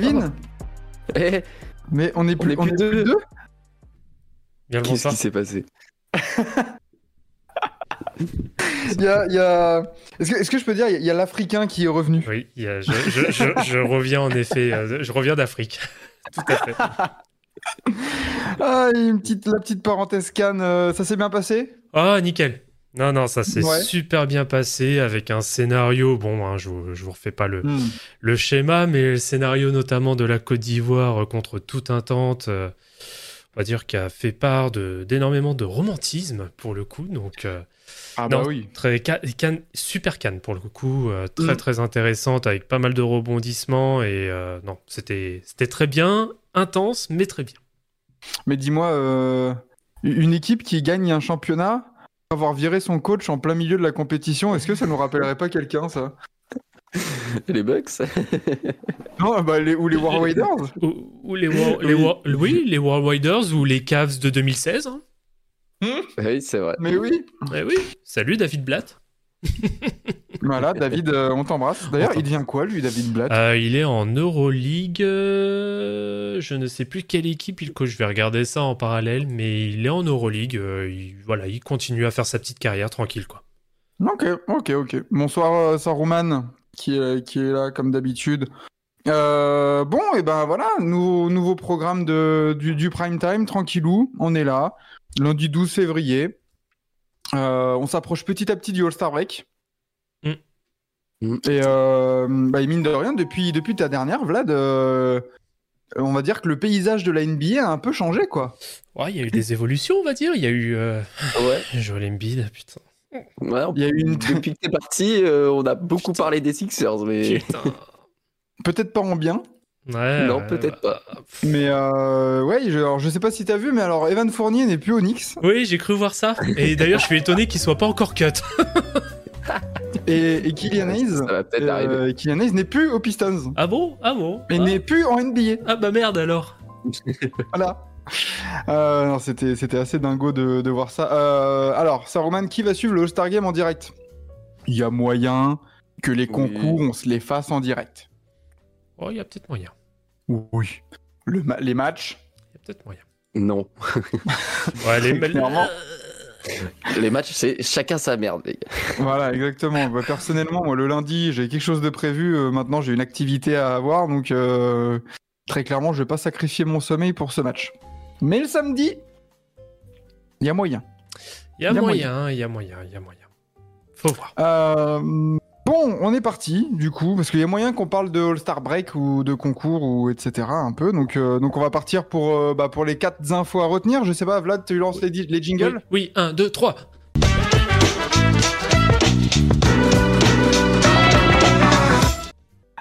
Kevin Eh, Mais on est plus, est on est deux. plus deux Bien le qu'est-ce qui s'est passé Il y a. il y a- Est-ce que, est-ce que je peux dire, il y a- l'Africain qui est revenu Oui, il y a- je, je- je- je reviens en effet, euh, je reviens d'Afrique. Tout à fait. Ah, une petite, la petite parenthèse canne, euh, ça s'est bien passé? Ah, nickel. Non, non, ça s'est Ouais. super bien passé avec un scénario. Bon, hein, je, vous, je vous refais pas le, Hmm. le schéma, mais le scénario notamment de la Côte d'Ivoire euh, contre toute intente, euh, on va dire, qui a fait part d'énormément de romantisme pour le coup. Donc, euh, Ah Non. bah oui. très ca- canne- super canne pour le coup, euh, très Mm. très intéressante avec pas mal de rebondissements et non, c'était c'était très bien, intense, mais très bien. Mais dis-moi, une équipe qui gagne un championnat, avoir viré son coach en plein milieu de la compétition, est-ce que ça nous rappellerait pas quelqu'un, ça? Les Bucks Non, bah, les, ou les War Raiders Ou, ou les, War- les Oui. War- oui, les Riders ou les Cavs de 2016. hein. Oui, c'est vrai. Mais oui Eh oui, salut David Blatt. Voilà, David, euh, on t'embrasse. D'ailleurs, il devient quoi, lui, David Blatt? Euh, il est en Euroleague. euh, je ne sais plus quelle équipe il coach. Je vais regarder ça en parallèle, mais il est en Euroleague. euh, il, voilà, il continue à faire sa petite carrière tranquille, quoi. Ok, ok, ok. Bonsoir Saruman, qui est, qui est là comme d'habitude. Euh, bon, et ben voilà, nouveau, nouveau programme de, du, du prime time, tranquillou, on est là, lundi 12 février. Euh, on s'approche petit à petit du All-Star Break. Mm. Et, euh, bah, et mine de rien, depuis, depuis ta dernière, Vlad, euh, on va dire que le paysage de la NBA a un peu changé, quoi. Ouais, il y a eu des évolutions, on va dire. Il y a eu euh, Ouais. Joel Embiid, putain. ouais on- Il y a eu une... Depuis que t'es parti, euh, on a beaucoup parlé des Sixers, mais Putain. Peut-être pas en bien, Ouais, non, peut-être pas. mais euh, ouais, je, alors, je sais pas si t'as vu, mais alors Evan Fournier n'est plus au Knicks. Oui, j'ai cru voir ça. Et d'ailleurs, je suis étonné qu'il soit pas encore cut. Et, et Kylian Hayes, euh, Kylian Hayes n'est plus aux Pistons. Ah bon? Ah bon? Et ah. n'est plus en NBA. Ah bah merde alors. Voilà. Euh, non, c'était, c'était assez dingo de, de voir ça. Euh, alors, Saruman, qui va suivre le All-Star Game en direct? Il y a moyen que les concours, on se les fasse en direct. Oh, il y a peut-être moyen. Oui. Le ma- les matchs? Il y a peut-être moyen. Non. Ouais, les Clairement. Les matchs, c'est chacun sa merde, les gars. Voilà, exactement. Bah, personnellement, moi, le lundi, j'ai quelque chose de prévu. Euh, maintenant, j'ai une activité à avoir. Donc, euh, très clairement, je vais pas sacrifier mon sommeil pour ce match. Mais le samedi, il y a moyen. Il y a Il y a moyen, il y a moyen, il y a moyen. Faut voir. Euh, bon, on est parti, du coup, parce qu'il y a moyen qu'on parle de All-Star Break ou de concours ou etc. un peu. Donc, euh, donc on va partir pour, euh, bah, pour les quatre infos à retenir. Je sais pas, Vlad, tu lances les, les jingles? Oui, 1, 2, 3.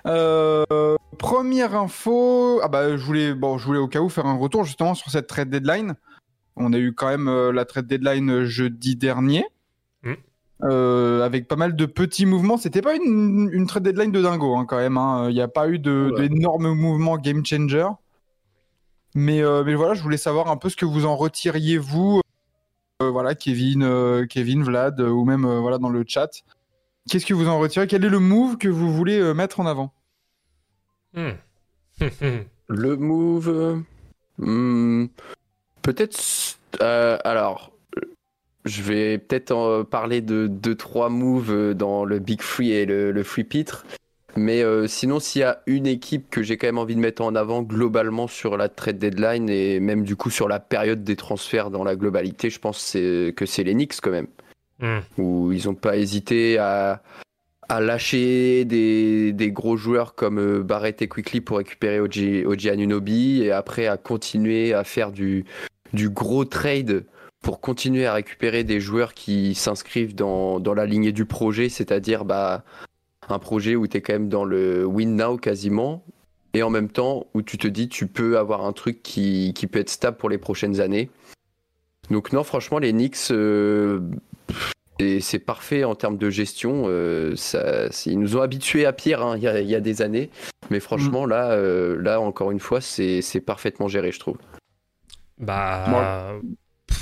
Euh, première info, ah bah je voulais, bon, je voulais au cas où faire un retour justement sur cette trade deadline. On a eu quand même euh, la trade deadline jeudi dernier. Euh, avec pas mal de petits mouvements. C'était pas une, une trade deadline de dingo hein, quand même. hein. Il n'y a pas eu Ouais. d'énormes mouvements game changer. Mais, euh, mais voilà, je voulais savoir un peu ce que vous en retiriez vous. Euh, voilà, Kevin, euh, Kevin, Vlad, euh, ou même euh, voilà dans le chat. Qu'est-ce que vous en retirez? Quel est le move que vous voulez euh, mettre en avant? Hmm. Le move. euh, hmm, peut-être. euh, alors. Je vais peut-être en parler de 2-3 moves euh, dans le Big Free et le, le Free Pitre. Mais euh, sinon, s'il y a une équipe que j'ai quand même envie de mettre en avant globalement sur la trade deadline et même du coup sur la période des transferts dans la globalité, je pense que c'est- les Knicks quand même. Hmm. Où ils n'ont pas hésité à, à lâcher des, des gros joueurs comme euh, Barrett et Quickly pour récupérer OG, OG Anunoby et après à continuer à faire du, du gros trade pour continuer à récupérer des joueurs qui s'inscrivent dans, dans la lignée du projet, c'est-à-dire bah, un projet où tu es quand même dans le win now quasiment, et en même temps où tu te dis tu peux avoir un truc qui, qui peut être stable pour les prochaines années. Donc non, franchement, les Knicks, euh, et c'est parfait en termes de gestion. euh, ça, ils nous ont habitués à pire hein, il y, a, il y a des années. Mais franchement, là, euh, là, encore une fois, c'est c'est parfaitement géré, je trouve. Bah.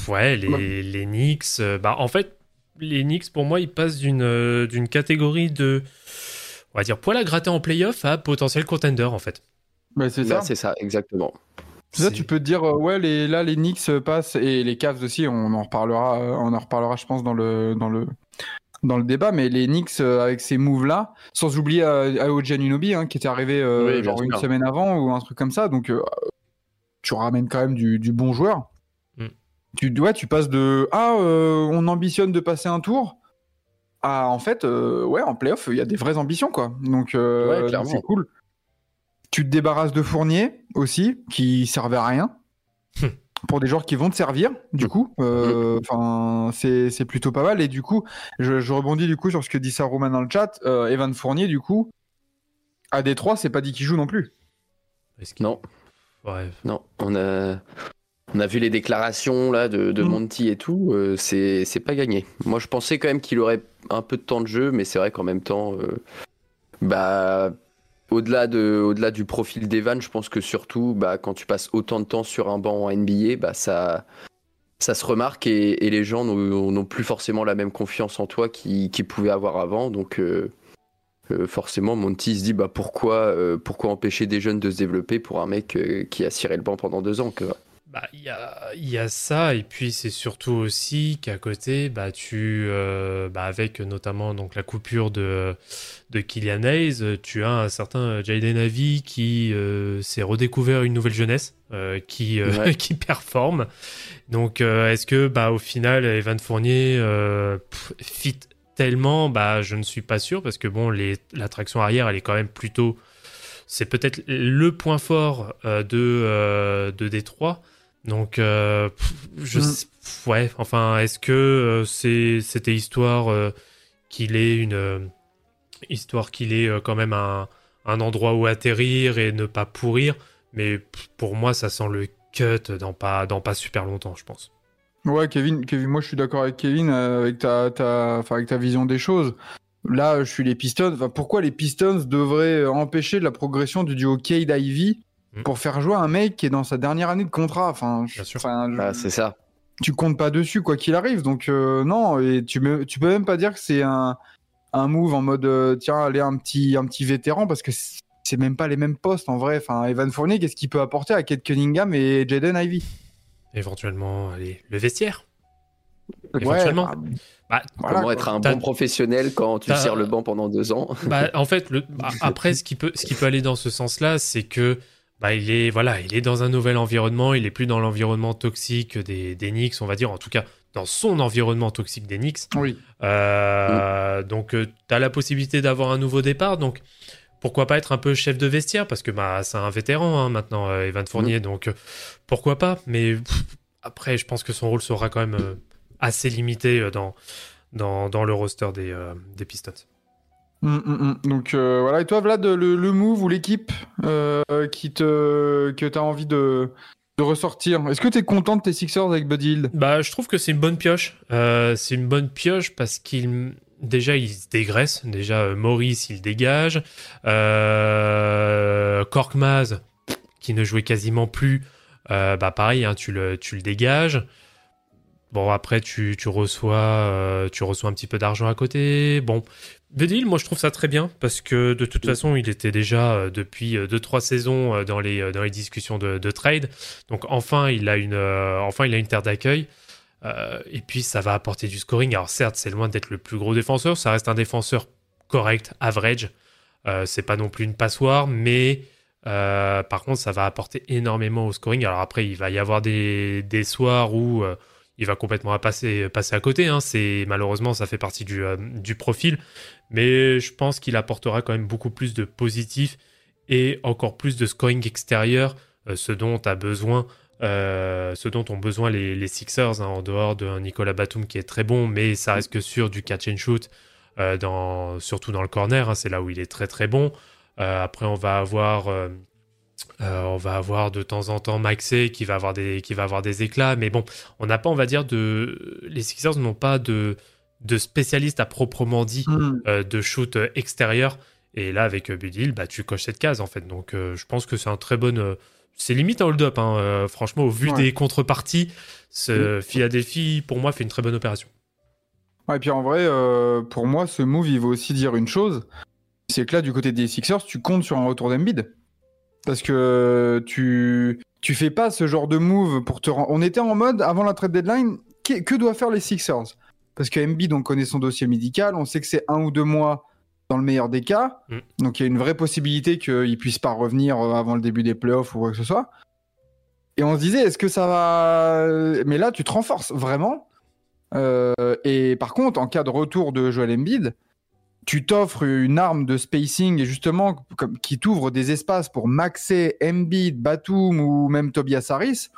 Ouais, les, Ouais. les Knicks. euh, bah, en fait, les Knicks, pour moi, ils passent d'une euh, d'une catégorie de. On va dire poil à gratter en playoff à potentiel contender, en fait. Bah, c'est Là, ça. c'est ça, exactement. C'est ça, tu peux te dire, euh, ouais, les, là, les Knicks passent, et les Cavs aussi, on en reparlera, euh, on en reparlera, je pense, dans le, dans le, dans le débat, mais les Knicks, euh, avec ces moves-là, sans oublier Aoji Anunoby, hein, qui était arrivé euh, Oui, genre une semaine avant, ou un truc comme ça, donc euh, tu ramènes quand même du, du bon joueur. Tu, ouais, tu passes de, ah, euh, on ambitionne de passer un tour, à, en fait, euh, ouais, en playoff, il y a des vraies ambitions, quoi. Donc, euh, Ouais, c'est cool. Tu te débarrasses de Fournier aussi, qui servait à rien. Pour des joueurs qui vont te servir, du coup, Euh, enfin, c'est c'est plutôt pas mal. Et du coup, je, je rebondis du coup sur ce que dit Saruman dans le chat. Euh, Evan Fournier, du coup, à Détroit, c'est pas dit qu'il joue non plus. Est-ce qu'il- Non, Ouais. non, on a, on a vu les déclarations là de, de Mm. Monty et tout. euh, c'est pas gagné. Moi, je pensais quand même qu'il aurait un peu de temps de jeu, mais c'est vrai qu'en même temps, euh, bah, au-delà de, au-delà du profil d'Evan, je pense que surtout, bah, quand tu passes autant de temps sur un banc en NBA, bah, ça, ça se remarque et, et les gens n'ont plus forcément la même confiance en toi qu'ils qu'ils pouvaient avoir avant. Donc, euh, euh, forcément, Monty se dit, bah, pourquoi, pourquoi empêcher des jeunes de se développer pour un mec qui a ciré le banc pendant deux ans, quoi. Bah, il y a, il y a ça, et puis c'est surtout aussi qu'à côté, bah, tu, euh, bah, avec notamment donc, la coupure de, de Kylian Hayes, tu as un certain Jaden Ivey qui euh, s'est redécouvert une nouvelle jeunesse, euh, qui, Ouais. qui performe. Donc, est-ce que, bah, au final, Evan Fournier pff, fit tellement? Bah, Je ne suis pas sûr, parce que bon, les, la traction arrière, elle est quand même plutôt. C'est peut-être le point fort de, de Détroit. Donc, euh, je Mm. ouais, enfin, est-ce que euh, c'est, c'était histoire euh, qu'il ait une histoire qu'il ait quand même un, un endroit où atterrir et ne pas pourrir, mais pour moi, ça sent le cut dans pas dans pas super longtemps, je pense. Ouais, Kevin, Kevin moi je suis d'accord avec Kevin, euh, avec, ta, ta, avec ta vision des choses. Là, je suis les Pistons. Enfin, pourquoi les Pistons devraient empêcher la progression du duo Cade Ivy? Pour faire jouer un mec qui est dans sa dernière année de contrat Enfin, Bien sûr. enfin, je- Bah, c'est ça. tu comptes pas dessus quoi qu'il arrive. Donc euh, non, et tu, me, tu peux même pas dire que c'est un, un move en mode euh, tiens, allez un petit, un petit vétéran parce que c'est même pas les mêmes postes en vrai. Enfin, Evan Fournier, qu'est-ce qu'il peut apporter à Kate Cunningham et Jaden Ivy Éventuellement, allez, le vestiaire. Ouais, Éventuellement. bah, Bah, voilà, Comment être un bon professionnel quand tu cires le banc pendant deux ans? Bah, en fait, le, bah, après, ce qui peut, ce qui peut aller dans ce sens-là, c'est que bah, il est, voilà, il est dans un nouvel environnement. Il est plus dans l'environnement toxique des, des Knicks, on va dire, en tout cas dans son environnement toxique des Knicks. Oui. Euh, Donc, tu as la possibilité d'avoir un nouveau départ. Donc, pourquoi pas être un peu chef de vestiaire Parce que bah, c'est un vétéran hein, maintenant, euh, Evan Fournier. Donc, euh, pourquoi pas Mais pff, après, je pense que son rôle sera quand même euh, assez limité euh, dans, dans, dans le roster des, euh, des Pistons. Hum, hum, hum. Donc euh, voilà, et toi Vlad, le, move ou l'équipe euh, qui te que t'as envie de, de ressortir? Est-ce que t'es content de tes Sixers avec Buddy Hield Bah, je trouve que c'est une bonne pioche. Euh, c'est une bonne pioche parce qu'il déjà il se dégraisse. Déjà Maurice il dégage. Korkmaz qui ne jouait quasiment plus. bah pareil, hein, tu le tu le dégages. Bon après tu, tu reçois tu reçois un petit peu d'argent à côté. Bon, Hield, moi je trouve ça très bien parce que de toute façon il était déjà euh, depuis 2-3 saisons euh, dans les euh, dans les discussions de, de trade. Donc enfin il a une euh, enfin il a une terre d'accueil. Euh, et puis ça va apporter du scoring. Alors certes, c'est loin d'être le plus gros défenseur, ça reste un défenseur correct, average. Euh, c'est pas non plus une passoire, mais par contre, ça va apporter énormément au scoring. Alors après, il va y avoir des, des soirs où il va complètement passer, à côté. Hein. C'est malheureusement, ça fait partie du, euh, du profil, mais je pense qu'il apportera quand même beaucoup plus de positif et encore plus de scoring extérieur, euh, ce dont a besoin euh, ce dont ont besoin les, Sixers, hein, en dehors de Nicolas Batum qui est très bon, mais ça reste que sur du catch and shoot, surtout dans le corner, hein, c'est là où il est très très bon. Après, on va avoir euh, on va avoir de temps en temps Maxey qui va avoir des, qui va avoir des éclats, mais bon, on n'a pas, on va dire, de. Les Sixers n'ont pas de, de spécialistes à proprement dit Hmm. euh, de shoot euh, extérieur. Et là, avec Buddy Hield, bah, tu coches cette case en fait. Donc, euh, je pense que c'est un très bon. c'est limite un hold-up, hein, franchement, au vu Ouais. des contreparties. Ce Philadelphie, pour moi, fait une très bonne opération. Ouais, et puis en vrai, pour moi, ce move, il veut aussi dire une chose. C'est que là, du côté des Sixers, tu comptes sur un retour d'Embiid. Parce que tu, tu fais pas ce genre de move pour te rendre. On était en mode, avant la trade deadline, que, que doivent faire les Sixers? Parce que Embiid, on connaît son dossier médical, on sait que c'est un ou deux mois dans le meilleur des cas. Mm. Donc il y a une vraie possibilité qu'il puisse pas revenir euh, avant le début des playoffs ou quoi que ce soit. Et on se disait, est-ce que ça va. Mais là, tu te renforces vraiment. Euh, et par contre, en cas de retour de Joel Embiid, tu t'offres une arme de spacing et justement qui t'ouvre des espaces pour Maxey, Embiid, Batum ou même Tobias Harris.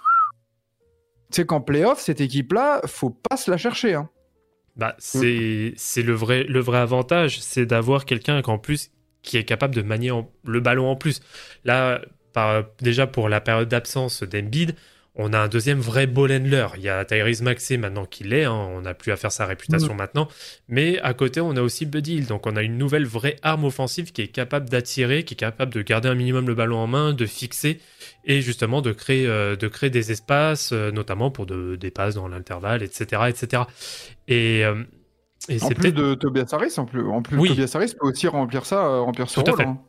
Sais qu'en playoff, cette équipe-là, faut pas se la chercher. hein. Bah, c'est c'est le vrai, le vrai avantage, c'est d'avoir quelqu'un qu'en plus qui est capable de manier le ballon en plus. Là, déjà pour la période d'absence d'Embiid, on a un deuxième vrai ball handler. Il y a Tyrese Maxey maintenant qui l'est, hein, on n'a plus à faire sa réputation maintenant. Mais à côté, on a aussi Buddy Hield. Donc on a une nouvelle vraie arme offensive qui est capable d'attirer, qui est capable de garder un minimum le ballon en main, de fixer et justement de créer, euh, de créer des espaces, euh, notamment pour de- des passes dans l'intervalle, etc. etc. Et, euh, et En plus de Tobias Harris, en plus, en plus Oui. Tobias Harris peut aussi remplir ça, euh, remplir ce Tout à rôle. fait. hein.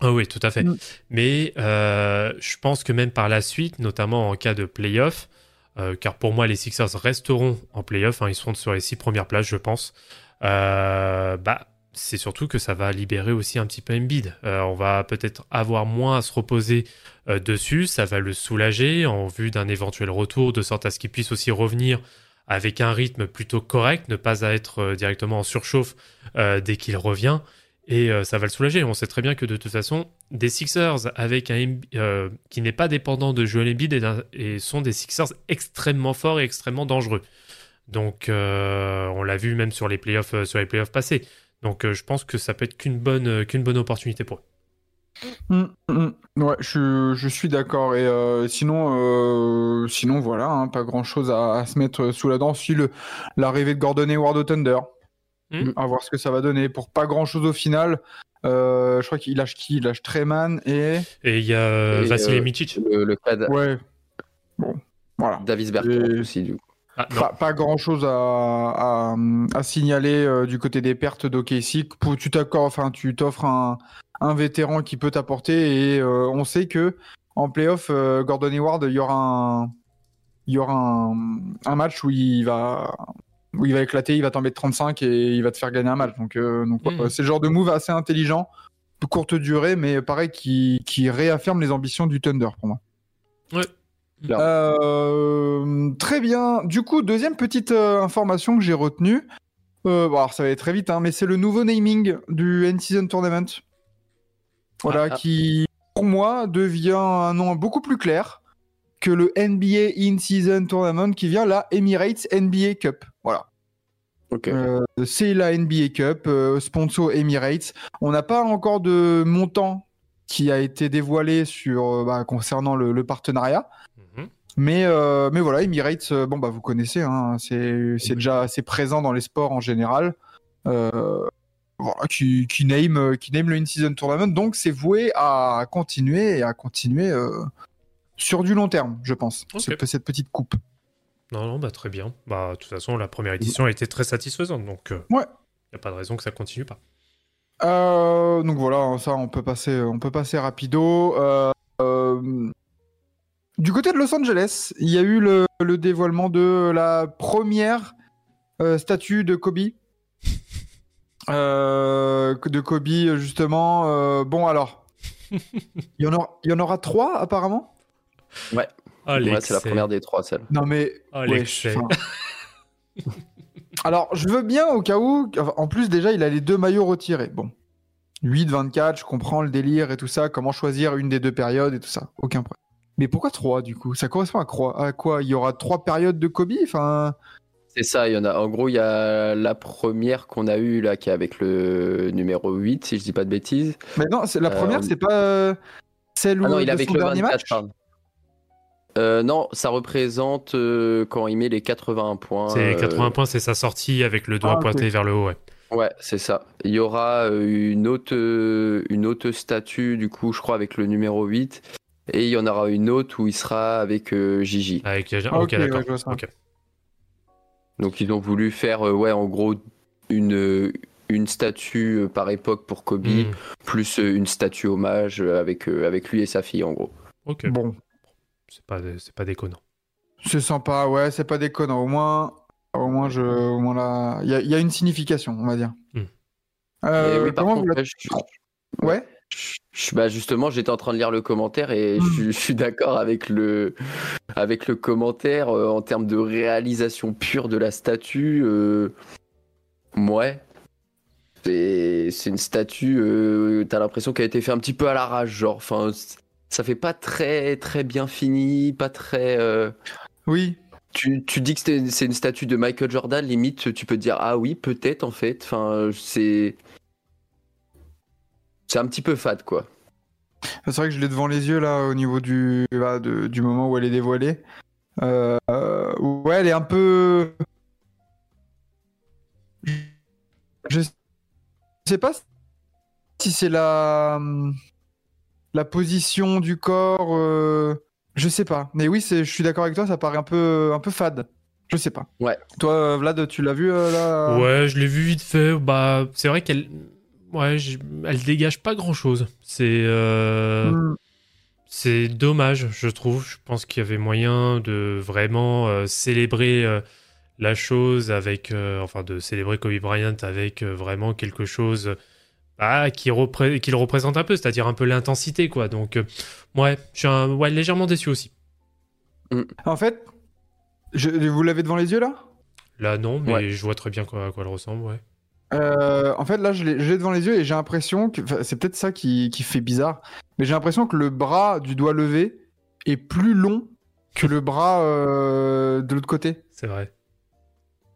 Ah oui, tout à fait. Mm. Mais euh, je pense que même par la suite, notamment en cas de playoff, euh, car pour moi les Sixers resteront en playoff, hein, ils seront sur les six premières places, je pense. euh, bah, c'est surtout que ça va libérer aussi un petit peu Embiid. On va peut-être avoir moins à se reposer dessus, ça va le soulager en vue d'un éventuel retour, de sorte à ce qu'il puisse aussi revenir avec un rythme plutôt correct, ne pas être directement en surchauffe dès qu'il revient et euh, ça va le soulager. On sait très bien que de toute façon, des Sixers avec un euh, qui n'est pas dépendant de Joel Embiid et, sont des Sixers extrêmement forts et extrêmement dangereux. Donc euh, on l'a vu même sur les playoffs sur les playoffs passés. Donc je pense que ça peut être qu'une bonne qu'une bonne opportunité pour eux. Mm, mm. Ouais, je, suis d'accord. Et sinon, sinon voilà, hein, pas grand chose à, se mettre sous la dent. Si l'arrivée de Gordon Hayward au Thunder, Mm. à voir ce que ça va donner. Pour pas grand chose au final, euh, je crois qu'il lâche qui? Il lâche Treman et Et il y a euh, Vassili euh, Micic. Le, le cas de ouais. Bon, voilà. Davis Bertrand Et- aussi, du coup. Ah. Pas, pas grand chose à, à, à signaler euh, du côté des pertes d'OKC. Tu t'accordes, enfin, tu t'offres un, un vétéran qui peut t'apporter et euh, on sait que en playoff, euh, Gordon Hayward, il y aura un, il y aura un, un match où il va, où il va éclater, il va t'en mettre 35 et il va te faire gagner un match. Donc, euh, donc ouais, Mhm. c'est le genre de move assez intelligent, de courte durée, mais pareil qui, qui réaffirme les ambitions du Thunder pour moi. Euh, très bien. Du coup, deuxième petite euh, information que j'ai retenue. Euh, bon, alors ça va aller très vite, hein, mais c'est le nouveau naming du N-Season Tournament. Voilà, Ah, ah. qui pour moi devient un nom beaucoup plus clair que le NBA In-Season Tournament qui vient la Emirates NBA Cup. Voilà. Ok. Euh, c'est la NBA Cup, euh, sponsor Emirates. On n'a pas encore de montant qui a été dévoilé sur, euh, bah, concernant le- le partenariat. Mhm. Mais, euh, mais voilà, Emirates, bon, bah, vous connaissez, hein, c'est c'est déjà assez présent dans les sports en général. Euh, voilà, qui, qui, name, qui name le In-Season Tournament. Donc, c'est voué à continuer et à continuer euh, sur du long terme, je pense, Ok. cette, cette petite coupe. Non, non, bah très bien. Bah, de toute façon, la première édition a été très satisfaisante, donc il Ouais. n'y a pas de raison que ça continue pas. Euh, donc voilà, hein, ça on peut passer, on peut passer rapido. Euh, euh, du côté de Los Angeles, il y a eu le, le dévoilement de la première euh, statue de Kobe. Euh, de Kobe justement. Euh, bon alors, il y en aura, il y en aura trois apparemment. Oh, Ouais, c'est la première des trois, celle. Non mais Oh, Ouais. Alors, je veux bien au cas où. En plus, déjà, il a les deux maillots retirés. Bon. 8-24, je comprends le délire et tout ça. Comment choisir une des deux périodes et tout ça? Aucun problème. Mais pourquoi 3 du coup? Ça correspond à quoi, à quoi? Il y aura trois périodes de Kobe? Enfin. C'est ça, il y en a. En gros, il y a la première qu'on a eue là, qui est avec le numéro 8, si je dis pas de bêtises. Mais non, c'est- la Euh, première, c'est pas. euh, Celle où Ah non, il est avec son le dernier 24, match? pardon. Euh, non, ça représente euh, quand il met les 81 points. C'est euh, 80 points, c'est sa sortie avec le doigt Ah, pointé vers le haut. Ouais. Ouais, c'est ça. Il y aura euh, une autre, euh, une autre statue, du coup, je crois, avec le numéro 8. Et il y en aura une autre où il sera avec euh, Gigi. Avec... Ah, ok, d'accord. Donc ils ont voulu faire, euh, ouais, en gros, une, une statue euh, par époque pour Kobe, Hmm, plus euh, une statue hommage euh, avec, euh, avec lui et sa fille, en gros. Ok, Bon, c'est pas, c'est pas déconnant. c'est sympa, ouais, c'est pas déconnant. Au moins, au moins, je, au moins là, il y, a- il y a une signification, on va dire. Hmm. Euh, et oui, par comment contre, vous la- ouais, je- Ouais. je- bah justement, j'étais en train de lire le commentaire et Mm. je, je suis d'accord avec le, avec le commentaire euh, en termes de réalisation pure de la statue. euh, ouais. C'est c'est une statue, euh, t'as l'impression qu'elle a été faite un petit peu à l'arrache, genre. Enfin, ça fait pas très très bien fini, pas très. euh, Oui. tu, tu dis que c'est une statue de Michael Jordan, limite, tu peux te dire ah oui, peut-être en fait. Enfin, c'est c'est un petit peu fade quoi. C'est vrai que je l'ai devant les yeux là au niveau du, de- du moment où elle est dévoilée. Euh, ouais, elle est un peu. Je sais pas si c'est la la position du corps. euh, Je sais pas. Mais oui, c'est. Je suis d'accord avec toi. Ça paraît un peu un peu fade. Je sais pas. Ouais. Toi, euh, Vlad, tu l'as vu euh, là Ouais, je l'ai vu vite fait. Bah, c'est vrai qu'elle, ouais, j- elle dégage pas grand chose. C'est, euh, Hmm. c'est dommage, je trouve. Je pense qu'il y avait moyen de vraiment euh, célébrer euh, la chose avec, euh, enfin, de célébrer Kobe Bryant avec euh, vraiment quelque chose. Bah, qui, repré- qui le représente un peu, c'est-à-dire un peu l'intensité, quoi. Donc, euh, ouais, je suis un- ouais, légèrement déçu aussi. En fait, je- vous l'avez devant les yeux là? Là, non, mais Ouais. je vois très bien quoi- à quoi elle ressemble, ouais. Euh, en fait, là, je l'ai devant les yeux et j'ai l'impression que. C'est peut-être ça qui, qui fait bizarre, mais j'ai l'impression que le bras du doigt levé est plus long que le bras euh, de l'autre côté. C'est vrai.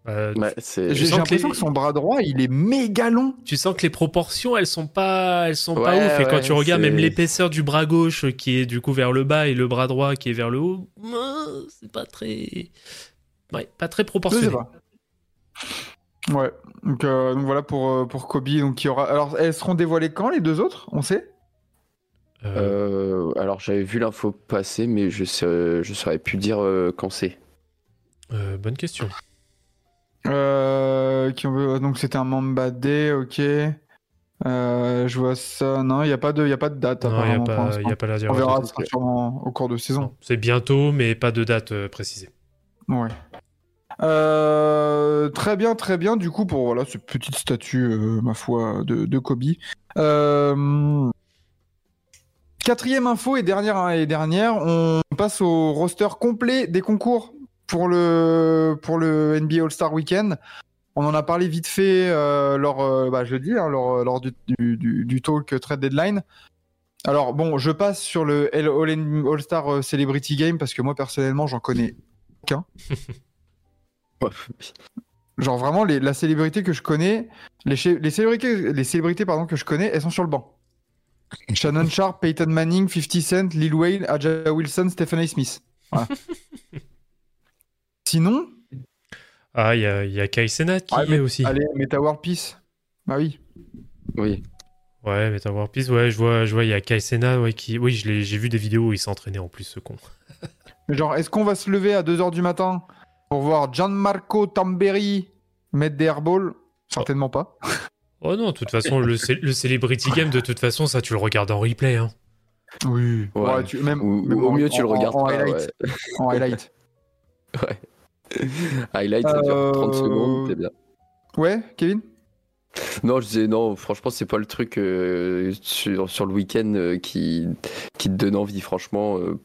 Euh, c'est J'ai l'impression les- que son bras droit, il est méga long. tu sens que les proportions elles sont pas elles sont pas ouf et quand tu regardes c'est- même l'épaisseur du bras gauche euh, qui est du coup vers le bas et le bras droit qui est vers le haut euh, c'est pas très ouais pas très Je sais proportionné pas. Ouais. Donc, euh, donc voilà pour, pour Kobe. Donc, il y aura... Alors, elles seront dévoilées quand les deux autres? On sait? Euh, Euh, alors j'avais vu l'info passer, mais je sais, je saurais plus dire euh, quand c'est. euh, bonne question Euh, qui ont- Donc, c'était un Mamba Day, ok. Euh, je vois ça. Non, il n'y a, pas de- y a pas de date. non il y a apparemment, pas y a pas d'y On verra ça sûrement au cours de saison. C'est bientôt mais pas de date euh, précisée Ouais. Euh, très bien, très bien. Du coup, pour voilà, cette petite statue, ma foi, de, de Kobe. Quatrième info et dernière, et dernière, on passe au roster complet des concours pour le, pour le NBA All-Star Weekend. On en a parlé vite fait euh, lors, euh, bah, jeudi, hein, lors, lors du, du, du- talk Trade Deadline. Alors bon, je passe sur le All- All- All-Star euh, Celebrity Game parce que moi personnellement, j'en connais Genre vraiment, les- la célébrité que je connais, les, les célébrités, les célébrités pardon, que je connais, elles sont sur le banc. Shannon Sharp, Peyton Manning, 50 Cent, Lil Wayne, Aja Wilson, Stephen A. Smith. Voilà. Sinon, ah il y a il y a Kai Cenat qui Ah, y est aussi allez, Meta World Peace. Bah oui. Oui. ouais Meta War Peace ouais je vois je vois il y a Kai Cenat ouais qui oui j'ai vu des vidéos où il s'entraînait en plus ce con Mais genre, est-ce qu'on va se lever à 2h du matin pour voir Gianmarco Tamberi mettre des airballs? Certainement pas. oh non de toute façon le, le Celebrity Game de toute façon ça tu le regardes en replay hein Oui. Ouais. tu, même, Ou, même ou au en- mieux tu le regardes en, pas. highlight. En highlight. Ouais. Highlight, ça dure 30 Euh, secondes, t'es bien. Ouais, Kevin? Non, je disais non, franchement, c'est pas le truc euh, sur, sur le week-end euh, qui, qui te donne envie, franchement. euh,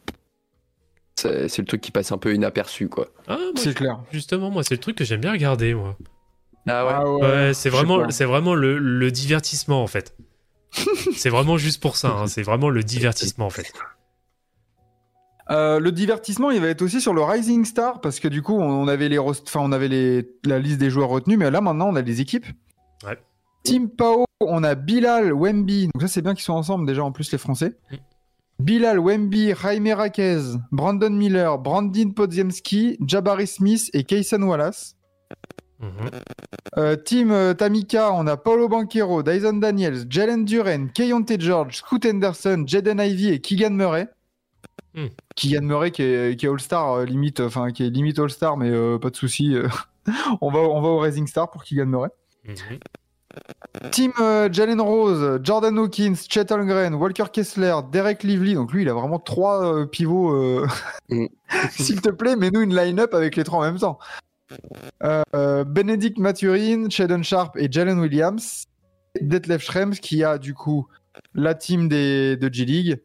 c'est le truc qui passe un peu inaperçu, quoi. ah C'est clair. justement moi c'est le truc que j'aime bien regarder moi Ah Ouais, vraiment, pas. c'est vraiment le, le divertissement en fait. c'est vraiment juste pour ça. hein, C'est vraiment le divertissement en fait. Euh, le divertissement, il va être aussi sur le Rising Star parce que du coup, on avait les, enfin, on avait les, la liste des joueurs retenus, mais là maintenant, on a les équipes. Ouais. Team Pao, on a Bilal, Wemby. Donc ça, c'est bien qu'ils soient ensemble déjà en plus les Français. Mm. Bilal Wemby, Jaime Raquez, Brandon Miller, Brandon Podziemski, Jabari Smith et Kayson Wallace. Mhm. Euh, team euh, Tamika, on a Paulo Banquero, Dyson Daniels, Jalen Duren, Keyonte George, Scoot Henderson, Jaden Ivey et Keegan Murray. Keegan Murray qui est, qui est All-Star, euh, limite, enfin qui est limite All-Star, mais euh, pas de souci. euh, on, va, on va au Rising Star pour Keegan Murray. Mhm. Team euh, Jalen Rose, Jordan Hawkins, Chet Holmgren, Walker Kessler, Derek Lively. Donc lui, il a vraiment trois euh, pivots. euh, Mm. S'il te plaît, mets-nous une line-up avec les trois en même temps. Euh, euh, Benedict Mathurin, Shadon Sharp et Jalen Williams. Detlef Schrems qui a du coup la team des, de G-League.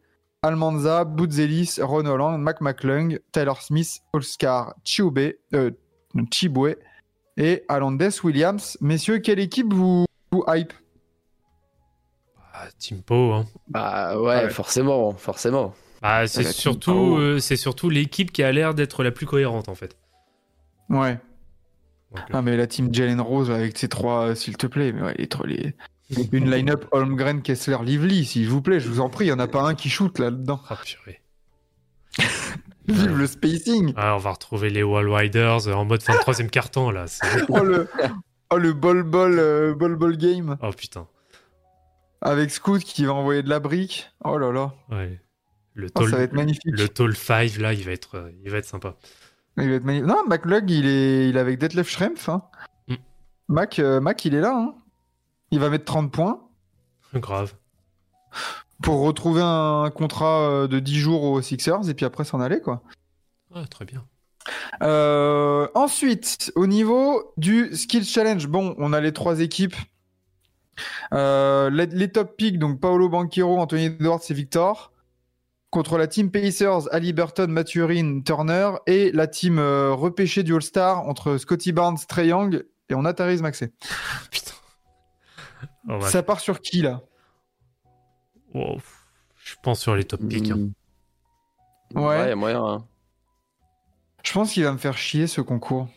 Almanza, Boutzelis, Ron Holland, Mac McClung, Tyler Smith, Oscar euh, Chibwe et Alandes Williams. Messieurs, quelle équipe vous, vous hype? Ah, Team Po, hein. Bah ouais, Ouais. forcément, forcément. Ah, c'est surtout, euh, c'est surtout l'équipe qui a l'air d'être la plus cohérente en fait. Ouais. Donc, euh, Ah, mais la team Jalen Rose avec ces trois, euh, s'il te plaît. Mais ouais, les, trois- les- Une line-up Holmgren, Kessler, Lively, s'il vous plaît, je vous en prie, il n'y en a pas un qui shoot là-dedans. ah, purée. Vive le spacing Ah, on va retrouver les Wall Riders en mode fin de troisième carton là. Oh le, oh, le ball ball, euh, ball ball game Oh putain. avec Scoot qui va envoyer de la brique. Oh là là, Ouais. Le Oh, tall, ça va être magnifique. le tall 5 là, il va être, euh, il va être sympa. Il va être magnifique. Non, McLug, il est, il est avec Detlef Schrempf. Hein. Mm. Mac, euh, Mac, il est là. hein. Il va mettre 30 points Grave. pour retrouver un contrat euh, de 10 jours aux Sixers et puis après s'en aller, quoi. Ah, très bien. Euh, ensuite, au niveau du Skills Challenge, bon, on a les trois équipes. Euh, les, les top picks, donc Paolo Banquero, Anthony Edwards et Victor. Contre la team Pacers, Ali Burton, Mathurin, Turner. Et la team euh, repêchée du All-Star entre Scotty Barnes, Trey Young et on a Maxey. Putain. Oh, bah, Ça part sur qui là? Wow. Je pense sur les top picks. hein. Ouais. Ouais, y a moyen. hein. Je pense qu'il va me faire chier ce concours.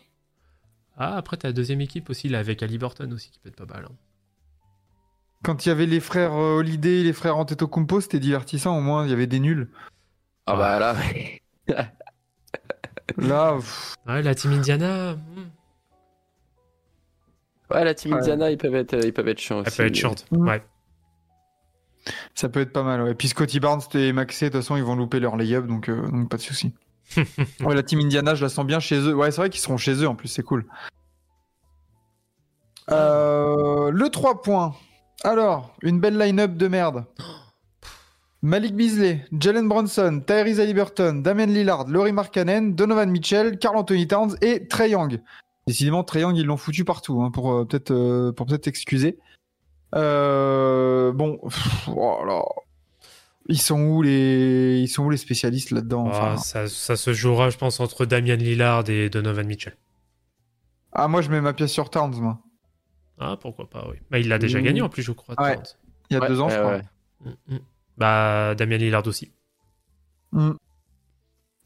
Ah, après, t'as la deuxième équipe aussi, là, avec Ali Burton aussi, qui peut être pas mal. hein. Quand il y avait les frères euh, Holiday, les frères Antetokounmpo, c'était divertissant. Au moins, il y avait des nuls. Ah bah là, Là, pff, Ouais, la team Indiana, hmm, ouais, la team Ouais. Indiana, ils peuvent être, ils peuvent être chiants elle aussi. peut être short. Mm. Ouais. Ça peut être pas mal, ouais. Puis Scotty Barnes et Maxey, de toute façon, ils vont louper leur lay-up, donc, euh, donc pas de souci. ouais, la team Indiana, je la sens bien chez eux. Ouais, c'est vrai qu'ils seront chez eux, en plus, c'est cool. Euh, le 3 points. Alors, une belle line-up de merde. Malik Beasley, Jalen Bronson, Tyrese Haliburton, Damien Lillard, Laurie Markkanen, Donovan Mitchell, Carl Anthony Towns et Trey Young. Décidément, Young, ils l'ont foutu partout, hein, pour euh, peut-être euh, pour peut-être excuser. Euh, bon, pff, oh. Ils sont où les ils sont où les spécialistes là-dedans Ah, enfin? ça, ça se jouera, je pense, entre Damian Lillard et Donovan Mitchell. Ah, moi je mets ma pièce sur Towns, moi. Ah, pourquoi pas, oui. Bah, il l'a déjà Mmh. gagné en plus, je crois. Ouais. Il y a Ouais, deux ans, je crois. ouais. Mm, mm. Bah, Damian Lillard aussi.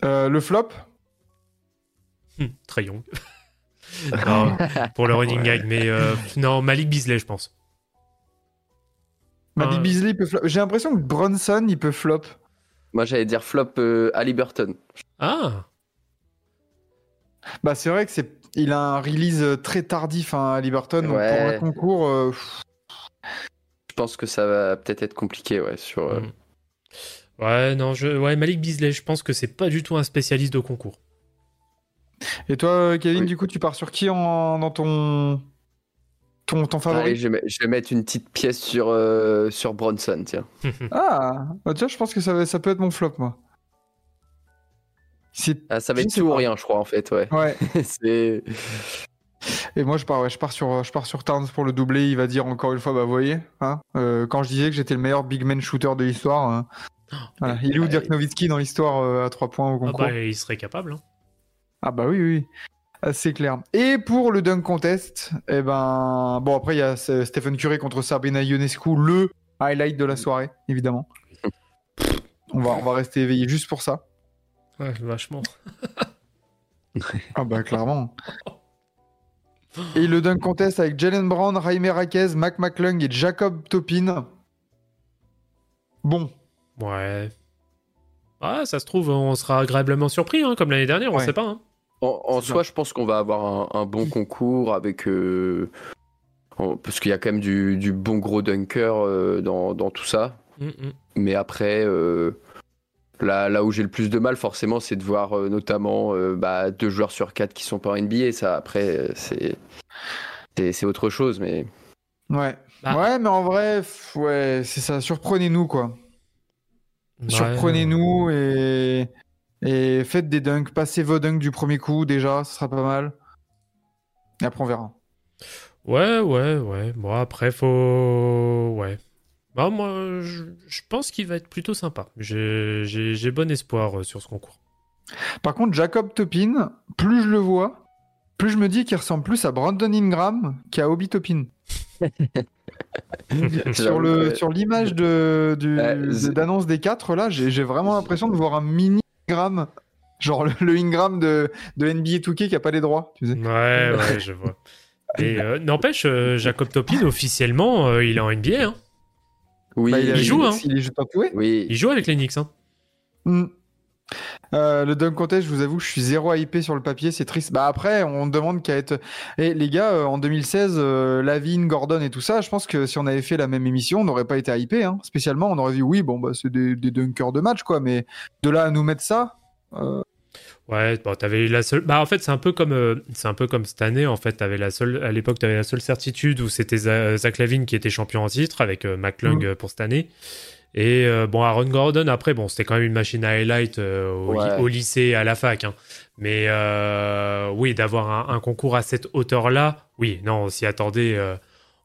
Euh, le flop? Très young. non, pour le running gag, mais euh, non, Malik Beasley, je pense. Malik Ah. Beasley peut flop. J'ai l'impression que Bronson il peut flop. Moi, j'allais dire flop euh, Ali Burton. Ah, Bah c'est vrai que c'est il a un release euh, très tardif hein, à Liberton donc Ouais. pour un concours euh, Je pense que ça va peut-être être compliqué, ouais, sur. euh, Mm. Ouais, non, je... ouais, Malik Beasley, je pense que c'est pas du tout un spécialiste de concours. Et toi Kevin Oui. du coup tu pars sur qui en... dans ton ton, ton Allez, favori? je, vais, mettre- je vais mettre une petite pièce sur, euh, sur Bronson, tiens. Ah bah, tiens je pense que ça, va- ça peut être mon flop moi. Ah, ça va être tout ou rien, je crois, en fait, ouais. ouais. C'est. Et moi, je pars, ouais, je pars sur, je pars sur Towns pour le doubler. Il va dire encore une fois, bah, vous voyez, hein, euh, quand je disais que j'étais le meilleur big man shooter de l'histoire, hein, voilà. il est où. Dirk Nowitzki dans l'histoire euh, à 3 points au Ah concours? bah, il serait capable. hein. Ah bah oui, oui, Ah, c'est clair. Et pour le dunk contest, eh ben, bon après il y a Stephen Curry contre Sabrina Ionescu, le highlight de la soirée, évidemment. On va, on va rester éveillé juste pour ça. Ouais, vachement. Ah bah clairement. Et le dunk contest avec Jalen Brown, Jaime Raquez, Mac McClung et Jacob Topin. Bon, Ouais. Ah, ça se trouve, on sera agréablement surpris, hein, comme l'année dernière, on Ouais. sait pas. hein. En, soi, je pense qu'on va avoir un, un bon concours avec. euh, en- parce qu'il y a quand même du, du bon gros dunker euh, dans, dans tout ça. Mm, mm. Mais après, euh, là, là où j'ai le plus de mal, forcément, c'est de voir euh, notamment euh, bah, deux joueurs sur quatre qui sont pas en NBA. Ça, après, c'est. Autre chose, mais. Ouais. Bah. Ouais, mais en vrai, ouais, c'est ça. Surprenez-nous, quoi. Ouais. Surprenez-nous et... et faites des dunks. Passez vos dunks du premier coup, déjà, ce sera pas mal. Et après, on verra. Ouais, ouais, ouais. Bon, après, faut. Ouais. Bah, moi, je, je pense qu'il va être plutôt sympa. J'ai j'ai- j'ai bon espoir euh, sur ce concours. Par contre, Jacob Topin, plus je le vois, plus je me dis qu'il ressemble plus à Brandon Ingram qu'à Obi Topin. sur l'image de, du- Ouais, de- d'annonce des quatre, là, j'ai j'ai vraiment l'impression de voir un mini Ingram. Genre le, le Ingram de, de NBA 2K qui a pas les droits, tu sais. Ouais, ouais, je vois. Et euh, n'empêche, euh, Jacob Topin, officiellement, euh, il est en NBA. Hein. Oui, Bah, il, a- il joue, hein. Il tatoué. Oui, Il joue avec les Knicks. Hein. Hmm. Euh, le dunk contest, je vous avoue, je suis zéro hypé sur le papier, c'est triste. Bah après, on demande qu'à être. Et les gars, euh, en 2016, euh, Lavine, Gordon et tout ça, je pense que si on avait fait la même émission, on n'aurait pas été hypé. Hein. Spécialement, on aurait dit oui, bon bah c'est des, des dunkers de match quoi, mais de là à nous mettre ça, Ouais, bon, t'avais la seule. Bah, en fait, c'est un peu comme, euh, c'est un peu comme cette année. En fait, t'avais la seule. À l'époque, t'avais la seule certitude où c'était Za- Zach Lavine qui était champion en titre avec euh, McClung euh, pour cette année. Et euh, bon, Aaron Gordon, après, bon, c'était quand même une machine à highlight euh, au, Ouais. au lycée à la fac. hein. Mais euh, oui, d'avoir un, un concours à cette hauteur-là, oui, non, on s'y attendait. euh,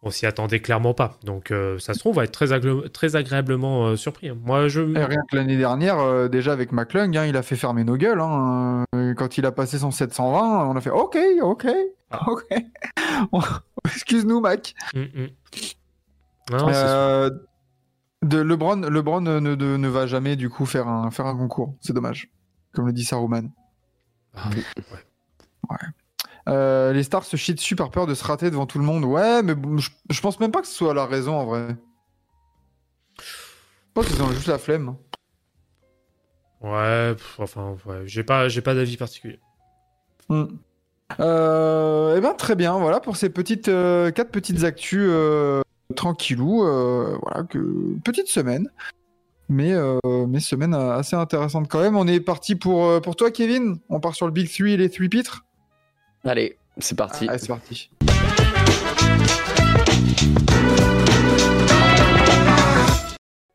on s'y attendait clairement pas. Donc, euh, ça se trouve, on va être très, agré- très agréablement euh, surpris. hein. Moi, je. et rien que l'année dernière, euh, déjà avec McClung, hein, il a fait fermer nos gueules. Hein, Euh, quand il a passé son 720, on a fait OK, OK, Ah. OK. Excuse-nous, Mac. Mm, mm. Non. Euh, de LeBron, LeBron ne, ne, ne va jamais du coup faire un, faire un concours. C'est dommage. Comme le dit Saruman. Ah, ouais. Euh, les stars se chient dessus par peur de se rater devant tout le monde. Ouais, mais je, je pense même pas que ce soit la raison en vrai. Je pense qu'ils ont juste la flemme. Ouais, pff, enfin, ouais, j'ai pas, j'ai pas d'avis particulier. Hmm. Euh, eh ben très bien, voilà pour ces petites euh, quatre petites actus euh, tranquillou. euh, voilà que petite semaine, mais euh, mais semaine assez intéressante quand même. On est parti pour euh, pour toi Kevin. On part sur le Big 3 et les 3 pitres. allez, c'est parti. Allez, c'est parti.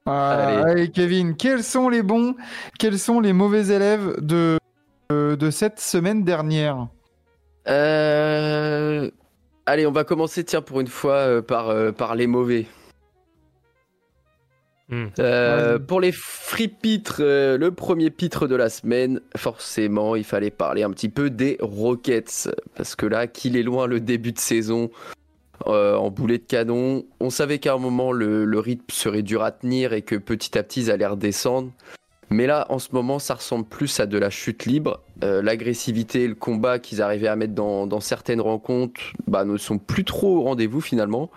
Euh, Allez. allez, Kevin, quels sont les bons, quels sont les mauvais élèves de, de, de cette semaine dernière? Euh, Allez, on va commencer, tiens, pour une fois, euh, par, euh, par les mauvais. Hmm. Euh, pour les free pitres, euh, le premier pitre de la semaine, forcément, il fallait parler un petit peu des Rockets. Parce que là, qu'il est loin le début de saison euh, en boulet de canon. On savait qu'à un moment, le, le rythme serait dur à tenir et que petit à petit, ils allaient redescendre. Mais là, en ce moment, ça ressemble plus à de la chute libre. Euh, L'agressivité et le combat qu'ils arrivaient à mettre dans, dans certaines rencontres bah, ne sont plus trop au rendez-vous finalement.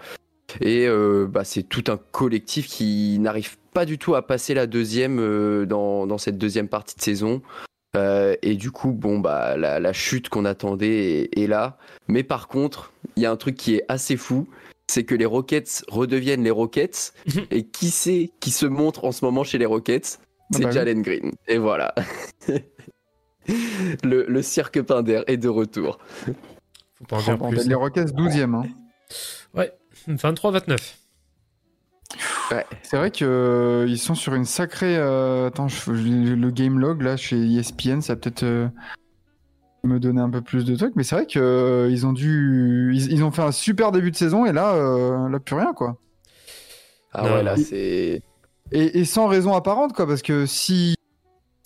Et euh, bah, c'est tout un collectif qui n'arrive pas du tout à passer la deuxième euh, dans, dans cette deuxième partie de saison. Et du coup, bon, bah, la, la chute qu'on attendait est, est là. Mais par contre, il y a un truc qui est assez fou, c'est que les Rockets redeviennent les Rockets. et qui c'est qui se montre en ce moment chez les Rockets? Ah C'est oui. Jalen Green. Et voilà. le, le cirque Pinder est de retour. Faut pas en dire plus. Les Rockets 12e. hein. 23-29. C'est vrai que euh, ils sont sur une sacrée. euh, Attends, je- je- le game log là chez ESPN, ça va peut-être euh, me donner un peu plus de trucs, mais c'est vrai que euh, ils ont dû, ils, ils ont fait un super début de saison et là, euh, là plus rien quoi. Ah Non, ouais, là, c'est. Et, sans raison apparente quoi, parce que si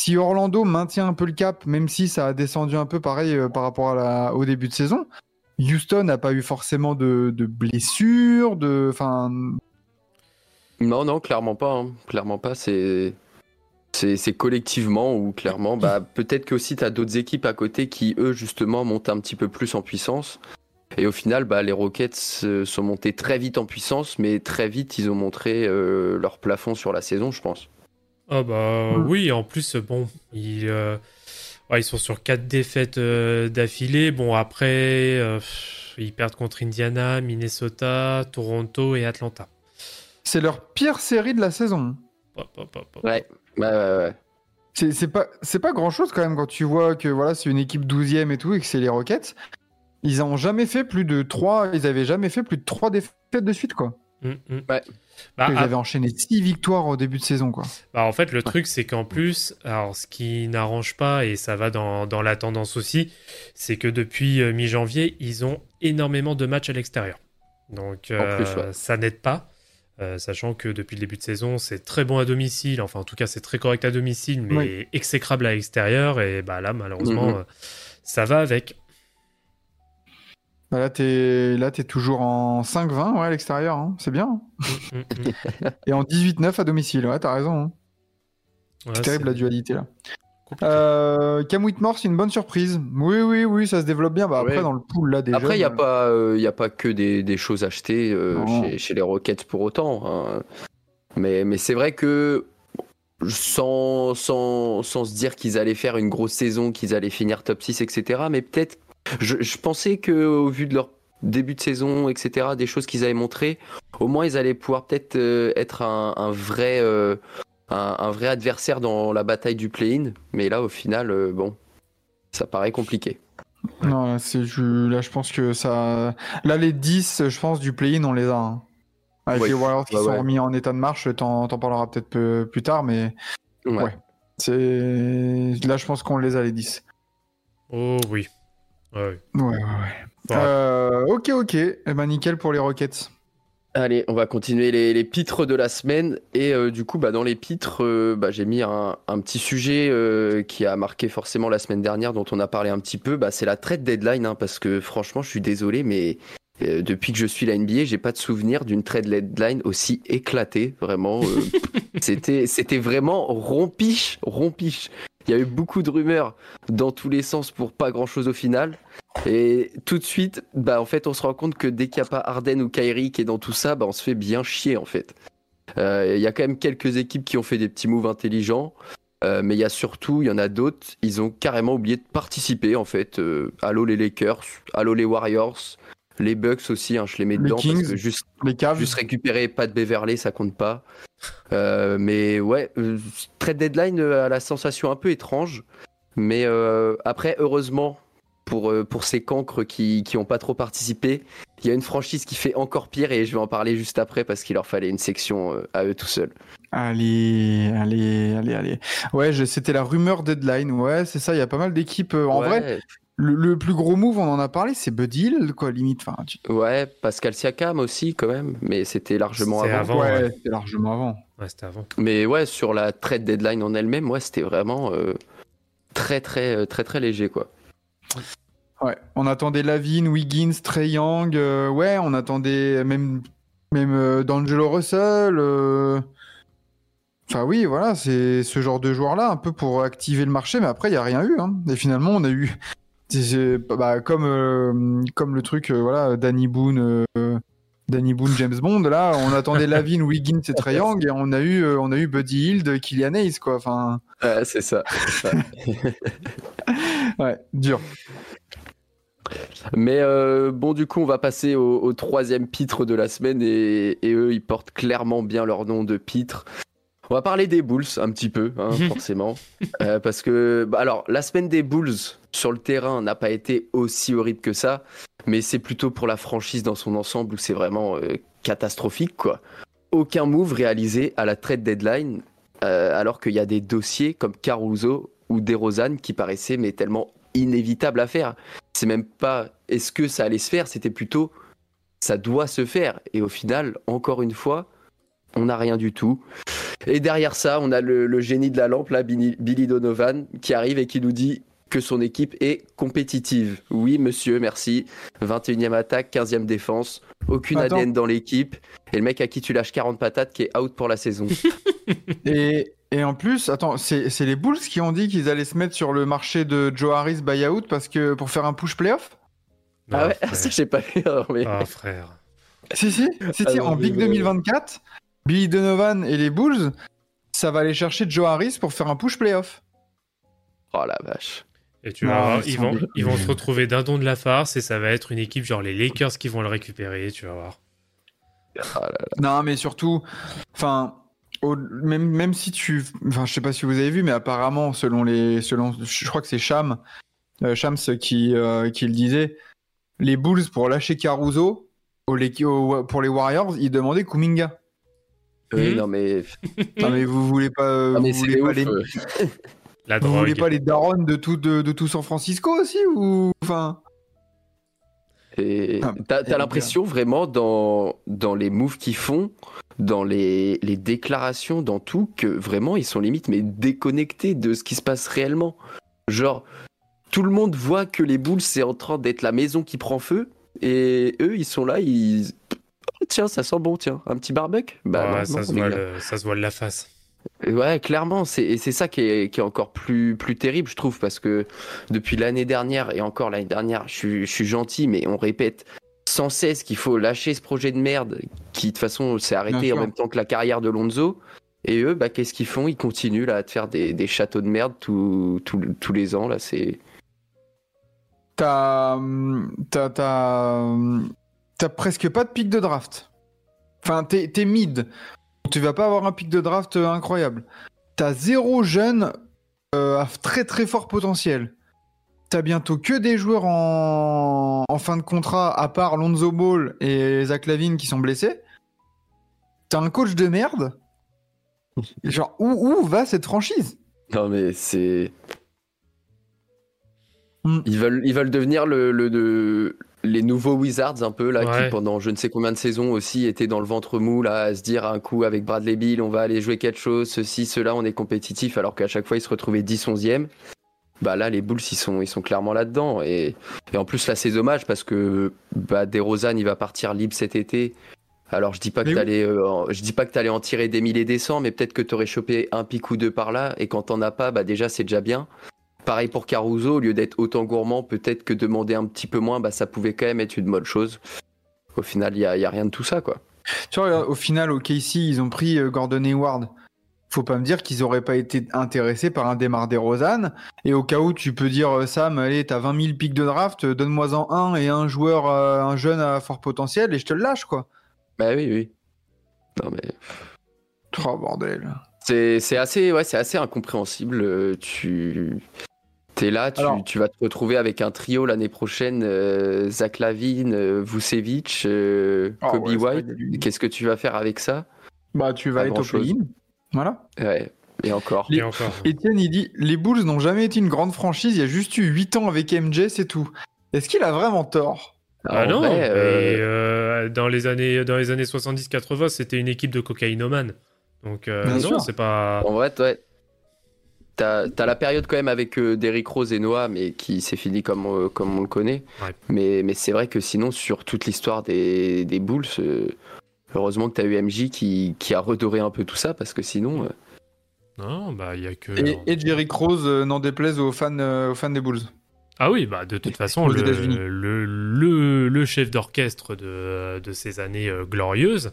si Orlando maintient un peu le cap, même si ça a descendu un peu pareil euh, par rapport à la, au début de saison, Houston n'a pas eu forcément de, blessures, de, Non, non, clairement pas. hein. Clairement pas. C'est collectivement ou clairement, bah, peut-être que aussi tu as d'autres équipes à côté qui, eux, justement, montent un petit peu plus en puissance. Et au final, bah, les Rockets sont montés très vite en puissance, mais très vite, ils ont montré euh, leur plafond sur la saison, je pense. Ah bah oui, en plus, bon, ils, euh, ouais, ils sont sur quatre défaites euh, d'affilée. Bon, après, euh, ils perdent contre Indiana, Minnesota, Toronto et Atlanta. C'est leur pire série de la saison. Ouais, ouais, ouais. ouais. C'est pas, c'est pas grand chose quand même quand tu vois que voilà, c'est une équipe 12e et tout et que c'est les Rockets. Ils n'ont jamais fait plus de 3, ils avaient jamais fait plus de 3 défaites de suite quoi. Mm, mm. Ouais. Bah, ils ah, avaient enchaîné 6 victoires au début de saison quoi. bah, en fait, le truc, c'est qu'en plus, alors ce qui n'arrange pas, et ça va dans, dans la tendance aussi, c'est que depuis euh, mi-janvier, ils ont énormément de matchs à l'extérieur. Donc, plus, euh, ouais. ça n'aide pas. euh, sachant que depuis le début de saison, c'est très bon à domicile. Enfin, en tout cas, c'est très correct à domicile, mais Oui. exécrable à l'extérieur. Et bah là, malheureusement, Mhm. euh, ça va avec. Bah là t'es là t'es toujours en 5-20 ouais à l'extérieur, hein. c'est bien. Mm, mm, mm. Et en 18-9 à domicile, ouais t'as raison. hein. Ouais, C'est terrible la dualité là. Euh, Cam Whitmore, c'est une bonne surprise. Oui, oui, oui, ça se développe bien. Bah, après, Ouais. dans le pool là, déjà. Après, il n'y a, pas, euh, y a pas que des, des choses achetées euh, chez, chez les Rockets pour autant. hein. Mais, mais c'est vrai que sans, sans, sans se dire qu'ils allaient faire une grosse saison, qu'ils allaient finir top 6, etc. Mais peut-être, je, je pensais qu'au vu de leur début de saison, etc., des choses qu'ils avaient montrées, au moins ils allaient pouvoir peut-être euh, être un, un vrai, euh, un, un vrai adversaire dans la bataille du play-in. Mais là, au final, euh, bon, ça paraît compliqué. Non, là, je, là, je pense que ça. Là, les 10, je pense, du play-in, on les a. hein. Avec les Warriors qui Ouais, sont ouais. remis en état de marche, t'en, parleras peut-être peu- plus tard, mais Ouais. Ouais. c'est. Là, je pense qu'on les a, les 10. Oh oui. Ouais, ouais. Ouais, Euh, ok, ok. Eh ben, nickel pour les Rockets. Allez, on va continuer les, les pitres de la semaine. Et euh, du coup, bah, dans les pitres, euh, bah, j'ai mis un, un petit sujet euh, qui a marqué forcément la semaine dernière, dont on a parlé un petit peu. Bah, c'est la trade deadline, hein, parce que franchement, je suis désolé, mais euh, depuis que je suis la NBA, j'ai pas de souvenir d'une trade deadline aussi éclatée. Vraiment, euh, c'était c'était vraiment rompiche, rompiche. Il y a eu beaucoup de rumeurs dans tous les sens pour pas grand chose au final. Et tout de suite, bah en fait, on se rend compte que dès qu'il n'y a pas Arden ou Kyrie qui est dans tout ça, bah on se fait bien chier en fait. Euh, Il y a quand même quelques équipes qui ont fait des petits moves intelligents, euh, mais il y a surtout, il y en a d'autres, ils ont carrément oublié de participer en fait. Euh, allô les Lakers, allô les Warriors, les Bucks aussi, hein, je les mets Les dedans Kings. parce que juste Les Cavs. Juste récupérer pas de Beverley, ça compte pas. Euh, mais ouais, euh, trade deadline euh, à la sensation un peu étrange. Mais euh, après, heureusement, pour, euh, pour ces cancres qui qui ont pas trop participé, il y a une franchise qui fait encore pire et je vais en parler juste après parce qu'il leur fallait une section euh, à eux tout seuls. Allez, allez, allez, allez. Ouais, c'était la rumeur deadline. Ouais, c'est ça. Il y a pas mal d'équipes. euh, En Ouais, vrai, le, le plus gros move, on en a parlé, c'est Buddy Hill, quoi, limite. Enfin, tu- Ouais, Pascal Siakam aussi quand même, mais c'était largement C'était avant. avant. ouais, ouais. c'était largement avant. Ouais, c'était avant. Mais ouais, sur la trade deadline en elle-même, ouais, c'était vraiment euh, très très euh, très très léger quoi. Ouais, on attendait Lavine, Wiggins, Trey Young. euh, ouais, on attendait même, même euh, D'Angelo Russell. euh. Enfin, oui, voilà, c'est ce genre de joueur-là, un peu pour activer le marché, mais après, il n'y a rien eu. Hein. Et finalement, on a eu. Bah, comme, euh, comme le truc, euh, voilà, Danny Boone. euh, Danny Boone, James Bond, là, on attendait Lavine, Wiggins et Young, et on a eu, on a eu Buddy Hield, Kylian Hayes, quoi. Enfin, c'est ça. ouais, dur. Mais euh, bon, du coup, on va passer au, au troisième pitre de la semaine et, et eux, ils portent clairement bien leur nom de pitre. On va parler des Bulls un petit peu, hein, forcément. Euh, parce que, bah, alors, la semaine des Bulls sur le terrain n'a pas été aussi horrible que ça, mais c'est plutôt pour la franchise dans son ensemble où c'est vraiment euh, catastrophique, quoi. Aucun move réalisé à la trade deadline, euh, alors qu'il y a des dossiers comme Caruso ou DeRozan qui paraissaient mais tellement inévitables à faire c'est même pas est-ce que ça allait se faire, c'était plutôt ça doit se faire. Et au final, encore une fois, on n'a rien du tout. Et derrière ça, on a le, le génie de la lampe, là, Billy, Billy Donovan, qui arrive et qui nous dit que son équipe est compétitive. Oui, monsieur, merci. 21e attaque, 15e défense, aucune Attends. ADN dans l'équipe. Et le mec à qui tu lâches 40 patates qui est out pour la saison. Et, et en plus, attends, c'est c'est les Bulls qui ont dit qu'ils allaient se mettre sur le marché de Joe Harris buyout parce que pour faire un push playoff? Ah ouais, frère. ça j'ai pas vu. mais... Ah, frère. Si, si, si, si, Ah, en Big mais- 2024, Billy Donovan et les Bulls, ça va aller chercher Joe Harris pour faire un push playoff. Oh la vache. Et tu voir, ils vont, ils vont se retrouver d'un don de la farce et ça va être une équipe genre les Lakers qui vont le récupérer, tu vas voir. Ah là là. Non, mais surtout, enfin, même, même si tu, enfin, je sais pas si vous avez vu, mais apparemment, selon les, selon, je crois que c'est Cham, euh, Shams qui, euh, qui le disait, les Bulls pour lâcher Caruso, au- les- au- pour les Warriors, ils demandaient Kuminga. Oui, Mhm. non mais, Non, mais vous voulez pas, mais vous voulez pas ouf, les. La vous voulez pas les darons de tout, de, de tout San Francisco aussi ou, enfin, Ah, t'as l'impression vraiment dans, dans les moves qu'ils font, dans les, les déclarations, dans tout, que vraiment ils sont limite mais déconnectés de ce qui se passe réellement. Genre, tout le monde voit que les boules c'est en train d'être la maison qui prend feu, et eux ils sont là, ils. Oh, tiens, ça sent bon, tiens, un petit barbecue? Bah Ouais, non, ça, non, se voit le- ça se voit de la face. Ouais, clairement, c'est et c'est ça qui est, qui est encore plus, plus terrible, je trouve, parce que depuis l'année dernière, et encore l'année dernière, je, suis- je suis gentil, mais on répète sans cesse qu'il faut lâcher ce projet de merde, qui de toute façon s'est arrêté en même temps que la carrière de Lonzo. Et eux, bah, qu'est-ce qu'ils font? Ils continuent là, à te faire des, des châteaux de merde tous tous- tous les ans. Là, c'est t'as, t'as, t'as, presque pas de pic de draft. Enfin, t'es, mid. Tu vas pas avoir un pic de draft euh, incroyable. T'as zéro jeune euh, à très très fort potentiel. T'as bientôt que des joueurs en... en fin de contrat, à part Lonzo Ball et Zach Lavine qui sont blessés. T'as un coach de merde. Genre, où, où va cette franchise? Non mais c'est Hmm. ils veulent ils veulent devenir le, le, le- les nouveaux Wizards un peu là Ouais. qui pendant je ne sais combien de saisons aussi étaient dans le ventre mou là à se dire un coup avec Bradley Bill on va aller jouer quelque chose ceci cela on est compétitif alors qu'à chaque fois ils se retrouvaient 10 11e bah là les Bulls ils sont ils sont clairement là dedans et, et en plus là c'est dommage parce que bah DeRozan il va partir libre cet été alors je dis pas que oui. t'allais euh, en- je dis pas que t'allais en tirer des mille et des cents mais peut-être que t'aurais chopé un pic ou deux par là et quand t'en as pas bah déjà c'est déjà bien Pareil pour Caruso, au lieu d'être autant gourmand, peut-être que demander un petit peu moins, bah, ça pouvait quand même être une bonne chose. Au final, il n'y a, il y a rien de tout ça, quoi. Tu vois, au final, au KC, ils ont pris euh, Gordon Hayward. Faut pas me dire qu'ils auraient pas été intéressés par un Demar DeRozan. Et au cas où tu peux dire, euh, Sam, allez, t'as 20 000 pics de draft, euh, donne-moi-en un et un joueur, un jeune à fort potentiel et je te le lâche, quoi. Bah oui, oui. Non, mais Oh, bordel. c'est assez, ouais, c'est assez incompréhensible. Euh, Tu es là, tu, Alors- tu vas te retrouver avec un trio l'année prochaine euh, Zach Lavine, euh, Vucevic, euh, Ah Kobe ouais, White. Qu'est-ce que tu vas faire avec ça? Bah, tu vas Pas être au play-in. Voilà. Ouais, et encore. Les- Et encore. Etienne, il dit, les Bulls n'ont jamais été une grande franchise, il y a juste eu 8 ans avec MJ, c'est tout. Est-ce qu'il a vraiment tort? Ah En non, vrai, mais, euh, euh, dans les années, dans les années 70-80, c'était une équipe de cocaïnomanes. Donc euh, non, c'est pas. En vrai, ouais. T'as as la période quand même avec euh, Derrick Rose et Noah, mais qui s'est fini comme, euh, comme on le connaît. Ouais. Mais, mais c'est vrai que sinon, sur toute l'histoire des, des Bulls, euh, heureusement que t'as eu MJ qui, qui a redoré un peu tout ça, parce que sinon, euh, Non, bah il y a que. et, et Jerry Rose euh, n'en déplaise aux fans, euh, aux fans des Bulls. Ah oui, bah de toute façon, le, États-Unis. le, le, le chef d'orchestre de, de ces années euh, glorieuses,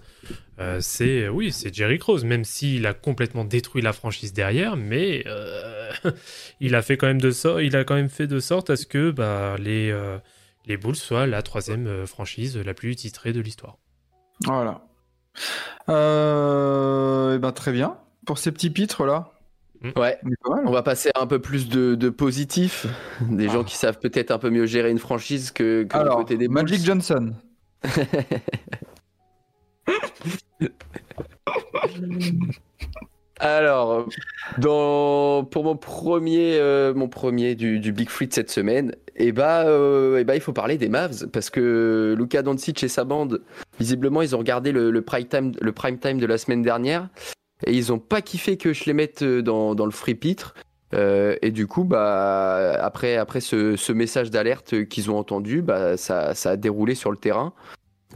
euh, c'est oui, c'est Jerry Rose, même s'il a complètement détruit la franchise derrière, mais euh, il a fait quand même de sorte, il a quand même fait de sorte à ce que bah, les euh, les Bulls soient la troisième franchise la plus titrée de l'histoire. Voilà. Et ben, très bien. Pour ces petits pitres là, ouais. on est pas mal. On va passer à un peu plus de, de positif, des gens Ah. qui savent peut-être un peu mieux gérer une franchise que, que le Alors, côté des Magic Bulls. Johnson. Alors, dans, pour mon premier, euh, mon premier du, du Big Free de cette semaine, eh bah, euh, eh bah, il faut parler des Mavs parce que Luka Doncic et sa bande, visiblement, ils ont regardé le, le prime time, le prime time de la semaine dernière et ils ont pas kiffé que je les mette euh, dans, dans le free pitre. Euh, et du coup, bah, après, après ce, ce message d'alerte qu'ils ont entendu, bah, ça, ça a déroulé sur le terrain.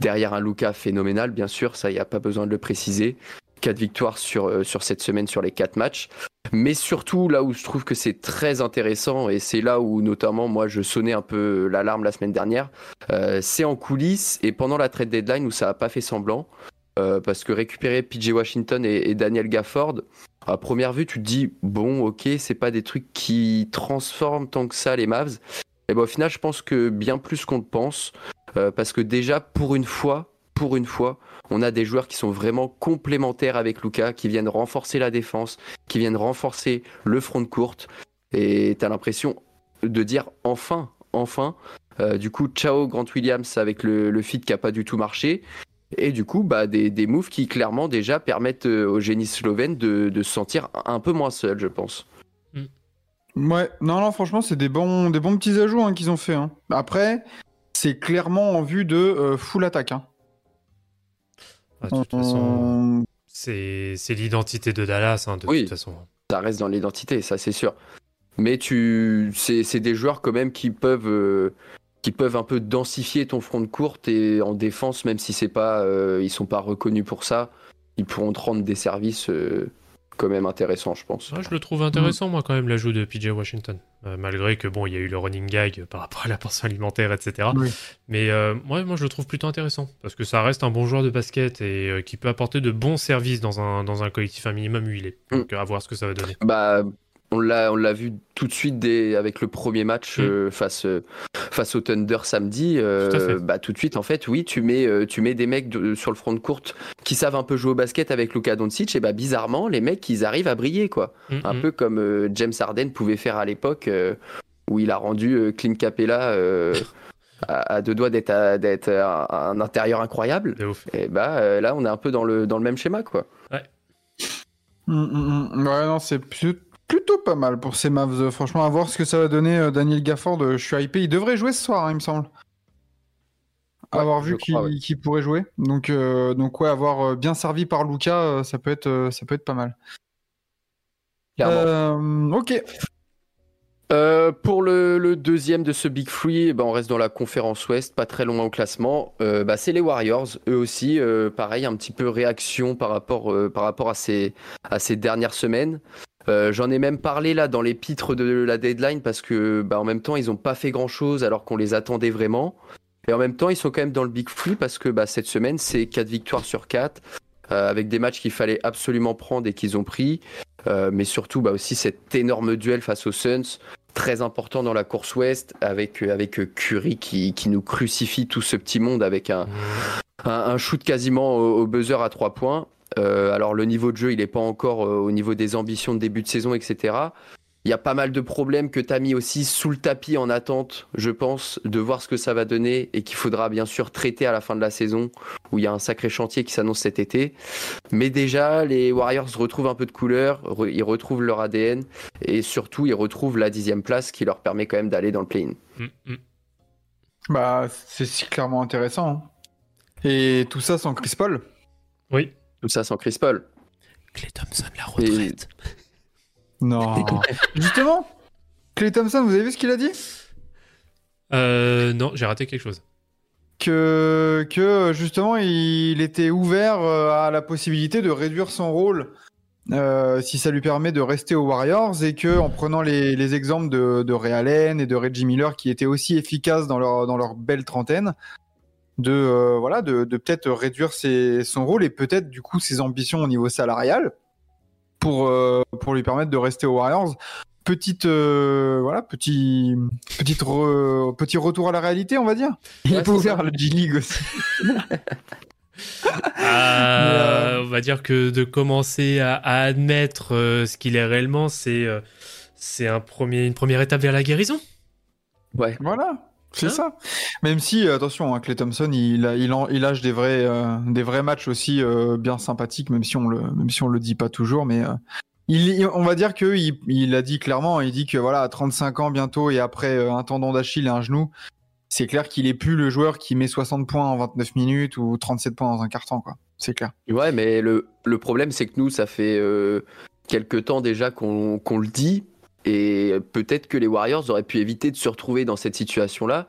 Derrière un Luka phénoménal, bien sûr, ça, il n'y a pas besoin de le préciser. 4 victoires sur, euh, sur cette semaine sur les 4 matchs. Mais surtout, là où je trouve que c'est très intéressant, et c'est là où notamment moi je sonnais un peu l'alarme la semaine dernière, euh, c'est en coulisses et pendant la trade deadline où ça n'a pas fait semblant. Euh, parce que récupérer PJ Washington et, Daniel Gafford, à première vue, tu te dis, bon, ok, c'est pas des trucs qui transforment tant que ça les Mavs. Et ben, au final, je pense que bien plus qu'on le pense, euh, parce que déjà, pour une fois, pour une fois, on a des joueurs qui sont vraiment complémentaires avec Luca, qui viennent renforcer la défense, qui viennent renforcer le front de courte. Et tu as l'impression de dire enfin, enfin. Euh, du coup, ciao Grant Williams avec le, le feed qui a pas du tout marché. Et du coup, bah, des, des moves qui clairement déjà permettent euh, au génie slovène de, de se sentir un peu moins seul, je pense. Ouais, non, non, franchement, c'est des bons, des bons petits ajouts hein, qu'ils ont fait. hein. Après, c'est clairement en vue de euh, full attaque. hein. Ah, de toute façon, On- c'est c'est l'identité de Dallas, hein, de Oui. toute façon. Ça reste dans l'identité, ça c'est sûr. Mais tu, c'est c'est des joueurs quand même qui peuvent, euh, qui peuvent un peu densifier ton front de courte et en défense, même si c'est pas, euh, ils sont pas reconnus pour ça, ils pourront te rendre des services euh, quand même intéressants, je pense. Ouais, je le trouve intéressant, moi, quand même, l'ajout de PJ Washington. Euh, malgré que, bon, il y a eu le running gag par rapport à la pension alimentaire, etc. Oui. Mais euh, ouais, moi, je le trouve plutôt intéressant. Parce que ça reste un bon joueur de basket et euh, qui peut apporter de bons services dans un, dans un collectif un minimum huilé. Mm. Donc, à voir ce que ça va donner. Bah, on l'a, on l'a vu tout de suite dès, avec le premier match Mm. euh, face, euh, face au Thunder samedi. euh, Tout bah, tout de suite, en fait, oui, tu mets, euh, tu mets des mecs de- sur le front de courte qui savent un peu jouer au basket avec Luka Doncic. Et bah, bizarrement, les mecs, ils arrivent à briller, quoi. Mm, Un mm. peu comme euh, James Harden pouvait faire à l'époque, euh, où il a rendu euh, Clint Capella euh, à, à deux doigts d'être, à- d'être un, un intérieur incroyable. Ouf. Et bah, euh, là, on est un peu dans le, dans le même schéma, quoi. Mm. Ouais, non, c'est pu- plutôt pas mal pour ces Mavs. Franchement, à voir ce que ça va donner. euh, Daniel Gafford, euh, je suis hypé. Il devrait jouer ce soir, hein, il me semble. Ouais, avoir vu qu'il ouais. pourrait jouer. Donc, euh, donc ouais, avoir bien servi par Luca, ça peut être, ça peut être pas mal. Euh, ok. Euh, pour le, le deuxième de ce Big Free, eh ben, on reste dans la conférence Ouest, pas très loin au classement. Euh, bah, c'est les Warriors, eux aussi. euh, pareil, un petit peu réaction par rapport, par rapport à, ces, à ces dernières semaines. Euh, J'en ai même parlé là dans les pitres de la deadline parce que bah, en même temps ils n'ont pas fait grand chose alors qu'on les attendait vraiment. Et en même temps ils sont quand même dans le Big Free parce que bah, cette semaine c'est 4 victoires sur 4 euh, avec des matchs qu'il fallait absolument prendre et qu'ils ont pris. Euh, mais surtout bah, aussi cet énorme duel face aux Suns très important dans la course ouest avec, avec Curry qui, qui nous crucifie tout ce petit monde avec un, un, shoot quasiment au, au buzzer à trois points. Euh, alors le niveau de jeu, il n'est pas encore euh, au niveau des ambitions de début de saison, etc. Il y a pas mal de problèmes que tu as mis aussi sous le tapis en attente, je pense, de voir ce que ça va donner et qu'il faudra bien sûr traiter à la fin de la saison, où il y a un sacré chantier qui s'annonce cet été. Mais déjà, les Warriors retrouvent un peu de couleur, re- ils retrouvent leur ADN et surtout, ils retrouvent la dixième place qui leur permet quand même d'aller dans le play-in. Mm, mm. Bah, c'est si clairement intéressant. hein. Et tout ça sans Chris Paul. Oui. Tout ça sans Chris Paul. Clay Thompson, la retraite. Non. Justement, Clay Thompson, vous avez vu ce qu'il a dit? Euh, non, j'ai raté quelque chose. que, que justement il était ouvert euh, à la possibilité de réduire son rôle euh, si ça lui permet de rester aux Warriors et que en prenant les, les exemples de, de Ray Allen et de Reggie Miller qui étaient aussi efficaces dans leur, dans leur belle trentaine de euh, voilà de, de peut-être réduire ses- son rôle et peut-être du coup ses ambitions au niveau salarial pour euh, pour lui permettre de rester aux Warriors. Petite euh, voilà petit petite re- petit retour à la réalité on va dire. Il Ouais, à la G League aussi. Euh, on va dire que de commencer à, à admettre euh, ce qu'il est réellement, c'est euh, c'est un premier, une première étape vers la guérison. Ouais. voilà c'est Hein ça même si euh, attention hein, Clay Thompson il a- il, en- il lâche des vrais euh, des vrais matchs aussi euh, bien sympathiques même si on le même si on le dit pas toujours mais euh, il, on va dire que il, il a dit clairement il dit que voilà à 35 ans bientôt et après un tendon d'Achille et un genou c'est clair qu'il est plus le joueur qui met 60 points en 29 minutes ou 37 points dans un carton quoi c'est clair Ouais, mais le, le problème, c'est que nous, ça fait quelques temps déjà qu'on qu'on le dit. Et peut-être que les Warriors auraient pu éviter de se retrouver dans cette situation-là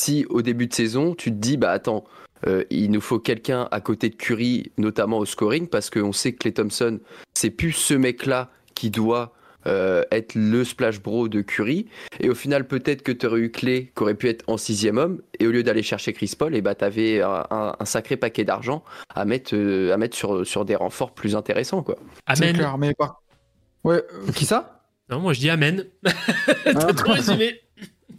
si au début de saison, tu te dis, bah attends, euh, il nous faut quelqu'un à côté de Curry, notamment au scoring, parce qu'on sait que Clay Thompson, c'est plus ce mec-là qui doit euh, être le splash bro de Curry. Et au final, peut-être que tu aurais eu Clay qui aurait pu être en sixième homme, et au lieu d'aller chercher Chris Paul, et bah t'avais un, un- un sacré paquet d'argent à mettre, euh, à mettre sur, sur des renforts plus intéressants, quoi. Amen. clair mais Ouais, euh, qui ça? Non, moi je dis Amen. T'as tout résumé.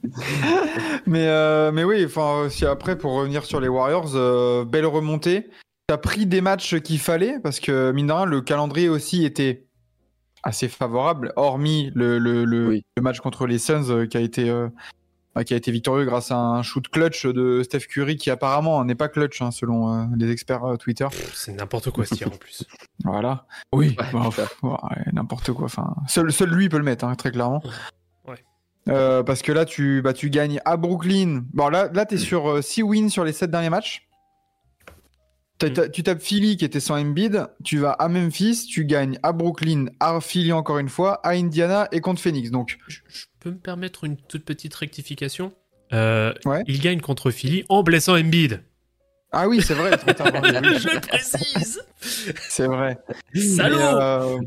mais, euh, mais oui, enfin, si après, pour revenir sur les Warriors, euh, belle remontée. T'as pris des matchs qu'il fallait, parce que, mine de rien, le calendrier aussi était assez favorable, hormis le, le, le, Oui. le match contre les Suns euh, qui a été. Qui a été victorieux grâce à un shoot clutch de Steph Curry qui apparemment n'est pas clutch hein, selon euh, les experts euh, Twitter. C'est n'importe quoi ce tir en plus. Voilà. Oui, Ouais, bah, ça. pff, ouais, n'importe quoi. Enfin, seul, seul lui peut le mettre, hein, très clairement. Ouais. Euh, parce que là, tu, bah, tu gagnes à Brooklyn. Bon, là, là tu es sur 6 wins sur les 7 derniers matchs. Mm. t'as- Tu tapes Philly qui était sans Embiid. Tu vas à Memphis. Tu gagnes à Brooklyn, à Philly encore une fois, à Indiana et contre Phoenix. Donc, Je, je peux me permettre une toute petite rectification Euh, Ouais. Il gagne contre Philly en blessant Embiid. ah oui, c'est vrai. trop tard, oui, oui, je le précise. c'est vrai. Salaud. Et, euh,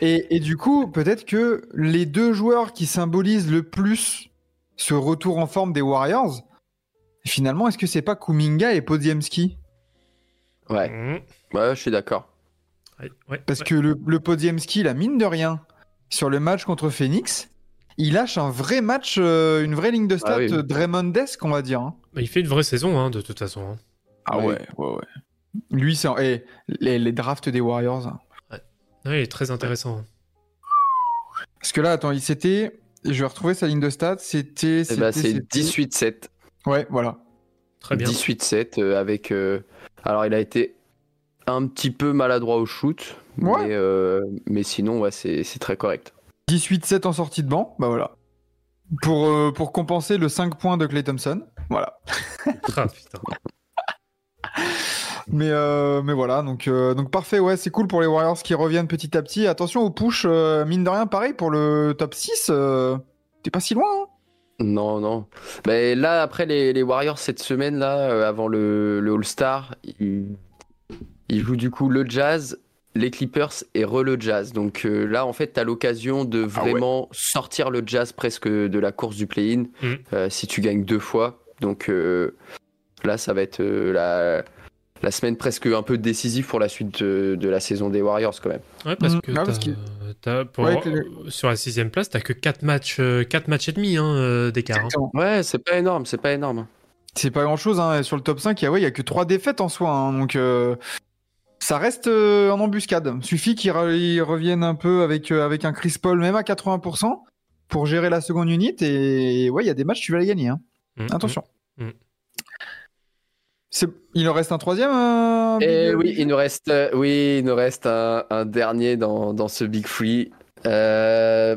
et, et du coup, peut-être que les deux joueurs qui symbolisent le plus ce retour en forme des Warriors, finalement, est-ce que c'est pas Kuminga et Podziemski? Ouais, Mmh. ouais, je suis d'accord. Ouais, ouais, Parce ouais. que le, le Podziemski, la mine de rien, sur le match contre Phoenix, il lâche un vrai match, euh, une vraie ligne de stats Ah oui. euh, Draymondesque, on va dire. hein. Il fait une vraie saison hein, de toute façon. hein. Ah Oui. ouais, ouais, ouais. Lui, c'est. Et les, les drafts des Warriors. hein. Ouais, il est très intéressant. Parce que là, attends, il s'était. Je vais retrouver sa ligne de stats. C'était. Eh c'était- c'est c'était- 18-7. Ouais, voilà. Très bien. 18-7 euh, avec. euh, Alors, il a été un petit peu maladroit au shoot, Ouais. mais, euh, mais sinon, ouais, c'est très correct. 18-7 en sortie de banc, bah voilà. Pour, euh, pour compenser le 5 points de Clay Thompson. Voilà. Ah, putain. Mais, euh, mais voilà, donc, euh, donc parfait, ouais, c'est cool pour les Warriors qui reviennent petit à petit. Attention au push, euh, mine de rien, pareil pour le top 6. euh, T'es pas si loin, hein Non, non. Mais là, après les, les Warriors cette semaine, là, euh, avant le, le All-Star, ils, ils jouent du coup le Jazz, les Clippers et re le Jazz. Donc euh, là, en fait, tu as l'occasion de Ah ouais. vraiment sortir le Jazz presque de la course du play-in Mhm. euh, si tu gagnes deux fois. Donc euh, là, ça va être euh, la, la semaine presque un peu décisive pour la suite de, de la saison des Warriors quand même. Ouais, parce Mm, que, ah, t'as- parce que- t'as- pour- Ouais, que- sur la sixième place, t'as que 4 matchs, euh, quatre matchs et demi hein, euh, d'écart. hein. Ouais, c'est pas énorme, c'est pas énorme. C'est pas grand chose, hein. Sur le top 5, il y a, ouais, il y a que 3 défaites en soi, hein, donc euh, ça reste euh, en embuscade. Suffit qu'ils re- reviennent un peu avec, euh, avec un Chris Paul, même à 80%, pour gérer la seconde unit. Et ouais, il y a des matchs, tu vas les gagner. hein. Mm, Attention. Mm. C'est- Il en reste un troisième euh, Et Big- oui, il nous reste, euh, oui, il nous reste un, un dernier dans, dans ce Big Free. Euh,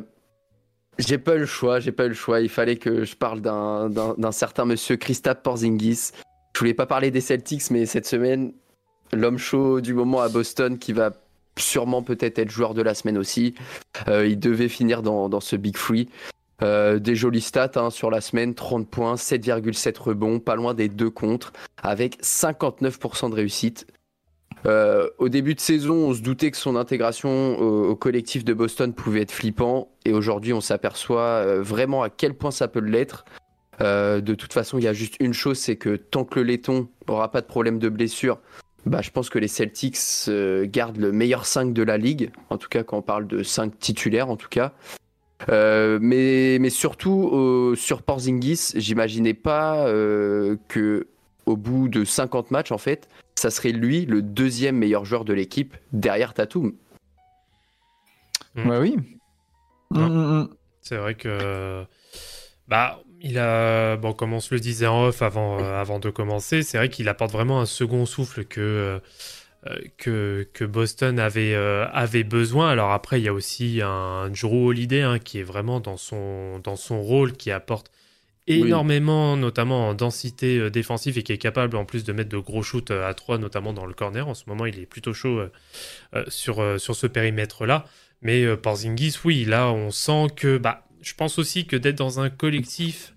j'ai pas eu le choix, j'ai pas eu le choix. Il fallait que je parle d'un, d'un, d'un certain monsieur Kristaps Porzingis. Je voulais pas parler des Celtics, mais cette semaine, l'homme chaud du moment à Boston qui va sûrement peut-être être joueur de la semaine aussi. Euh, il devait finir dans, dans ce Big Free. Euh, des jolies stats hein, sur la semaine, 30 points, 7,7 rebonds, pas loin des deux contre, avec 59% de réussite. Euh, au début de saison, on se doutait que son intégration au, au collectif de Boston pouvait être flippant, et aujourd'hui, on s'aperçoit vraiment à quel point ça peut l'être. De toute façon, il y a juste une chose, c'est que tant que le laiton n'aura pas de problème de blessure, bah, je pense que les Celtics euh, gardent le meilleur 5 de la ligue, en tout cas quand on parle de 5 titulaires en tout cas. Euh, mais, mais surtout euh, sur Porzingis, j'imaginais pas euh, que au bout de 50 matchs en fait, ça serait lui le deuxième meilleur joueur de l'équipe derrière Tatum. Bah oui. Non. Mm, mm, mm. C'est vrai que. Bah, il a. Bon, comme on se le disait en off avant, euh, avant de commencer, c'est vrai qu'il apporte vraiment un second souffle que. euh, euh, que, que Boston avait, euh, avait besoin. Alors après, il y a aussi un Drew Holiday hein, qui est vraiment dans son, dans son rôle, qui apporte énormément, notamment en densité défensive et qui est capable en plus de mettre de gros shoots à 3, notamment dans le corner. En ce moment, il est plutôt chaud sur, sur ce périmètre-là. Mais Porzingis, oui, là, on sent que. Bah, je pense aussi que d'être dans un collectif.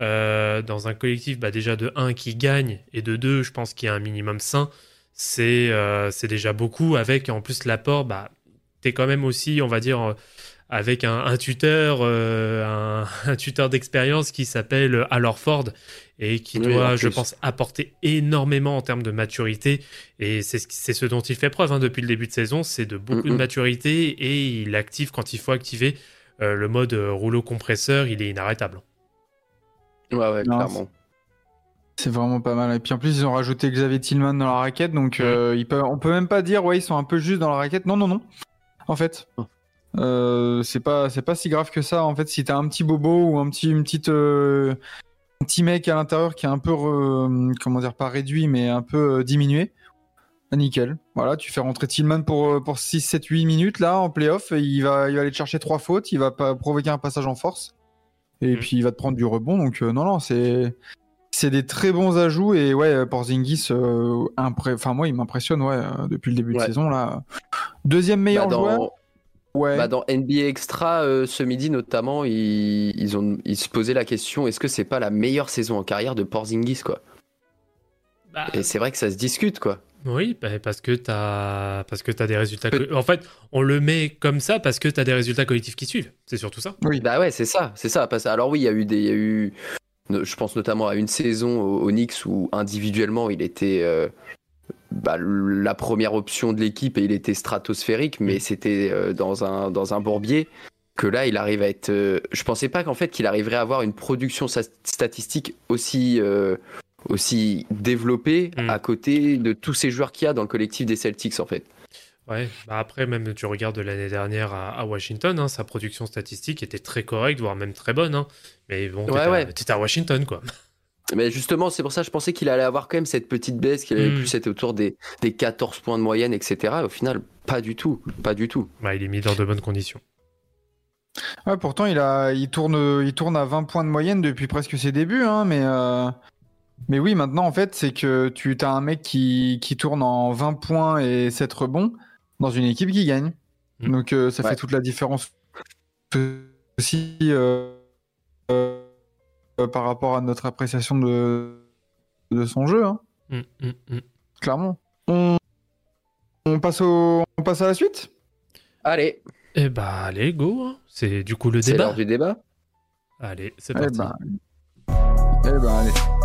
euh, dans un collectif bah, déjà de 1 qui gagne et de 2 je pense qu'il y a un minimum sain c'est euh, déjà beaucoup avec en plus l'apport bah t'es quand même aussi on va dire euh, avec un, un tuteur, euh, un, un tuteur d'expérience qui s'appelle Alor Ford et qui Oui, doit, je pense, apporter énormément en termes de maturité. Et c'est ce, dont il fait preuve hein, depuis le début de saison, c'est de beaucoup de maturité et il active quand il faut activer euh, le mode euh, rouleau compresseur. Il est inarrêtable. Ouais, ouais, Non, clairement. C'est vraiment pas mal. Et puis en plus, ils ont rajouté Xavier Tillman dans la raquette, donc Ouais. euh, ils peuvent, on peut même pas dire ouais ils sont un peu juste dans la raquette. Non non non. En fait, Oh. euh, c'est pas c'est pas si grave que ça. En fait, si t'as un petit bobo ou un petit une petite euh, un petit mec à l'intérieur qui est un peu re- comment dire pas réduit mais un peu euh, diminué, nickel. Voilà, tu fais rentrer Tillman pour euh, pour 6 7 8 minutes là en playoff, et il va il va aller te chercher trois fautes, il va pas provoquer un passage en force. Et Mhm. puis il va te prendre du rebond donc euh, non non, c'est c'est des très bons ajouts et ouais Porzingis euh, impré- enfin moi il m'impressionne ouais euh, depuis le début de saison là. Deuxième meilleur Bah, joueur. dans, Ouais. bah, dans NBA Extra, euh, ce midi notamment, ils, ils, ont, ils se posaient la question est-ce que c'est pas la meilleure saison en carrière de Porzingis quoi? Bah, Et c'est vrai que ça se discute quoi. Oui, bah, parce que t'as parce que t'as des résultats. En fait, on le met comme ça parce que t'as des résultats collectifs qui suivent. C'est surtout ça. oui. Bah ouais, c'est ça, c'est ça. Alors oui, il y a eu des, il y a eu, je pense notamment à une saison au, Knicks où individuellement il était euh, bah, la première option de l'équipe et il était stratosphérique, mais c'était euh, dans un dans un bourbier que là il arrive à être. euh, je pensais pas qu'en fait qu'il arriverait à avoir une production statistique aussi euh, aussi développée Mm. à côté de tous ces joueurs qu'il y a dans le collectif des Celtics en fait. Ouais. Bah après, même tu regardes l'année dernière à, à Washington, hein, sa production statistique était très correcte, voire même très bonne. hein. Mais bon, Ouais, t'étais à- ouais. t'étais à Washington, quoi. Mais justement, c'est pour ça que je pensais qu'il allait avoir quand même cette petite baisse, qu'il allait Mm. plus être autour des, des 14 points de moyenne, etc. Et au final, pas du tout. Pas du tout. Bah, il est mis dans de bonnes conditions. Ouais, pourtant il a il tourne il tourne à 20 points de moyenne depuis presque ses débuts hein, mais euh, mais oui maintenant en fait c'est que tu as un mec qui qui tourne en 20 points et 7 rebonds dans une équipe qui gagne. Mm. Donc euh, ça Ouais. fait toute la différence aussi euh, euh, par rapport à notre appréciation de de son jeu hein, hum, hum. clairement. On on passe au on passe à la suite? Allez, Eh bah, allez, go. hein. C'est du coup le c'est débat. l'heure du débat. Allez, c'est Eh parti. ben, eh ben, allez.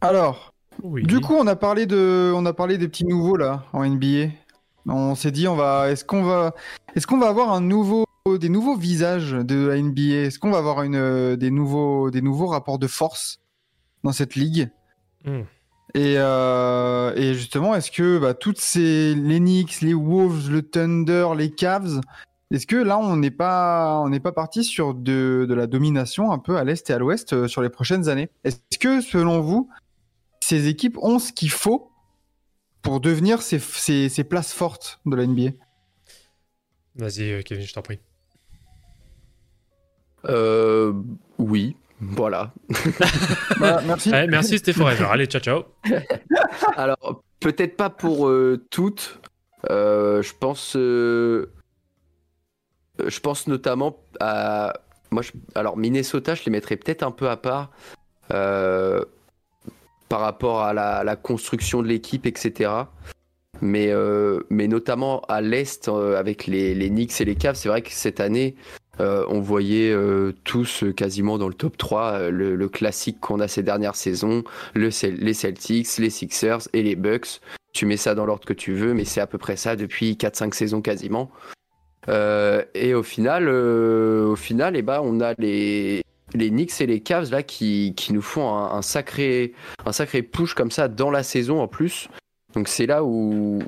Alors, oui. du coup, on a parlé de, on a parlé des petits nouveaux là en NBA. On s'est dit, on va, est-ce qu'on va, est-ce qu'on va avoir un nouveau, des nouveaux visages de la NBA Est-ce qu'on va avoir une, des nouveaux, des nouveaux rapports de force dans cette ligue? Hmm. Et, euh, et justement, est-ce que bah, toutes ces les Knicks, les Wolves, le Thunder, les Cavs, est-ce que là on n'est pas on n'est pas parti sur de, de la domination un peu à l'est et à l'ouest euh, sur les prochaines années? Est-ce que selon vous, ces équipes ont ce qu'il faut pour devenir ces, ces, ces places fortes de la NBA Vas-y, euh, Kevin, je t'en prie. Euh, oui, voilà. Voilà, Merci. Allez, merci, c'était Forever. Allez, ciao, ciao. Alors, peut-être pas pour euh, toutes. Euh, je pense. euh, je pense notamment à. Moi, je- alors Minnesota, je les mettrais peut-être un peu à part euh, par rapport à la, construction de l'équipe, etc. Mais, euh, mais notamment à l'Est, euh, avec les, Knicks et les Cavs, c'est vrai que cette année, euh, on voyait tous quasiment dans le top 3 euh, le, classique qu'on a ces dernières saisons le les Celtics, les Sixers et les Bucks. Tu mets ça dans l'ordre que tu veux, mais c'est à peu près ça depuis 4-5 saisons quasiment. Et au final, au final eh ben, on a les, les Knicks et les Cavs là, qui, qui nous font un, un sacré, un sacré push comme ça dans la saison en plus. Donc c'est là où,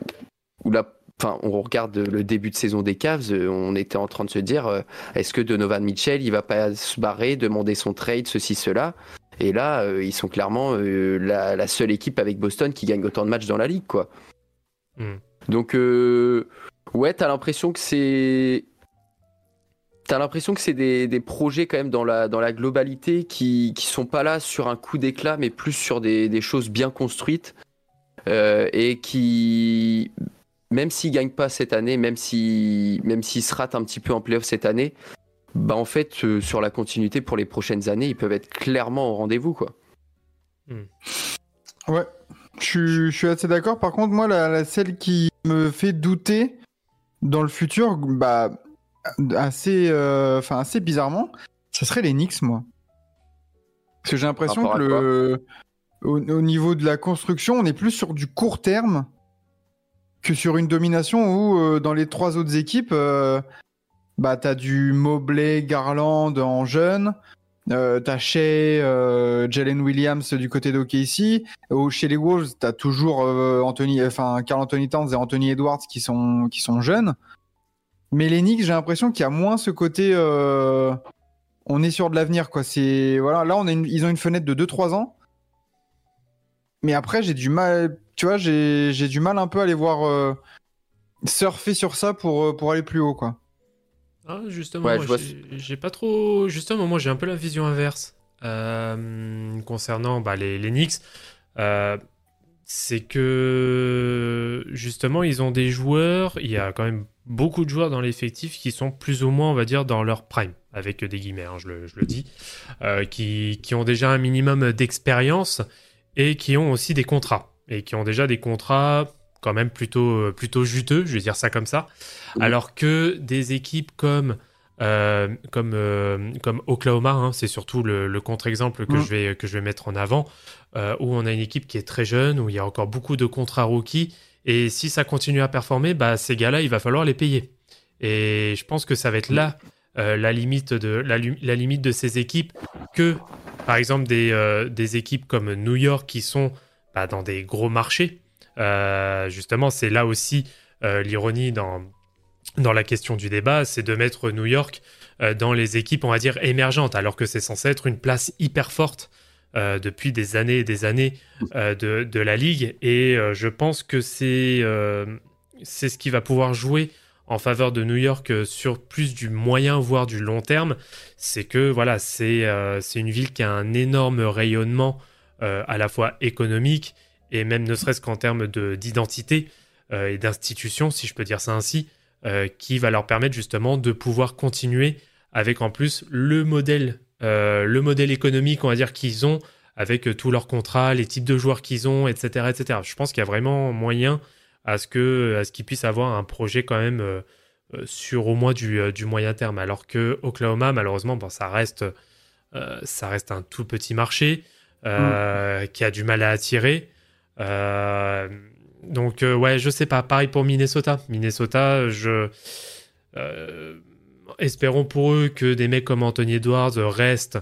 où la, enfin, on regarde le début de saison des Cavs, euh, on était en train de se dire euh, est-ce que Donovan Mitchell il va pas se barrer, demander son trade, ceci, cela? Et là, euh, ils sont clairement la, la seule équipe avec Boston qui gagne autant de matchs dans la ligue, quoi. Hmm. Donc, euh, ouais, t'as l'impression que c'est. T'as l'impression que c'est des, des projets quand même dans la, dans la globalité qui, qui sont pas là sur un coup d'éclat, mais plus sur des, des choses bien construites euh, et qui, même s'ils gagnent pas cette année, même si, même s'ils se ratent un petit peu en playoff cette année, bah en fait, euh, sur la continuité pour les prochaines années, ils peuvent être clairement au rendez-vous, quoi. Ouais, je suis, assez d'accord. Par contre, moi, la- celle qui me fait douter dans le futur, bah, assez, euh, enfin, assez bizarrement, ce serait les Knicks, moi. Parce que j'ai l'impression que le, au, au niveau de la construction, on est plus sur du court terme que sur une domination où, euh, dans les trois autres équipes, euh, bah, t'as du Mobley, Garland en jeune, euh, t'as Shea, euh, Jalen Williams du côté d'OKC. Au- Chez les Wolves, t'as toujours euh, Anthony, enfin Carl Anthony Towns et Anthony Edwards qui sont qui sont jeunes. Mais les Knicks, j'ai l'impression qu'il y a moins ce côté. euh, on est sur de l'avenir, quoi. C'est voilà, là on a une- ils ont une fenêtre de 2-3 ans. Mais après, j'ai du mal. Tu vois, j'ai j'ai du mal un peu à les voir euh, surfer sur ça pour euh, pour aller plus haut, quoi. Ah, justement, Ouais, j'ai- j'ai pas trop. Justement, moi, j'ai un peu la vision inverse euh, concernant bah, les, les Knicks. Euh, c'est que justement, ils ont des joueurs. Il y a quand même beaucoup de joueurs dans l'effectif qui sont plus ou moins, on va dire, dans leur prime, avec des guillemets, hein, je, le, je le dis, euh, qui, qui ont déjà un minimum d'expérience et qui ont aussi des contrats. Et qui ont déjà des contrats quand même plutôt, plutôt juteux, je vais dire ça comme ça. Mhm. Alors que des équipes comme, euh, comme, euh, comme Oklahoma, hein, c'est surtout le, le contre-exemple que, Mhm. je vais, que je vais mettre en avant, euh, où on a une équipe qui est très jeune, où il y a encore beaucoup de contrats rookies. Et si ça continue à performer, bah, ces gars-là, il va falloir les payer. Et je pense que ça va être là euh, la, limite de, la, ces équipes que, par exemple, des, euh, des équipes comme New York qui sont bah, dans des gros marchés. Justement, c'est là aussi l'ironie dans, dans la question du débat, c'est de mettre New York dans les équipes, on va dire, émergentes, alors que c'est censé être une place hyper forte euh, depuis des années et des années euh, de, de la Ligue. Et euh, je pense que c'est ce qui va pouvoir jouer en faveur de New York sur plus du moyen, voire du long terme. C'est que voilà, c'est c'est une ville qui a un énorme rayonnement à la fois économique et même ne serait-ce qu'en termes de- d'identité et d'institution, si je peux dire ça ainsi, qui va leur permettre justement de pouvoir continuer avec en plus le modèle, le modèle économique, on va dire, qu'ils ont avec euh, tous leurs contrats, les types de joueurs qu'ils ont, etc., etc. Je pense qu'il y a vraiment moyen à ce que à ce qu'ils puissent avoir un projet quand même euh, euh, sur au moins du, euh, du moyen terme. Alors que Oklahoma, malheureusement, bon, ça reste euh, ça reste un tout petit marché euh, qui a du mal à attirer. Euh, donc euh, ouais, je sais pas. Pareil pour Minnesota. Minnesota, je euh, espérons pour eux que des mecs comme Anthony Edwards restent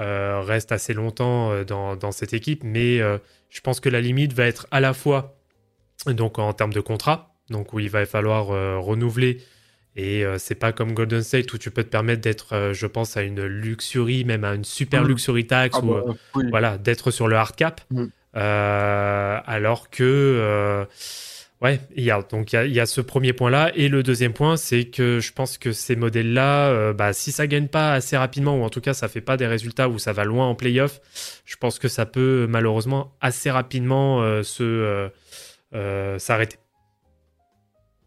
euh, restent assez longtemps euh, dans, dans cette équipe, mais euh, je pense que la limite va être à la fois donc en termes de contrat, donc où il va falloir renouveler. Et c'est pas comme Golden State où tu peux te permettre d'être, je pense, à une luxury, même à une super Mhm. luxury tax, Ah ou bah, oui. voilà, d'être sur le hard cap. Mm. Euh, alors que, ouais, il y a, donc il y a, il y a ce premier point-là. Et le deuxième point, c'est que je pense que ces modèles-là, euh, bah, si ça gagne pas assez rapidement, ou en tout cas ça fait pas des résultats où ça va loin en playoff, je pense que ça peut malheureusement assez rapidement euh, se euh, s'arrêter.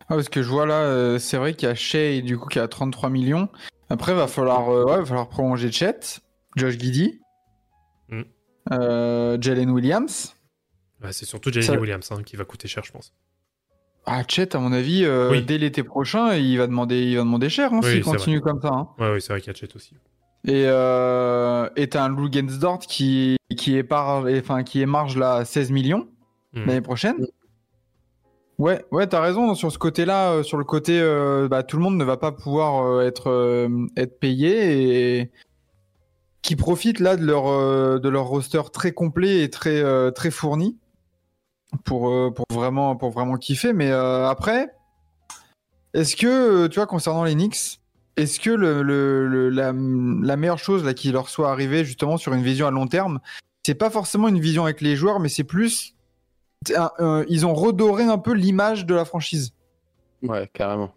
Ah, parce que je vois là, c'est vrai qu'il y a Shea du coup qui a 33 millions. Après, va falloir, ouais, va falloir prolonger Chet, Josh Giddy, Mm. Jalen Williams. C'est surtout Jalen Ça- Williams hein, qui va coûter cher, je pense. Ah, Chet, à mon avis, euh, Oui. dès l'été prochain, il va demander, il va demander cher hein, Oui, s'il continue comme ça. hein. Ouais, oui, c'est vrai qu'il y a Chet aussi. Et euh, t'as un Lou Gensdort qui, qui est par, enfin qui est marge là à 16 millions Mm. l'année prochaine. Ouais, ouais, t'as raison sur ce côté-là, euh, sur le côté, euh, bah, tout le monde ne va pas pouvoir être être payé et qui profitent là de leur de leur roster très complet et très très fourni pour euh, pour vraiment pour vraiment kiffer. Mais euh, après, est-ce que euh, tu vois concernant les Knicks, est-ce que le, le- le- la, la meilleure chose là qui leur soit arrivée justement sur une vision à long terme, c'est pas forcément une vision avec les joueurs, mais c'est plus un- euh, ils ont redoré un peu l'image de la franchise. Ouais, carrément.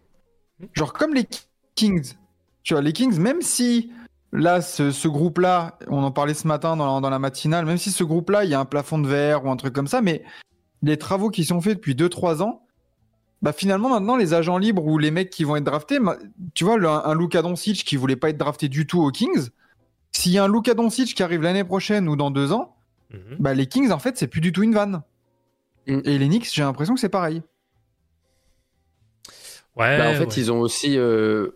Genre comme les Kings. Tu vois, les Kings, même si là, ce, ce groupe-là, on en parlait ce matin dans, dans la matinale, même si ce groupe-là, il y a un plafond de verre ou un truc comme ça, mais les travaux qui sont faits depuis 2-3 ans, bah finalement maintenant les agents libres ou les mecs qui vont être draftés, tu vois, le- un Luka Doncic qui voulait pas être drafté du tout aux Kings, s'il y a un Luka Doncic qui arrive l'année prochaine ou dans deux ans, Mhm. bah, les Kings, en fait, c'est plus du tout une vanne. Mm. Et les Knicks, j'ai l'impression que c'est pareil. Ouais, Bah, en fait, ouais. ils ont aussi, euh,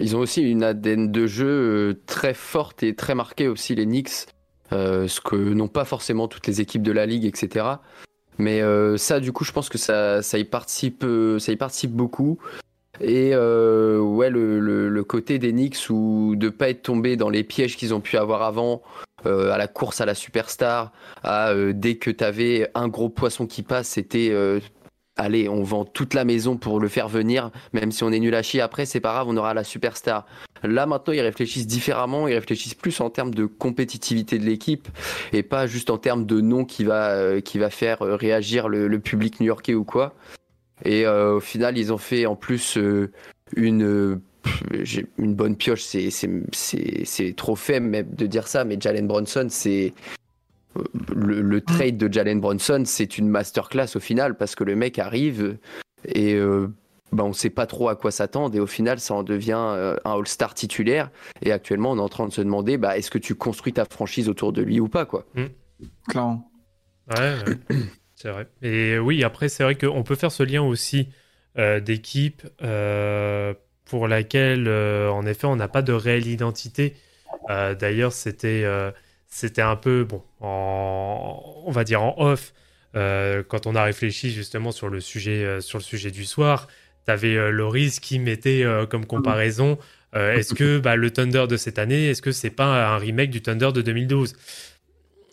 ils ont aussi une ADN de jeu euh, très forte et très marquée aussi les Knicks, euh, ce que n'ont pas forcément toutes les équipes de la ligue, etc. Mais euh, ça, du coup, je pense que ça, y participe, euh, ça y participe beaucoup. Et euh, ouais, le, le- le côté des Knicks ou de pas être tombé dans les pièges qu'ils ont pu avoir avant, à la course à la superstar, dès que tu avais un gros poisson qui passe, c'était allez, on vend toute la maison pour le faire venir, même si on est nul à chier après, c'est pas grave, on aura la superstar. Là maintenant, ils réfléchissent différemment, ils réfléchissent plus en termes de compétitivité de l'équipe et pas juste en termes de nom qui va, euh, qui faire euh, réagir le, public new-yorkais ou quoi. Et euh, au final, ils ont fait en plus une, une bonne pioche, c'est- trop fait même de dire ça, mais Jalen Bronson, c'est le, le trade de Jalen Bronson, c'est une masterclass au final parce que le mec arrive et euh, bah, on sait pas trop à quoi s'attendre et au final ça en devient euh, un All-Star titulaire et actuellement on est en train de se demander bah, est-ce que tu construis ta franchise autour de lui ou pas quoi? Clairement. Ouais, c'est vrai. Et oui, après, c'est vrai qu'on peut faire ce lien aussi euh, d'équipe euh, pour laquelle, euh, en effet, on n'a pas de réelle identité. Euh, D'ailleurs, c'était euh, c'était un peu, bon, en, on va dire en off, euh, quand on a réfléchi justement sur le sujet, euh, sur le sujet du soir. Tu avais Loris qui mettait euh, comme comparaison euh, est-ce que bah, le Thunder de cette année, est-ce que c'est pas un remake du Thunder de 2012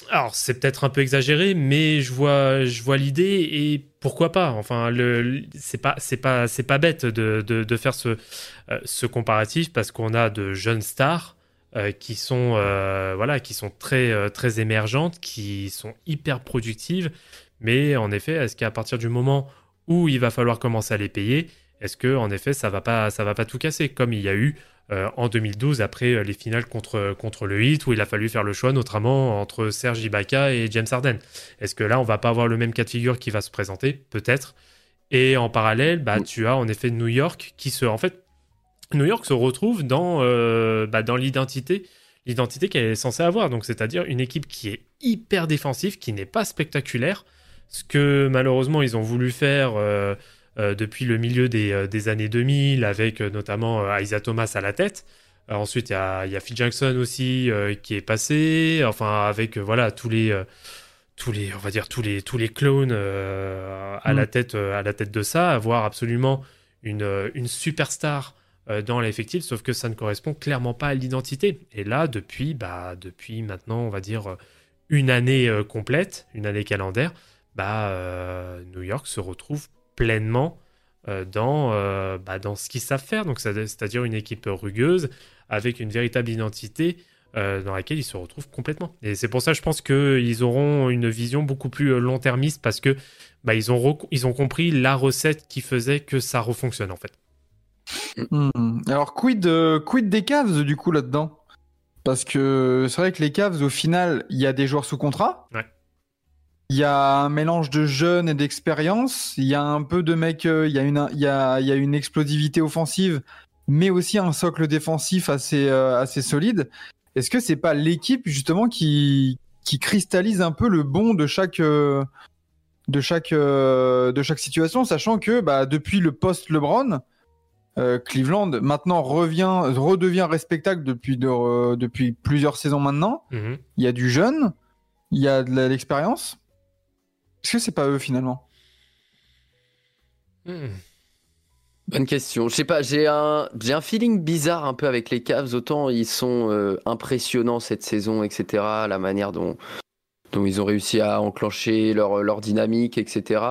alors, c'est peut-être un peu exagéré, mais je vois, je vois l'idée et pourquoi pas? Enfin, le, c'est pas, c'est pas, c'est pas bête de, de, de faire ce, euh, ce comparatif parce qu'on a de jeunes stars euh, qui sont, euh, voilà, qui sont très, euh, très émergentes, qui sont hyper productives. Mais en effet, est-ce qu'à partir du moment où il va falloir commencer à les payer, est-ce que en effet ça va pas, ça va pas tout casser comme il y a eu euh, en 2012 après les finales contre, contre le Heat où il a fallu faire le choix notamment entre Serge Ibaka et James Harden. Est-ce que là on va pas avoir le même cas de figure qui va se présenter? Peut-être. Et en parallèle, bah, tu as en effet New York qui se... En fait, New York se retrouve dans, euh, bah, dans l'identité l'identité qu'elle est censée avoir. Donc c'est-à-dire une équipe qui est hyper défensive, qui n'est pas spectaculaire. Ce que malheureusement ils ont voulu faire euh, euh, depuis le milieu des, des années 2000 avec notamment Isaiah Thomas à la tête. Ensuite, il y a, y a Phil Jackson aussi qui est passé, enfin avec voilà tous les tous les on va dire tous les tous les clones à Mm. la tête euh, à la tête de ça, avoir absolument une une superstar dans l'effectif, sauf que ça ne correspond clairement pas à l'identité. Et là, depuis bah depuis maintenant, on va dire euh, une année euh, complète, une année calendaire, bah euh, New York se retrouve pleinement euh, dans, euh, bah, dans ce qu'ils savent faire, donc c'est- c'est-à-dire une équipe rugueuse avec une véritable identité euh, dans laquelle ils se retrouvent complètement. Et c'est pour ça, je pense qu'ils auront une vision beaucoup plus euh, long-termiste parce que bah, ils, ont ils ont compris la recette qui faisait que ça refonctionne en fait. Hmm. Alors, quid, euh, quid des Cavs, du coup, là-dedans? Parce que c'est vrai que les Cavs, au final, il y a des joueurs sous contrat. Ouais. Il y a un mélange de jeunes et d'expérience. Il y a un peu de mecs. euh, Il y, a une- il y, a, y a une explosivité offensive, mais aussi un socle défensif assez, euh, assez solide. Est-ce que c'est pas l'équipe, justement, qui, qui cristallise un peu le bon de chaque. de chaque, de chaque situation, sachant que bah, depuis le post-LeBron, euh, Cleveland maintenant revient, redevient respectable depuis, de- euh, depuis plusieurs saisons maintenant. Mhm. Il y a du jeune, il y a de l'expérience. Est-ce que c'est pas eux finalement? Mhm. Bonne question. Je sais pas, j'ai un, j'ai un feeling bizarre un peu avec les Cavs. Autant ils sont euh, impressionnants cette saison, etc. La manière dont, dont ils ont réussi à enclencher leur, leur dynamique, etc.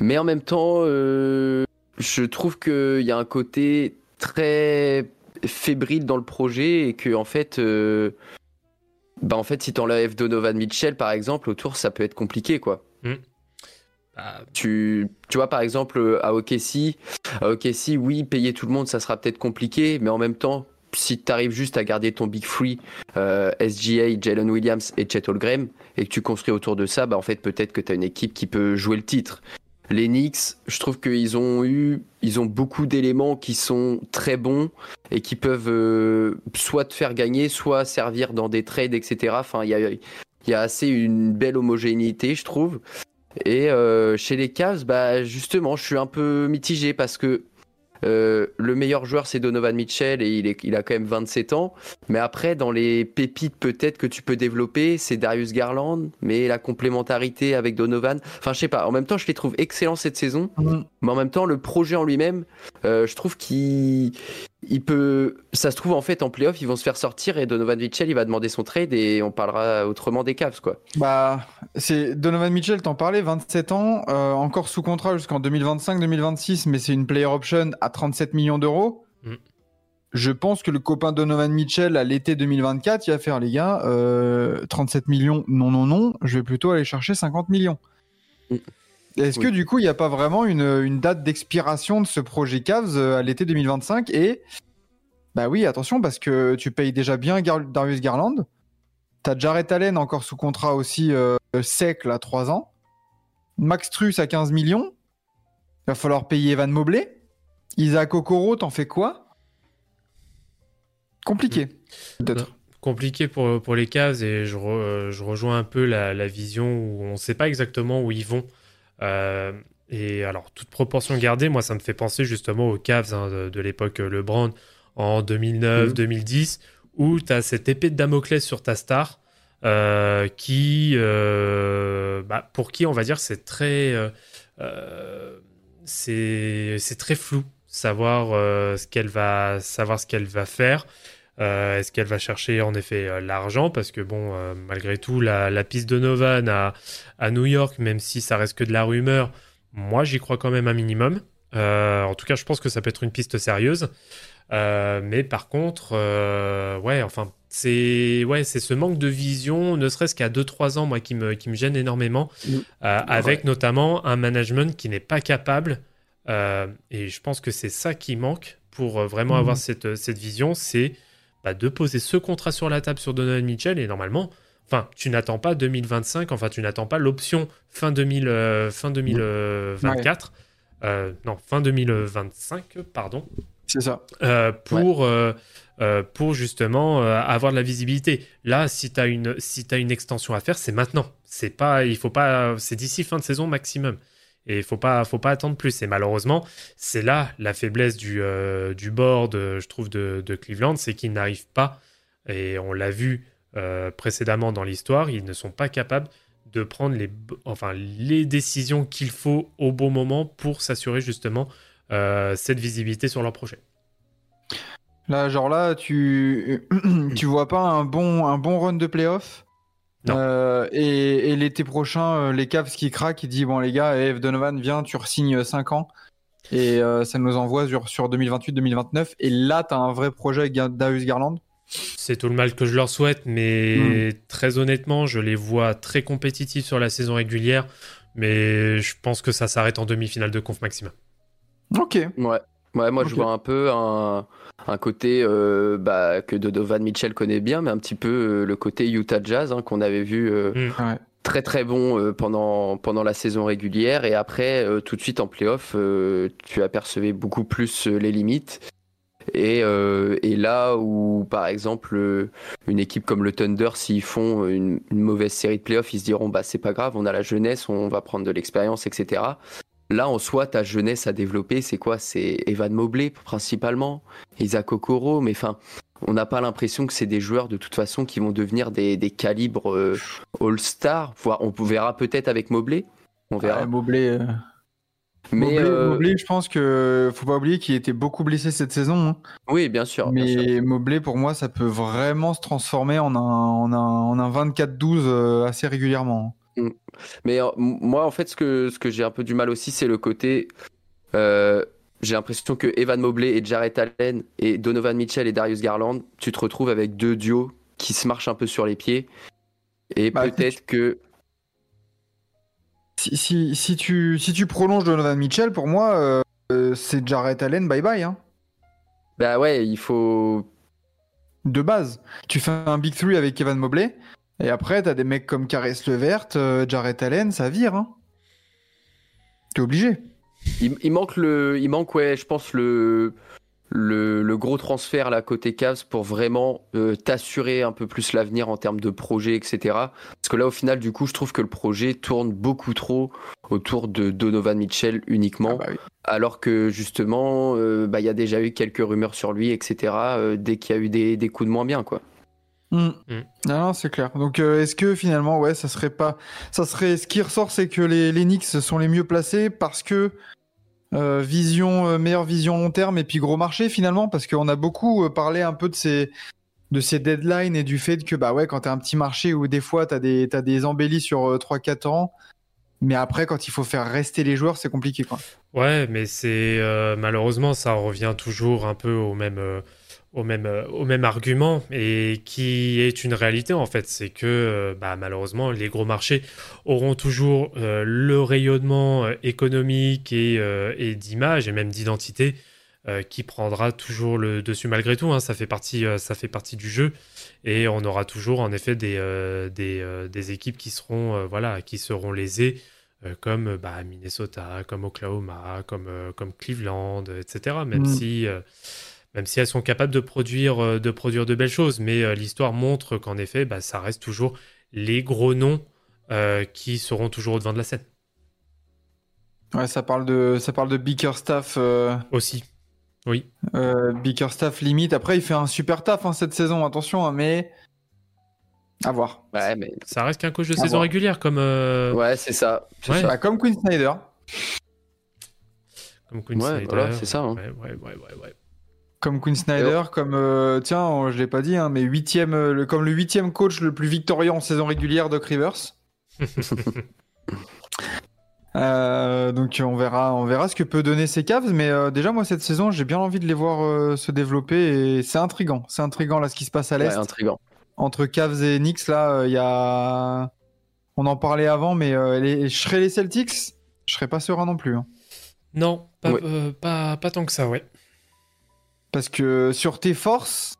Mais en même temps, euh, je trouve qu'il y a un côté très fébrile dans le projet et que en fait, euh, bah en fait, si t'enlèves Donovan Mitchell par exemple autour, ça peut être compliqué quoi. Bah, Tu, tu vois, par exemple, à OKC, à OKC, oui, payer tout le monde, ça sera peut-être compliqué, mais en même temps, si tu arrives juste à garder ton Big Free, euh, SGA, Jalen Williams et Chet Holmgren, et que tu construis autour de ça, bah, en fait, peut-être que tu as une équipe qui peut jouer le titre. Les Knicks, je trouve qu'ils ont eu, ils ont beaucoup d'éléments qui sont très bons et qui peuvent euh, soit te faire gagner, soit servir dans des trades, etc. Enfin, il y a, assez une belle homogénéité, je trouve. Et euh, chez les Cavs, bah justement, je suis un peu mitigé parce que euh, le meilleur joueur c'est Donovan Mitchell et il, est, il a quand même 27 ans. Mais après, dans les pépites peut-être que tu peux développer, c'est Darius Garland, mais la complémentarité avec Donovan. Enfin, je sais pas. En même temps, je les trouve excellents cette saison, Mhm. mais en même temps, le projet en lui-même, euh, je trouve qu'il il peut. Ça se trouve en fait en playoff, ils vont se faire sortir et Donovan Mitchell il va demander son trade et on parlera autrement des Cavs quoi. Bah, c'est Donovan Mitchell, t'en parlais, 27 ans, euh, encore sous contrat jusqu'en 2025-2026, mais c'est une player option à 37 millions d'euros. Mm. Je pense que le copain Donovan Mitchell à l'été 2024, il va faire les gars, euh, 37 millions, non, non, non, je vais plutôt aller chercher 50 millions. Mm. Est-ce que du coup, il n'y a pas vraiment une, une date d'expiration de ce projet Cavs euh, à l'été 2025 Et bah oui, attention, parce que tu payes déjà bien Gar- Darius Garland. T'as Jarrett Allen encore sous contrat aussi euh, sec, là, 3 ans. Max Truss à 15 millions. Il va falloir payer Evan Mobley. Isaac Okoro, t'en fais quoi? Compliqué, peut-être. compliqué pour, pour les Cavs et je, re- euh, je rejoins un peu la, la vision où on ne sait pas exactement où ils vont. Euh, et alors, toute proportion gardée, moi, ça me fait penser justement aux Cavs hein, de, de l'époque LeBron en 2009-2010, où tu as cette épée de Damoclès sur ta star, euh, qui, euh, bah, pour qui, on va dire, c'est très, euh, euh, c'est très flou, savoir euh, ce qu'elle va, savoir ce qu'elle va faire. Euh, Est-ce qu'elle va chercher en effet euh, l'argent? Parce que bon, euh, malgré tout, la, la piste de Novan à, à New York, même si ça reste que de la rumeur, moi j'y crois quand même un minimum. Euh, en tout cas, je pense que ça peut être une piste sérieuse. Mais par contre, ouais, enfin, c'est ouais, c'est ce manque de vision, ne serait-ce qu'à 2-3 ans, moi, qui me, qui me gêne énormément, Mm. avec notamment un management qui n'est pas capable. et je pense que c'est ça qui manque pour vraiment Mhm. avoir cette, cette vision, c'est bah, de poser ce contrat sur la table sur Donovan Mitchell et normalement, enfin, tu n'attends pas 2025, enfin, tu n'attends pas l'option fin, 2000, euh, fin 2024, euh, non, fin 2025, pardon, C'est ça. euh, pour, pour justement avoir de la visibilité. Là, si tu as une, si une extension à faire, c'est maintenant. C'est pas, il faut pas, c'est d'ici fin de saison maximum. Et il faut pas, faut pas attendre plus. Et malheureusement, c'est là la faiblesse du, euh, du board, euh, je trouve, de, de Cleveland, c'est qu'ils n'arrivent pas, et on l'a vu euh, précédemment dans l'histoire, ils ne sont pas capables de prendre les, enfin, les décisions qu'il faut au bon moment pour s'assurer justement cette visibilité sur leur projet. Là, genre là, tu tu vois pas un bon un bon run de playoff? Euh, et, et l'été prochain, euh, les Cavs qui craquent, ils disent bon les gars, Eve Donovan, viens, tu resignes 5 ans et euh, ça nous envoie sur, sur 2028-2029 et là t'as un vrai projet avec Darius Garland. C'est tout le mal que je leur souhaite, mais très honnêtement, je les vois très compétitifs sur la saison régulière, mais je pense que ça s'arrête en demi-finale de conf maximum. Ok. Ouais. Ouais, moi je vois un peu un, un côté euh, bah, que Donovan Mitchell connaît bien, mais un petit peu euh, le côté Utah Jazz hein, qu'on avait vu euh, Ouais. très très bon euh, pendant, pendant la saison régulière. Et après euh, tout de suite en playoff euh, tu apercevais beaucoup plus les limites. Et, euh, et là où par exemple une équipe comme le Thunder s'ils font une, une mauvaise série de playoffs ils se diront bah c'est pas grave on a la jeunesse on va prendre de l'expérience etc là en soi ta jeunesse à développer c'est quoi? C'est Evan Mobley principalement Isaac Okoro mais enfin on n'a pas l'impression que c'est des joueurs de toute façon qui vont devenir des, des calibres euh, All-Star, on verra peut-être avec Mobley, on verra. Ouais, Mobley, euh, mais Mobley, euh, Mobley, je pense que faut pas oublier qu'il était beaucoup blessé cette saison. hein. oui, bien sûr. bien sûr. Mais Mobley, pour moi, ça peut vraiment se transformer en un, en un, en un 24-12 euh, assez régulièrement. Mais euh, moi, en fait, ce que, ce que j'ai un peu du mal aussi, c'est le côté. euh, j'ai l'impression que Evan Mobley et Jarrett Allen et Donovan Mitchell et Darius Garland, tu te retrouves avec deux duos qui se marchent un peu sur les pieds. Et Bah, peut-être que. Si, si, si, tu, si tu prolonges Donovan Mitchell, pour moi, euh, c'est Jarrett Allen, bye bye. Hein. Bah ouais, il faut. De base. Tu fais un Big 3 avec Evan Mobley, et après, t'as des mecs comme Caress Levert, euh, Jarrett Allen, ça vire. Hein. T'es obligé. Il, il manque le. Il manque, ouais, je pense, le. le, le gros transfert là côté Cavs pour vraiment euh, t'assurer un peu plus l'avenir en termes de projet, etc. Parce que là, au final, du coup, je trouve que le projet tourne beaucoup trop autour de Donovan Mitchell uniquement, Ah bah oui. alors que justement, euh, bah, il y a déjà eu quelques rumeurs sur lui, etc. euh, dès qu'il y a eu des, des coups de moins bien, quoi. Mm. Mm. Non, non, c'est clair. Donc, euh, est-ce que finalement, ouais, ça serait pas. Ça serait. Ce qui ressort, c'est que les, les Knicks sont les mieux placés parce que. euh, vision, euh, meilleure vision long terme et puis gros marché finalement, parce qu'on a beaucoup parlé un peu de ces, de ces deadlines et du fait que, bah ouais, quand t'as un petit marché où des fois t'as des, t'as des embellis sur euh, 3-4 ans, mais après, quand il faut faire rester les joueurs, c'est compliqué quoi. Ouais, mais c'est malheureusement ça revient toujours un peu au même au même euh, au même argument et qui est une réalité en fait, c'est que euh, bah, malheureusement les gros marchés auront toujours euh, le rayonnement économique et, euh, et d'image et même d'identité euh, qui prendra toujours le dessus malgré tout. hein. ça fait partie ça fait partie du jeu et on aura toujours en effet des des, des équipes qui seront voilà qui seront lésées comme bah, Minnesota, comme Oklahoma, comme, comme Cleveland, etc. Même, Mm. si, même si elles sont capables de produire, euh, de produire de belles choses. Mais euh, l'histoire montre qu'en effet, bah, ça reste toujours les gros noms euh, qui seront toujours au devant de la scène. Ouais, ça parle de, ça parle de Bickerstaff. Euh... Aussi. Oui. Euh, Bickerstaff limite. Après, il fait un super taf hein, cette saison, attention, hein, mais à voir. Ouais, mais Ça reste qu'un coach de À saison voir. régulière, comme, euh, ouais, c'est ça. c'est Ouais. ça. Comme Quinn Snyder. comme Quinn Ouais, Snyder. voilà, c'est ça, hein. Ouais, ouais, ouais, ouais, ouais. Comme Quinn Snyder, comme euh, tiens, on- je l'ai pas dit, hein, mais huitième, euh, le, comme le huitième coach le plus victorieux en saison régulière, Doc Rivers. Euh, donc on verra, on verra ce que peut donner ces Cavs, mais euh, déjà moi cette saison j'ai bien envie de les voir euh, se développer et c'est intrigant, c'est intrigant là ce qui se passe à l'est Ouais, intriguant. entre Cavs et Knicks là, il y a, on en parlait avant, mais euh, les... je serais les Celtics, je serais pas serein non plus. hein. Non, pas, Ouais. euh, pas, pas tant que ça, ouais. Parce que sur tes forces,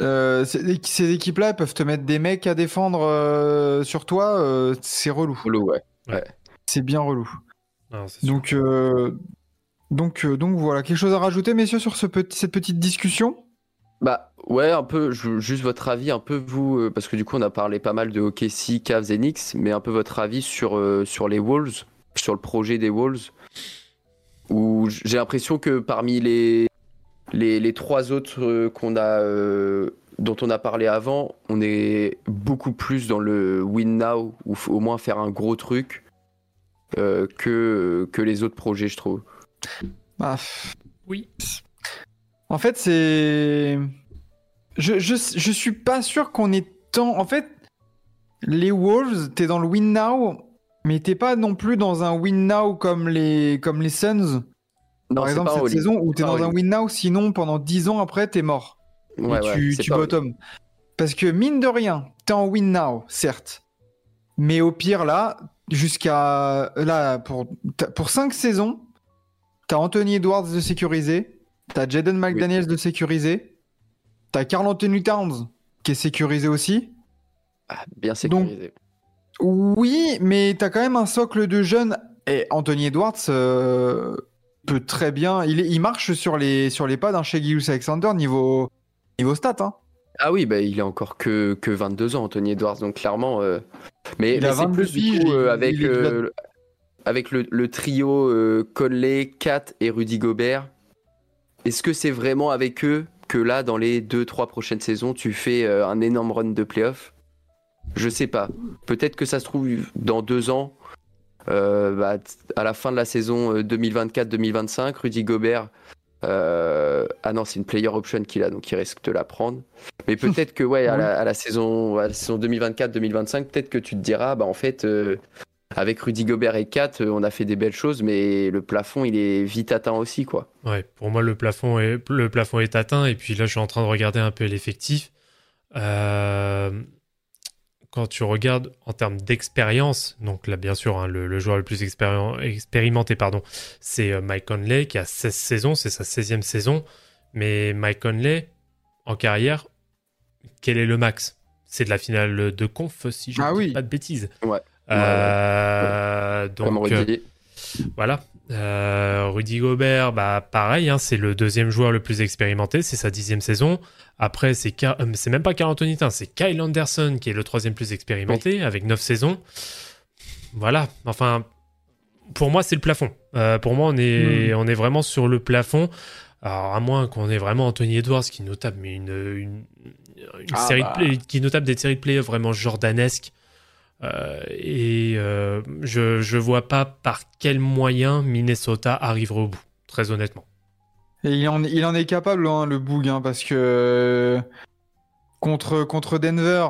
euh, ces équipes-là peuvent te mettre des mecs à défendre euh, sur toi, euh, c'est relou. Polo, ouais. C'est bien relou. Non. Donc, euh, donc, euh, donc voilà, quelque chose à rajouter, messieurs, sur ce petit, cette petite discussion? Bah ouais, un peu, je- juste votre avis, un peu vous, euh, parce que du coup on a parlé pas mal de OKC, Cavs et Knicks, mais un peu votre avis sur, euh, sur les Wolves, sur le projet des Wolves, où j'ai l'impression que parmi les, les, les trois autres euh, qu'on a, euh, dont on a parlé avant, on est beaucoup plus dans le win now, ou au moins faire un gros truc, euh, que, que les autres projets, je trouve. Bah, Oui. En fait, c'est. Je, je, je suis pas sûr qu'on ait tant. En fait, les Wolves, t'es dans le win now, mais t'es pas non plus dans un win now comme les, comme les Suns, Non, par exemple, cette Oli. saison, où t'es pas dans un win now, sinon pendant 10 ans après, t'es mort. Ouais, et tu, tu Oli. bottom. Parce que mine de rien, t'es en win now, certes. Mais au pire, là, jusqu'à. Là, pour, pour 5 saisons, t'as Anthony Edwards de sécuriser, t'as Jaden McDaniels de sécuriser, t'as Carl Anthony Towns qui est sécurisé aussi. Ah, bien sécurisé. Oui, mais t'as quand même un socle de jeunes. Et Anthony Edwards euh, peut très bien. Il, est- il marche sur les, sur les pas d'un Shea Gilgeous Alexander niveau, niveau stats. Hein. Ah oui, bah, il est encore que, que 22 ans, Anthony Edwards, donc clairement. euh, Mais, Il mais a c'est 22 plus du coup, euh, avec, il euh, avec le, le trio Conley, Kat et Rudy Gobert. Est-ce que c'est vraiment avec eux que là, dans les 2-3 prochaines saisons, tu fais un énorme run de playoff? Je sais pas. Peut-être que ça se trouve dans deux ans, euh, bah, à la fin de la saison euh, 2024-2025, Rudy Gobert. euh, ah non, c'est une player option qu'il a, donc il risque de la prendre. Mais peut-être que ouais, à, la, saison, saison 2024-2025, peut-être que tu te diras, bah en fait, euh, avec Rudy Gobert et Kat, euh, on a fait des belles choses, mais le plafond, il est vite atteint aussi, quoi. Ouais, pour moi, le plafond est, le plafond est atteint. Et puis là, je suis en train de regarder un peu l'effectif. Euh, quand tu regardes en termes d'expérience, donc là, bien sûr, hein, le, le joueur le plus expérimenté, pardon, c'est euh, Mike Conley qui a 16 saisons, c'est sa 16e saison. Mais Mike Conley, en carrière, quel est le max? C'est de la finale de conf, si je ne Ah dis oui. pas de bêtises. Ouais. Euh, donc, Rudy. Voilà. Euh, Rudy Gobert, bah pareil, hein, c'est le deuxième joueur le plus expérimenté, c'est sa dixième saison. Après, c'est euh, c'est même pas Carl Anthony c'est Kyle Anderson qui est le troisième plus expérimenté avec neuf saisons. Voilà. Enfin, pour moi, c'est le plafond. Euh, pour moi, on est, on est vraiment sur le plafond. Alors, à moins qu'on ait vraiment Anthony Edwards qui nous tape mais une, une, une Ah série bah. de play- qui nous tape des séries de playoffs vraiment jordanesques. Euh, et euh, je, je vois pas par quel moyen Minnesota arrivera au bout, très honnêtement. Et il en, il en est capable, hein, le Boog, hein, parce que euh, contre, contre Denver,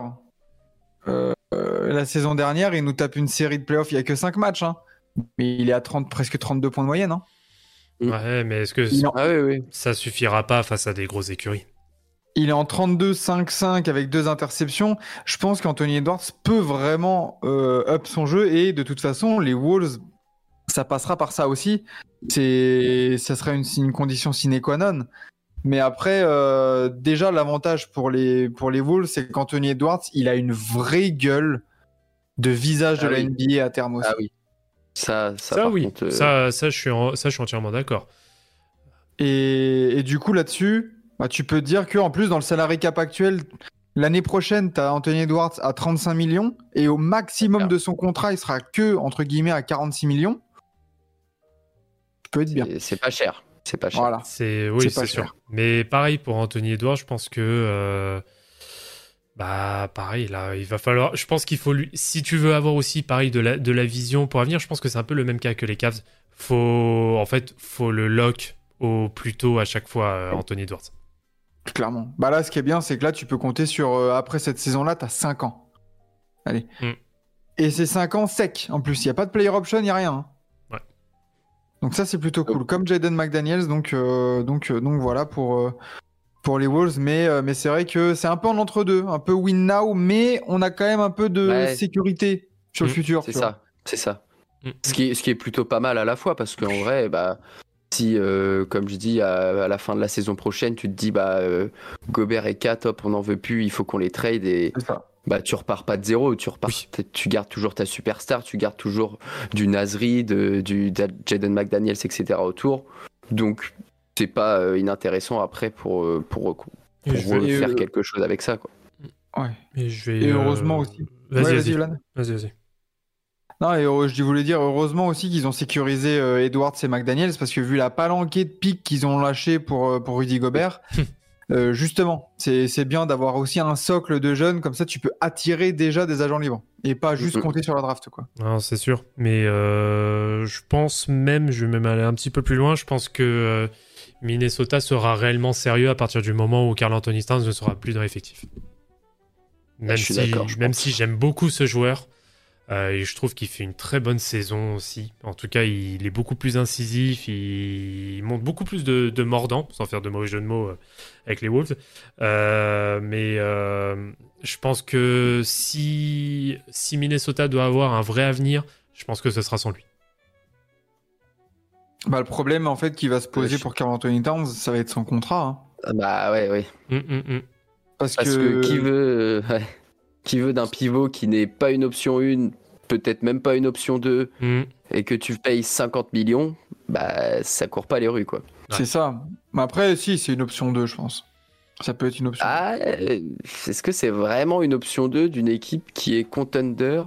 euh, la saison dernière, il nous tape une série de playoffs, il n'y a que 5 matchs. hein. Mais il est à 30, presque 32 points de moyenne. hein. Mm. Ouais, mais est-ce que Ah oui, oui. ça suffira pas face à des grosses écuries? Il est en 32-5-5 avec deux interceptions. Je pense qu'Anthony Edwards peut vraiment euh, up son jeu et de toute façon, les Wolves, ça passera par ça aussi. C'est, ça serait une, une condition sine qua non. Mais après, euh, déjà l'avantage pour les pour les Wolves, c'est qu'Anthony Edwards, il a une vraie gueule de visage de Ah la. NBA à terme aussi. Ah oui. Ça, ça, Ça, par oui, contre, euh, ça, ça, je suis en- ça je suis entièrement d'accord. Et, et du coup, là-dessus, bah, tu peux te dire qu'en plus, dans le salarié cap actuel, l'année prochaine, tu as Anthony Edwards à 35 millions et au maximum de son contrat, il sera que, entre guillemets, à 46 millions. Tu peux être bien. c'est- pas cher. C'est pas cher. Voilà. C'est oui, C'est sûr. cher. Mais pareil pour Anthony Edwards, je pense que euh, bah pareil là, il va falloir. Je pense qu'il faut lui. Si tu veux avoir aussi pareil de la de la vision pour avenir, je pense que c'est un peu le même cas que les Cavs. Faut en fait faut le lock au plus tôt à chaque fois euh, Anthony Edwards. Clairement. Bah là, ce qui est bien, c'est que là, tu peux compter sur. euh, après cette saison-là, tu as 5 ans. Allez. Mm. Et c'est 5 ans sec. En plus, il n'y a pas de player option, il n'y a rien. hein. Ouais. Donc ça, c'est plutôt cool. Comme Jaden McDaniels. Donc, euh, donc, euh, donc voilà pour, euh, pour les Wolves. Mais, euh, mais c'est vrai que c'est un peu en entre-deux. Un peu win now, mais on a quand même un peu de Ouais. sécurité sur le Mm. futur. C'est ça, c'est ça. Mm. Ce qui, est, ce qui est plutôt pas mal à la fois, parce qu'en vrai, bah, si, euh, comme je dis, à, à la fin de la saison prochaine, tu te dis, bah, euh, Gobert et K, top, on n'en veut plus, il faut qu'on les trade, et C'est ça. bah, tu repars pas de zéro, tu repars, Oui. tu gardes toujours ta superstar, tu gardes toujours du Nasri, de, du Jaden McDaniels, etc. autour. Donc, c'est pas euh, inintéressant après pour, euh, pour, pour, faire euh, quelque chose avec ça. Quoi. Ouais. et je vais, Et euh, heureusement aussi. Vas-y, Ouais, vas-y, Vlad. vas-y, vas-y. Non, et euh, je voulais dire heureusement aussi qu'ils ont sécurisé euh, Edwards et McDaniels parce que vu la palanquée de pics qu'ils ont lâché pour, euh, pour Rudy Gobert, euh, justement, c'est c'est bien d'avoir aussi un socle de jeunes comme ça tu peux attirer déjà des agents libres et pas juste compter sur la draft quoi. Non, c'est sûr. Mais euh, je pense même, je vais même aller un petit peu plus loin, je pense que euh, Minnesota sera réellement sérieux à partir du moment où Carl Anthony Towns ne sera plus dans l'effectif. Même, je suis si, d'accord, je même pense. si j'aime beaucoup ce joueur, et je trouve qu'il fait une très bonne saison aussi. En tout cas, il est beaucoup plus incisif, il, il monte beaucoup plus de, de mordant, sans faire de mauvais jeu de mots euh, avec les Wolves. Euh, mais euh, je pense que si, si Minnesota doit avoir un vrai avenir, je pense que ce sera sans lui. Bah, le problème en fait qui va se poser je- pour Carl Anthony Towns, ça va être son contrat. hein. Ah Bah ouais, ouais. Hum, hum, hum. Parce, Parce que, qui veut, euh, ouais. qui veut d'un pivot qui n'est pas une option 1, peut-être même pas une option 2, Hum. et que tu payes 50 millions, bah ça court pas les rues quoi. C'est ça. Mais après, si, c'est une option 2, je pense. Ça peut être une option. Ah, euh, est-ce que c'est vraiment une option 2 d'une équipe qui est contender?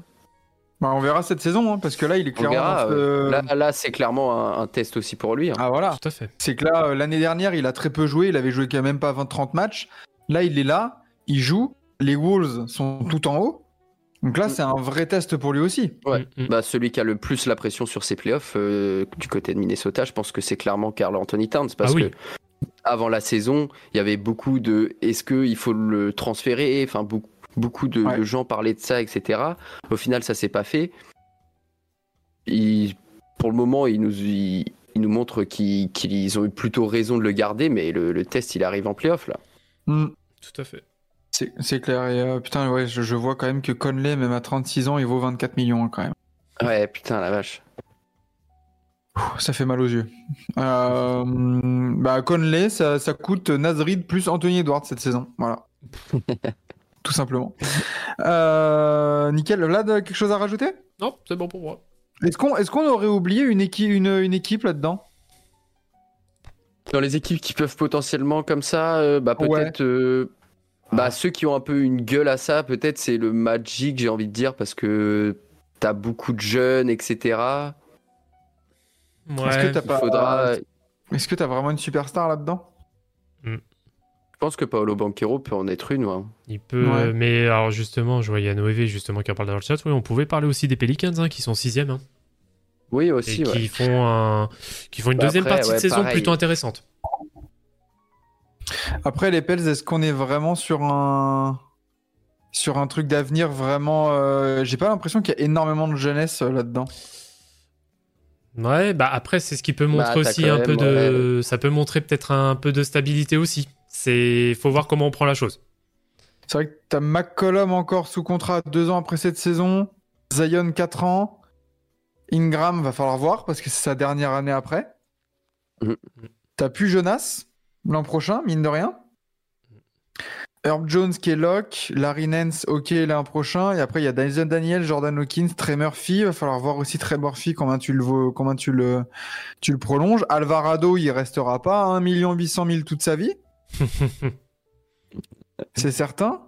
Bah, on verra cette saison, hein, parce que là, il est On clairement. verra. ce- ouais. Là, là c'est clairement un, un test aussi pour lui. hein. Ah voilà. Tout à fait. C'est que là, euh, l'année dernière, il a très peu joué. Il avait joué quand même pas 20-30 matchs. Là, il est là, il joue. Les Wolves sont tout en haut. Donc là, c'est un vrai test pour lui aussi. Ouais. Hum, hum. Bah, celui qui a le plus la pression sur ses playoffs euh, du côté de Minnesota, je pense que c'est clairement Carl Anthony Towns parce Ah oui. que avant la saison, il y avait beaucoup de est-ce qu'il faut le transférer? Enfin, beaucoup, beaucoup de, Ouais. de gens parlaient de ça, etc. Au final, ça s'est pas fait. Il- pour le moment, il nous, il, il nous montre qu'ils ont eu plutôt raison de le garder, mais le, le test, il arrive en playoff là. Hmm, Tout à fait. C'est clair. Et, euh, putain, ouais, je, je vois quand même que Conley, même à 36 ans, il vaut 24 millions hein, quand même. Ouais, putain, la vache. Ça fait mal aux yeux. Euh, bah, Conley, ça, ça coûte Nasrid plus Anthony Edwards cette saison. Voilà. Tout simplement. Euh, nickel. Vlad, quelque chose à rajouter? Non, c'est bon pour moi. Est-ce qu'on est qu'on aurait oublié une, équipe une, une équipe là-dedans? Dans les équipes qui peuvent potentiellement comme ça, euh, bah peut-être. euh, bah ceux qui ont un peu une gueule à ça, peut-être c'est le Magic, j'ai envie de dire, parce que t'as beaucoup de jeunes, etc. Est-ce Ouais. que t'as Il pas... faudra. Est-ce que t'as vraiment une superstar là-dedans? Je pense que Paolo Banquero peut en être une. ouais. Il peut, Ouais. mais alors justement, je voyais Noévé justement qui en parle dans le chat. Oui, on pouvait parler aussi des Pelicans hein, qui sont sixième hein, Oui, et aussi. qui ouais. font un, qui font une Bah deuxième après, partie ouais, de saison pareil. plutôt intéressante. Après, les Pels, est-ce qu'on est vraiment sur un sur un truc d'avenir vraiment euh, J'ai pas l'impression qu'il y a énormément de jeunesse euh, là-dedans. Ouais, bah après c'est ce qui peut montrer Bah, t'as aussi un peu de, ça peut montrer peut-être un peu de stabilité aussi. C'est, faut voir comment on prend la chose. C'est vrai que t'as McCollum encore sous contrat deux ans après cette saison, Zion 4 ans, Ingram va falloir voir parce que c'est sa dernière année après. Mhm. T'as plus Jonas l'an prochain, mine de rien. Herb Jones qui est lock, Larry Nance ok l'an prochain, et après il y a Dyson Daniel, Jordan Hawkins, Trey Murphy, va falloir voir aussi Trey Murphy combien tu le, combien tu le, tu le prolonges. Alvarado il restera pas à 1 800 000 toute sa vie. C'est certain.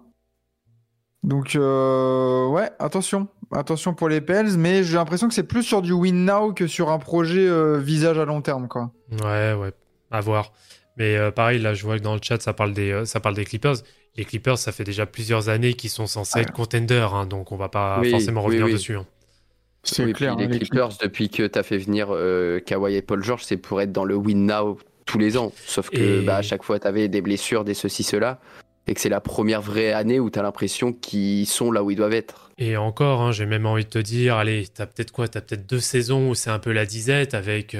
Donc, euh, ouais, attention. Attention pour les Pels, mais j'ai l'impression que c'est plus sur du win now que sur un projet euh, visage à long terme, quoi. Ouais, ouais, à voir. Mais euh, pareil, là, je vois que dans le chat, ça parle des, euh, ça parle des Clippers. Les Clippers, ça fait déjà plusieurs années qu'ils sont censés être contenders, hein, donc on va pas Oui, forcément revenir oui. dessus. hein. C'est Oui, clair. puis hein, les les Clippers, depuis que t'as fait venir euh, Kawhi et Paul George, c'est pour être dans le win now tous les ans. Sauf que Et- bah, à chaque fois, t'avais des blessures, des ceci, cela. Et que c'est la première vraie année où t'as l'impression qu'ils sont là où ils doivent être. Et encore, hein, j'ai même envie de te dire, allez, t'as peut-être quoi T'as peut-être deux saisons où c'est un peu la disette avec.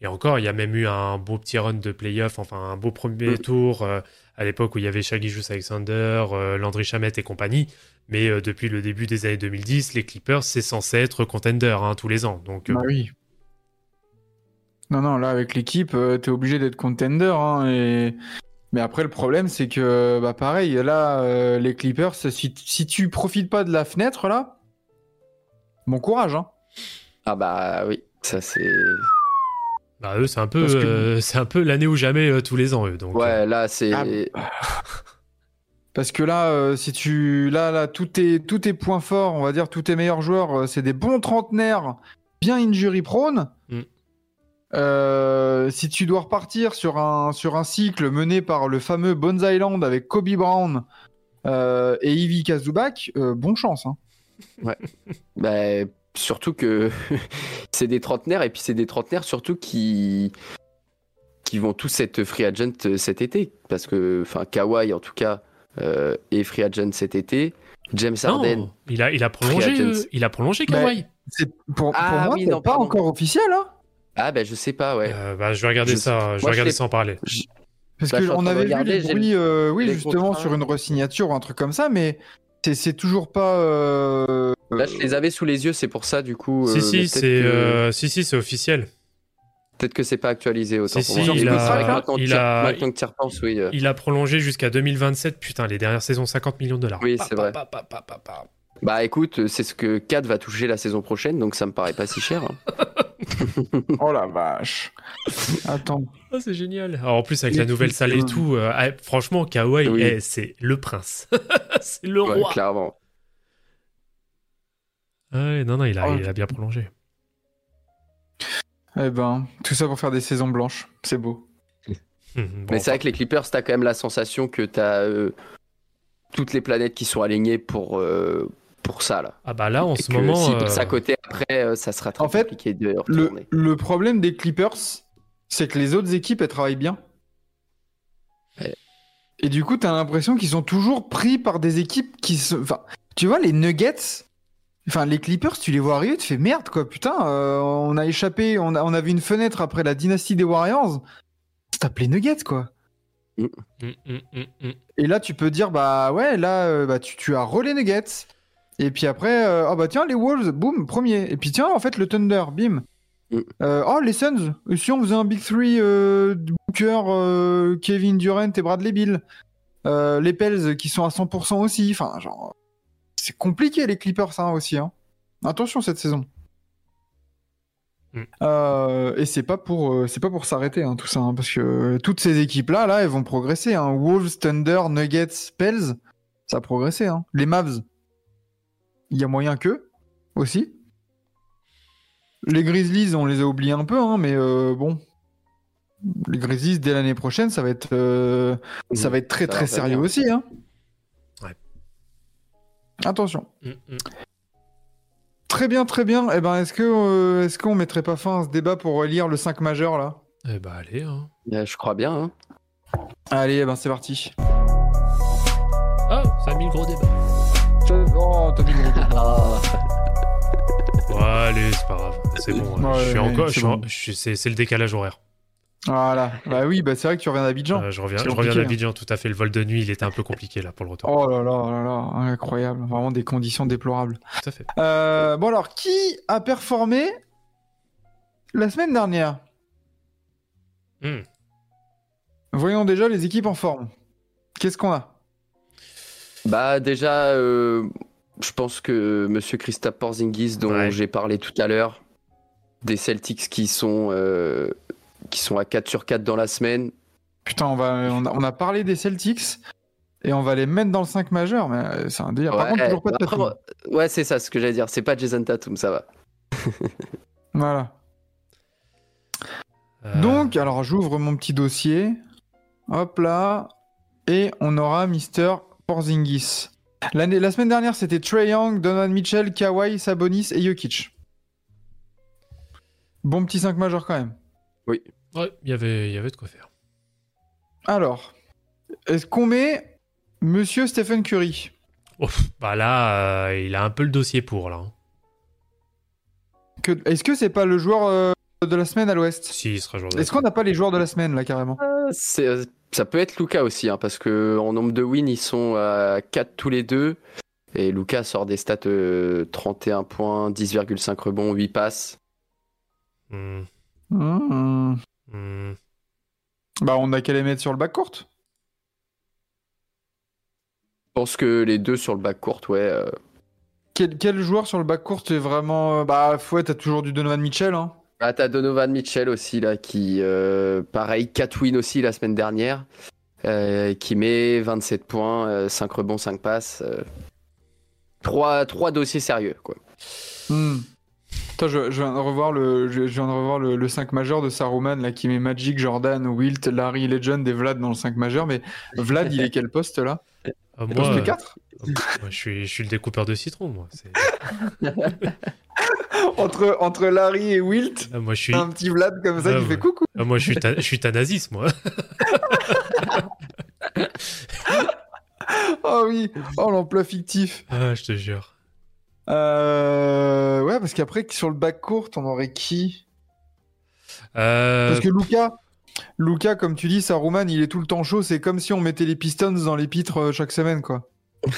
Et encore, il y a même eu un beau petit run de playoff, enfin un beau premier Mm. tour euh, à l'époque où il y avait Shaggy Alexander, euh, Landry Chamette et compagnie. Mais euh, depuis le début des années 2010, les Clippers, c'est censé être contender hein, tous les ans. Donc, euh, Bah oui. Non, non, là, avec l'équipe, euh, t'es obligé d'être contender. hein, et... Mais après, le problème, c'est que, bah pareil, là, euh, les Clippers, si, si tu profites pas de la fenêtre, là, bon courage. Hein. Ah bah oui, ça c'est. Bah, eux, c'est un peu, que- euh, c'est un peu l'année ou jamais euh, tous les ans, eux. Donc, euh, Ouais, là c'est. Ah, Parce que là, euh, si tu, là, là, tous tes, tous tes points forts, on va dire, tous tes meilleurs joueurs, euh, c'est des bons trentenaires, bien injury prone. Mm. Euh, si tu dois repartir sur un, sur un cycle mené par le fameux Bones Island avec Kobe Brown euh, et Ivy Kazubac, euh, bonne chance. Hein. Bah, surtout que c'est des trentenaires et puis c'est des trentenaires surtout qui qui vont tous être free agent euh, cet été parce que enfin Kawhi en tout cas euh, est free agent cet été. James Harden. non, il a, il a prolongé, euh, il a prolongé Bah, Kawhi. C'est pour, Ah moi, oui, c'est non, pas pardon. encore officiel, hein Ah ben je sais pas ouais. Euh, bah, je vais regarder Je- ça, je vais je regarder ça en parler. Parce Bah, je en qu'on avait vu les bruits, euh, oui, les justement, contrats. sur une re-signature ou un truc comme ça, mais c'est- c'est toujours pas. euh, Là je les avais sous les yeux c'est pour ça du coup. Si, euh, si, c'est que- euh, si, si, c'est officiel. peut-être que c'est pas actualisé autant Si, pour si, il a- il a- maintenant que tu y repenses oui. Il a prolongé jusqu'à 2027. Putain, les dernières saisons, 50 millions de dollars. Oui, Pa, c'est pa, vrai. pa, pa, pa, pa, pa. Bah écoute c'est ce que Kat va toucher la saison prochaine donc ça me paraît pas si cher. hein. Oh la vache. Attends. Ah, c'est génial. Alors, en plus, avec la nouvelle salle et euh, tout, euh, ah, franchement, Kawhi, Oui. eh, c'est le prince. c'est le Ouais, roi. clairement. Ah ouais, non, non, il a, Oh. il a bien prolongé. Eh ben, tout ça pour faire des saisons blanches. C'est beau. Hum, bon, Mais c'est vrai que les Clippers, t'as quand même la sensation que t'as euh, toutes les planètes qui sont alignées pour, euh, pour ça là. Ah bah là, en Et ce que moment... S'ils euh, à côté après, euh, ça sera très En fait, compliqué de Le, retourner. le problème des Clippers, c'est que les autres équipes, elles travaillent bien. Ouais. Et du coup, t'as l'impression qu'ils sont toujours pris par des équipes qui se. Enfin, tu vois, les Nuggets. Enfin, les Clippers, tu les vois arriver, tu fais merde, quoi. Putain, euh, on a échappé, on a, on a vu une fenêtre après la dynastie des Warriors. Ça tape les Nuggets, quoi. hum, hum, hum. Et là, tu peux dire, bah ouais, là, euh, bah, tu, tu as relais Nuggets. Et puis après, euh, oh bah tiens, les Wolves, boum, premier. Et puis tiens, en fait, le Thunder, bim. Mm. Euh, oh, les Suns, si on faisait un Big Three, euh, Booker, euh, Kevin Durant et Bradley Bill. Euh, les Pels qui sont à 100% aussi. Enfin, genre, c'est compliqué les Clippers, hein, aussi. Hein. Attention cette saison. Mm. Euh, et c'est pas pour euh, c'est pas pour s'arrêter hein, tout ça hein, parce que toutes ces équipes là là elles vont progresser hein. Wolves, Thunder, Nuggets, Pels ça a progressé. Les Mavs il y a moyen qu'eux aussi. Les Grizzlies on les a oubliés un peu hein, mais euh, bon les Grizzlies dès l'année prochaine ça va être euh, ça va être très Ça très sérieux bien. aussi hein. Ouais. Attention. Mm, mm. Très bien, très bien. Eh ben, est-ce que euh, est-ce qu'on mettrait pas fin à ce débat pour lire le 5 majeur là? Eh bah allez, hein. Euh, Je crois bien. hein. Allez, eh ben c'est parti. Oh, ça a mis le gros débat. Oh, t'as mis le. Ah, Ouais, allez, c'est pas grave. C'est bon. hein. Ouais, je suis encore. c'est bon. suis- C'est c'est le décalage horaire. Voilà. Bah oui, bah c'est vrai que tu reviens d'Abidjan. Euh, je reviens, je reviens compliqué, d'Abidjan, tout à fait. Le vol de nuit, il était un peu compliqué là pour le retour. Oh là là, oh là là, incroyable. Vraiment des conditions déplorables. Tout à fait. Euh, bon alors, qui a performé la semaine dernière? Hmm. Voyons déjà les équipes en forme. Qu'est-ce qu'on a? Bah déjà, euh, je pense que Monsieur Christophe Porzingis, dont Ouais. j'ai parlé tout à l'heure, des Celtics qui sont euh, qui sont à 4 sur 4 dans la semaine. Putain, on, va, on, a, on a parlé des Celtics et on va les mettre dans le 5 majeur, mais euh, c'est un délire. Par Ouais, contre, toujours pas de après, Tatum. ouais, c'est ça ce que j'allais dire. C'est pas Jason Tatum, ça va. Voilà. Euh, Donc, alors j'ouvre mon petit dossier. Hop là. Et on aura Mister Porzingis. La semaine dernière, c'était Trey Young, Donovan Mitchell, Kawhi, Sabonis et Jokic. Bon petit 5 majeur quand même. ouais, il y avait, il y avait de quoi faire. Alors, est-ce qu'on met Monsieur Stephen Curry? Ouf, bah là, euh, il a un peu le dossier pour là. hein. Que- Est-ce que c'est pas le joueur euh, de la semaine à l'Ouest? Si, il sera joueur de Est-ce qu'on n'a pas les joueurs de la semaine là carrément? C'est- euh, ça peut être Luca aussi, hein, parce que en nombre de wins, ils sont à 4 tous les deux. Et Luca sort des stats euh, 31 points, 10,5 rebonds, 8 passes. Hmm, Hmm. hmm. Bah, on a qu'à les mettre sur le bac court. Je pense que les deux sur le bac court, ouais. euh, Quel, quel joueur sur le bac court est vraiment. euh, Bah, ouais, t'as toujours du Donovan Mitchell. Hein. Ah, t'as Donovan Mitchell aussi, là, qui, euh, pareil, 4 wins aussi la semaine dernière, euh, qui met 27 points, euh, 5 rebonds, 5 passes. 3, dossiers sérieux, quoi. Hmm. Attends, je, je viens de revoir le, je, je viens de revoir le, le 5 majeur de Saruman là, qui met Magic, Jordan, Wilt, Larry, Legend et Vlad dans le 5 majeur. Mais Vlad, il est quel poste là? Ah, moi, Poste euh, 4 moi, je, suis, je suis le découpeur de citron, moi. Entre, entre Larry et Wilt, Ah, moi, je suis, un petit Vlad comme ça Ah, qui ouais. fait coucou. ah, moi, je suis, ta- je suis Thanasis, moi. Oh oui, oh l'emploi fictif. Ah, je te jure. Euh, ouais, parce qu'après, sur le bac court, on aurait qui? Euh, Parce que Luca, Luca, comme tu dis, Saruman, il est tout le temps chaud. C'est comme si on mettait les Pistons dans les pitres euh, chaque semaine, quoi.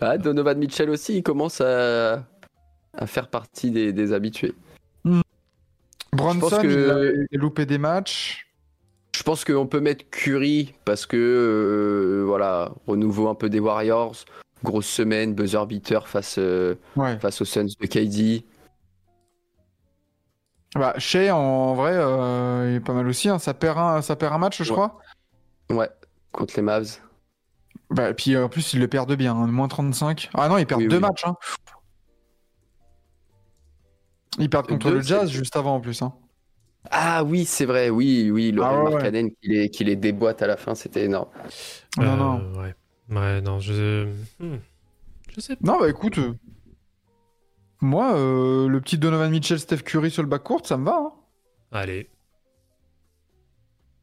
Ah, Donovan Mitchell aussi, il commence à, à faire partie des, des habitués. Bronson, pense que- il, a, loupé des matchs. Je pense qu'on peut mettre Curry parce que, euh, voilà, renouveau un peu des Warriors, grosse semaine, buzzer beater face, euh, Ouais. face aux Suns de KD. Bah, Shea, en vrai, euh, il est pas mal aussi. hein. Ça, perd un, ça perd un match, je Ouais. crois. Ouais, contre les Mavs. Bah, et puis en plus, il le perd de bien. hein, Moins 35. Ah non, il perd Oui, deux oui. matchs. Hein. Ils perdent contre Deux, le Jazz juste avant en plus. Hein. Ah oui, c'est vrai, oui, oui, le Ah ouais, qui, les, qui les déboîte à la fin, c'était énorme. Non, euh, non. Ouais. Ouais, non, je. hmm. Je sais pas. Non, bah écoute. euh, Moi, euh, le petit Donovan Mitchell, Steph Curry sur le bac court, ça me va. hein. Allez.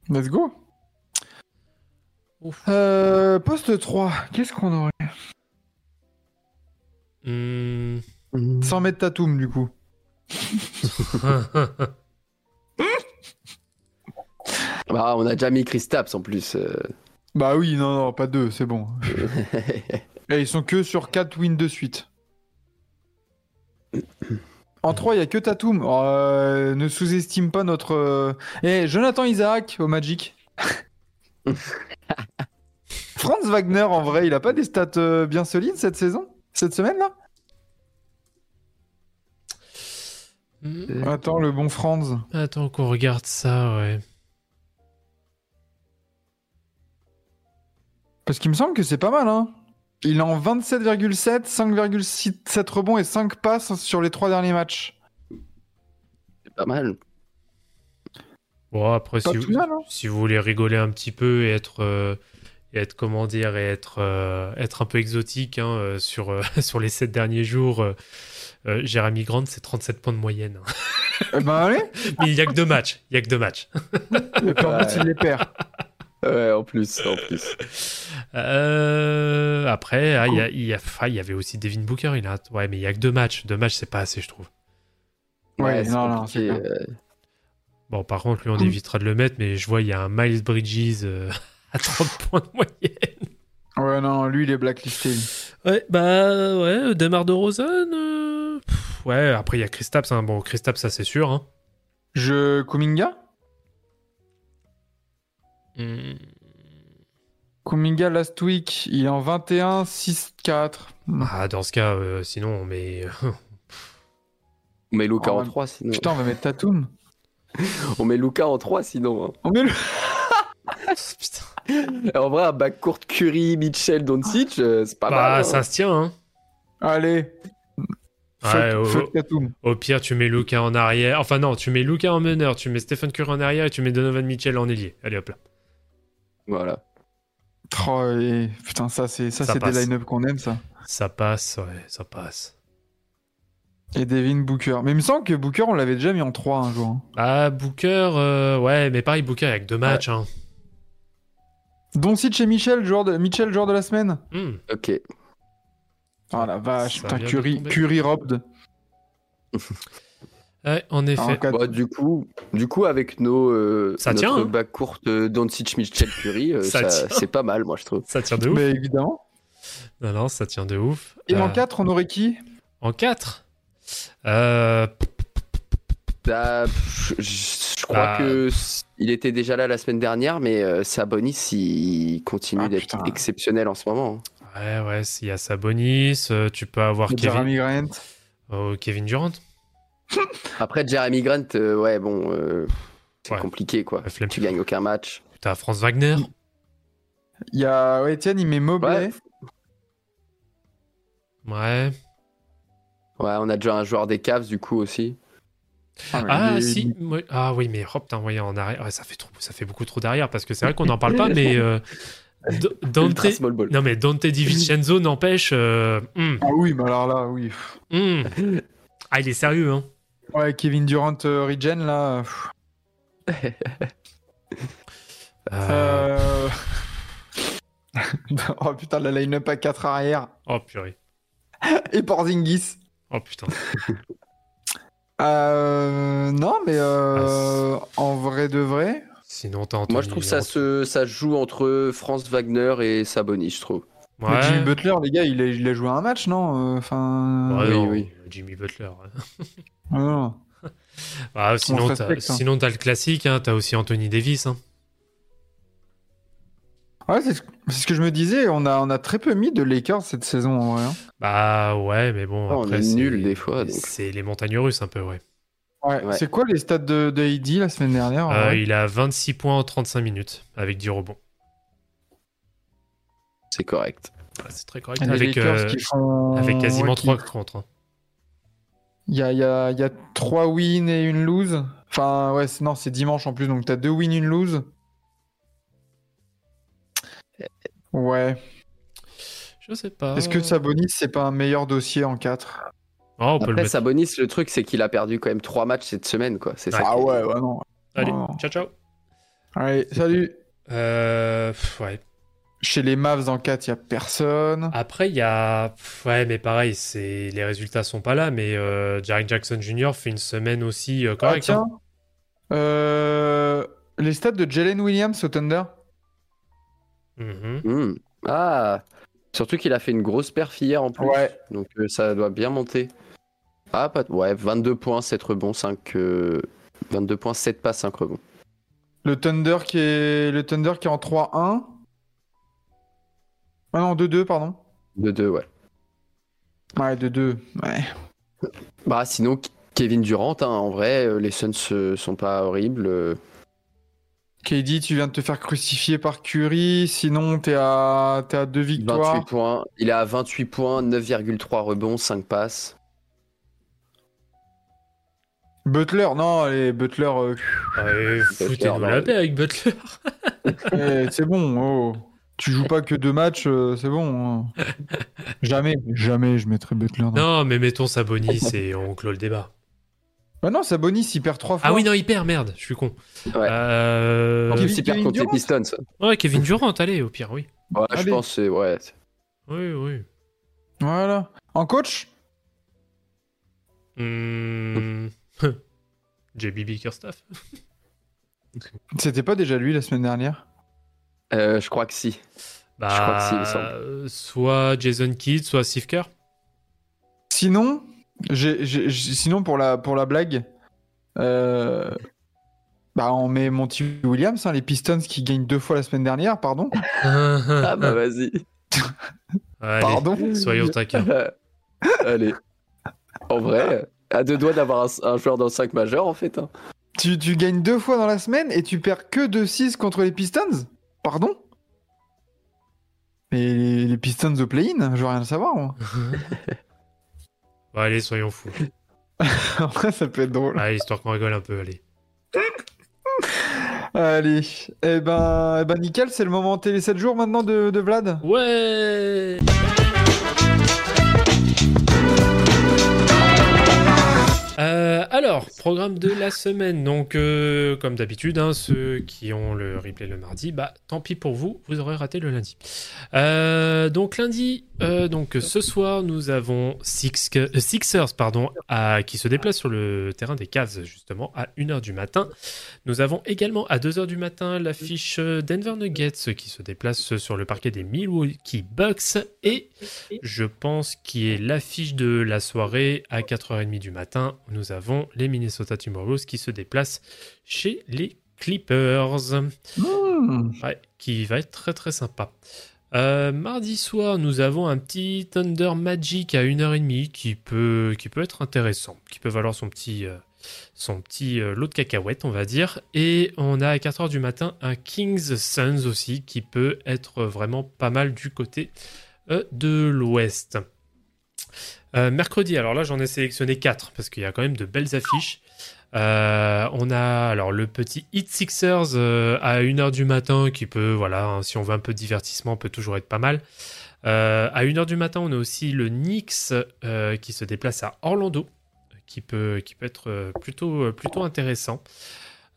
Let's go. Ouf. Euh, poste 3, qu'est-ce qu'on aurait? Hmm. Sans mettre Tatum, du coup. Bah, on a déjà mis Chris Tapps en plus. euh. Bah oui, non, non, pas deux, c'est bon. Et ils sont que sur 4 wins de suite. En 3, il n'y a que Tatum. Oh, euh, ne sous-estime pas notre. euh, Eh, Jonathan Isaac au Magic. Franz Wagner, en vrai, il a pas des stats euh, bien solides cette saison Cette semaine-là Hmm. Attends, le bon Franz. Attends qu'on regarde ça, ouais. Parce qu'il me semble que c'est pas mal, hein. Il est en 27,7, 5,7 rebonds et 5 passes sur les trois derniers matchs. C'est pas mal. Bon, après, Pas si tout vous, mal, hein. si vous voulez rigoler un petit peu et être, euh, et être comment dire, et être, euh, être un peu exotique hein, euh, sur, euh, sur les 7 derniers jours, euh, Jérémy Grant, c'est 37 points de moyenne. Ben allez, Mais il y a que deux matchs. Il y a que deux matchs. en plus il les perd. Ouais, en plus, en plus. Euh, après, ah, il y, a- il y a- ah, il y avait aussi Devin Booker. Il a, ouais, mais il y a que deux matchs. Deux matchs, c'est pas assez, je trouve. Ouais, non, non, c'est euh, Bon, par contre, lui, on évitera de le mettre, mais je vois, il y a un Miles Bridges euh, à 30 points de moyenne. Ouais, non, lui il est blacklisté. Ouais, bah ouais, Demar de Rosen. ouais, après il y a Kristaps. Hein. Bon, Kristaps, ça c'est sûr. Hein. Je. Kuminga? Hmm. Kuminga last week, il est en 21, 6, 4. Ah, dans ce cas, euh, sinon on met. On met Luca Oh, en 3 sinon. Putain, on va mettre Tatum. On met Luca en 3 sinon. hein. On met le. Putain. En vrai, un backcourt Curry, Mitchell, Doncic, euh, c'est pas Bah, mal. hein. ça se tient. Hein. Allez. Ouais. Tatum. Au pire, tu mets Luca en arrière. Enfin, non, tu mets Luca en meneur, tu mets Stephen Curry en arrière et tu mets Donovan Mitchell en ailier. Allez hop là. Voilà. Oh, et- Putain, ça c'est ça, Ça c'est des line-up qu'on aime ça. Ça passe, ouais, ça passe. Et Devin Booker. Mais il me semble que Booker, on l'avait déjà mis en 3 un jour. hein. Ah, Booker, euh, ouais, mais pareil, Booker avec deux matchs. Hein. Doncic et Michel, joueur de... Mitchell, joueur de la semaine. Hmm. Ok. Oh la vache, putain, Curry. Curry robbed. Ouais, en effet. En Bon, du coup, du coup, avec nos euh, Ça notre tient, hein. backcourt euh, Doncic, Mitchell, Curry, euh, Ça c'est pas mal, moi je trouve. Ça tient de ouf. Mais évidemment. Non, non, ça tient de ouf. Et en Euh, 4, on aurait qui? En 4 euh, Bah, je, je crois Bah. que il était déjà là la semaine dernière, mais euh, Sabonis il continue Ah, d'être exceptionnel en ce moment. hein. Ouais, ouais, il y a Sabonis, euh, tu peux avoir Kevin, Jeremy Grant. oh, Kevin Durant. Après Jeremy Grant, euh, ouais bon, euh, c'est Ouais. compliqué quoi. Tu gagnes aucun match. T'as Franz Wagner. Il y a. Ouais, Etienne, il met Mobley. Ouais. Ouais. Ouais, on a déjà un joueur des Cavs du coup aussi. Ah, est- si. ouais, Ah oui, mais oh, putain, voyez, en arrière. ouais, ça, fait trop, ça fait beaucoup trop derrière parce que c'est vrai qu'on n'en parle pas, mais euh, Dante. Ultra small ball. Non, mais Dante DiVincenzo n'empêche. euh, hum, Ah oui, mais alors là, oui. hum. Ah, il est sérieux, hein. Ouais, Kevin Durant euh, Regen, là. Euh, Euh... oh putain, la line-up à 4 arrière. Oh purée. Et Porzingis. Oh putain. Euh... Non, mais euh... en vrai de vrai. Sinon, t'as Anthony. Moi je trouve ça se ça se joue entre Franz Wagner et Sabonis, je trouve. Mais. Jimmy Butler, les gars, il a, il a joué un match, non Euh, Enfin. Ouais, Oui, non, oui. Jimmy Butler. non. Ah, t'as, hein. sinon, t'as le classique, hein, t'as aussi Anthony Davis. Hein. Ouais, c'est ce que je me disais. On a, on a très peu mis de Lakers cette saison, en vrai. hein. Bah ouais, mais bon, Ah, on après, est c'est, nuls des fois, c'est les montagnes russes un peu, ouais. Ouais. Ouais. C'est quoi les stats de, de AD la semaine dernière Euh, il a 26 points en 35 minutes avec 10 rebonds. C'est correct. Ouais, c'est très correct. Avec, Lakers euh, qui font. avec quasiment ouais, qui- 3 contre. hein. Il y a, il y, a, il y a 3 wins et une lose. Enfin, ouais, non, c'est dimanche en plus, donc t'as 2 wins, une lose. Ouais. Je sais pas. Est-ce que Sabonis, c'est pas un meilleur dossier en 4 Oh, on peut le Après mettre. Sabonis, le truc c'est qu'il a perdu quand même trois matchs cette semaine, quoi. C'est ça. Ah ouais, ouais, non. Allez, Oh. ciao, ciao. Allez, salut. Euh, pff, ouais. Chez les Mavs en 4, il y a personne. Après, il y a. pff, Ouais, mais pareil, c'est... les résultats sont pas là, mais euh, Jarek Jackson Jr. fait une semaine aussi euh, Ah, correcte. tiens. hein. Euh, les stats de Jalen Williams au Thunder? Mhm. Hmm. Ah, surtout qu'il a fait une grosse perf hier en plus. Ouais. Donc euh, ça doit bien monter. Ah, pas... ouais, 22 points, 7 rebonds, 5. euh, 22 points, 7 passes, 5 rebonds. Le Thunder qui est, le Thunder qui est en 3-1. Ah non, 2-2, pardon. De 2, ouais. Ouais, 2-2. Ouais. Bah, sinon, Kevin Durant, hein, en vrai, euh, les Suns euh, sont pas horribles. KD, tu viens de te faire crucifier par Curry, sinon t'es à, t'es à deux 28 victoires. points. Il est à 28 points, 9,3 rebonds, 5 passes. Butler, non, les Butler, euh, Ouais, Foutez-nous la paix avec Butler. eh, c'est bon. Oh. Tu joues pas que deux matchs, euh, c'est bon. hein. jamais, jamais je mettrai Butler. dans- Non, mais mettons Sabonis et on clôt le débat. Bah non, Sabonis, il perd trois fois. Ah oui, non, il perd, merde, je suis con. Ouais. Euh, En Kevin- plus, il perd Kevin contre les Durant Pistons. Ouais, Kevin Durant, allez, au pire, oui. Ouais, je pense c'est. Ouais. Oui, oui. Voilà. En coach? Hmm. JB Bickerstaff. C'était pas déjà lui la semaine dernière? Euh, je crois que si. Bah, Je crois que si, il me semble. soit Jason Kidd, soit Steve Kerr. Sinon, pour la, pour la blague, euh, bah on met Monty Williams, hein, les Pistons qui gagnent deux fois la semaine dernière, pardon. Ah bah vas-y. Allez, Pardon soyons taquins. Allez. En vrai, à deux doigts d'avoir un, un joueur dans le 5 majeur en fait. hein. Tu, tu gagnes deux fois dans la semaine et tu perds que 2-6 contre les Pistons? Pardon? Mais les, les Pistons au play-in, je veux rien savoir. Moi. Bon, allez, soyons fous. En vrai, ça peut être drôle. Allez, histoire qu'on rigole un peu, allez. Allez, eh ben, eh ben nickel, c'est le moment télé 7 jours maintenant de, de Vlad? Ouais alors, programme de la semaine. Donc, euh, comme d'habitude, hein, ceux qui ont le replay le mardi, bah, tant pis pour vous, vous aurez raté le lundi. Euh, donc lundi, euh, donc ce soir, nous avons Six, Sixers, pardon, qui se déplacent sur le terrain des Cavs justement à 1h du matin. Nous avons également à 2h du matin l'affiche Denver Nuggets qui se déplace sur le parquet des Milwaukee Bucks et je pense qui est l'affiche de la soirée à 4h30 du matin. Nous avons les Minnesota Timberwolves qui se déplacent chez les Clippers. Hmm. Ouais, qui va être très très sympa. Euh, mardi soir, nous avons un petit Thunder Magic à 1h30 qui peut, qui peut être intéressant, qui peut valoir son petit, euh, son petit euh, lot de cacahuètes, on va dire. Et on a à 4h du matin un Kings Suns aussi qui peut être vraiment pas mal du côté de l'ouest. Euh, mercredi, alors là j'en ai sélectionné 4 parce qu'il y a quand même de belles affiches. Euh, on a alors le petit Hit Sixers euh, à 1h du matin qui peut, voilà, hein, si on veut un peu de divertissement, peut toujours être pas mal. À 1h du matin, on a aussi le Knicks qui se déplace à Orlando, qui peut, qui peut être plutôt, plutôt intéressant.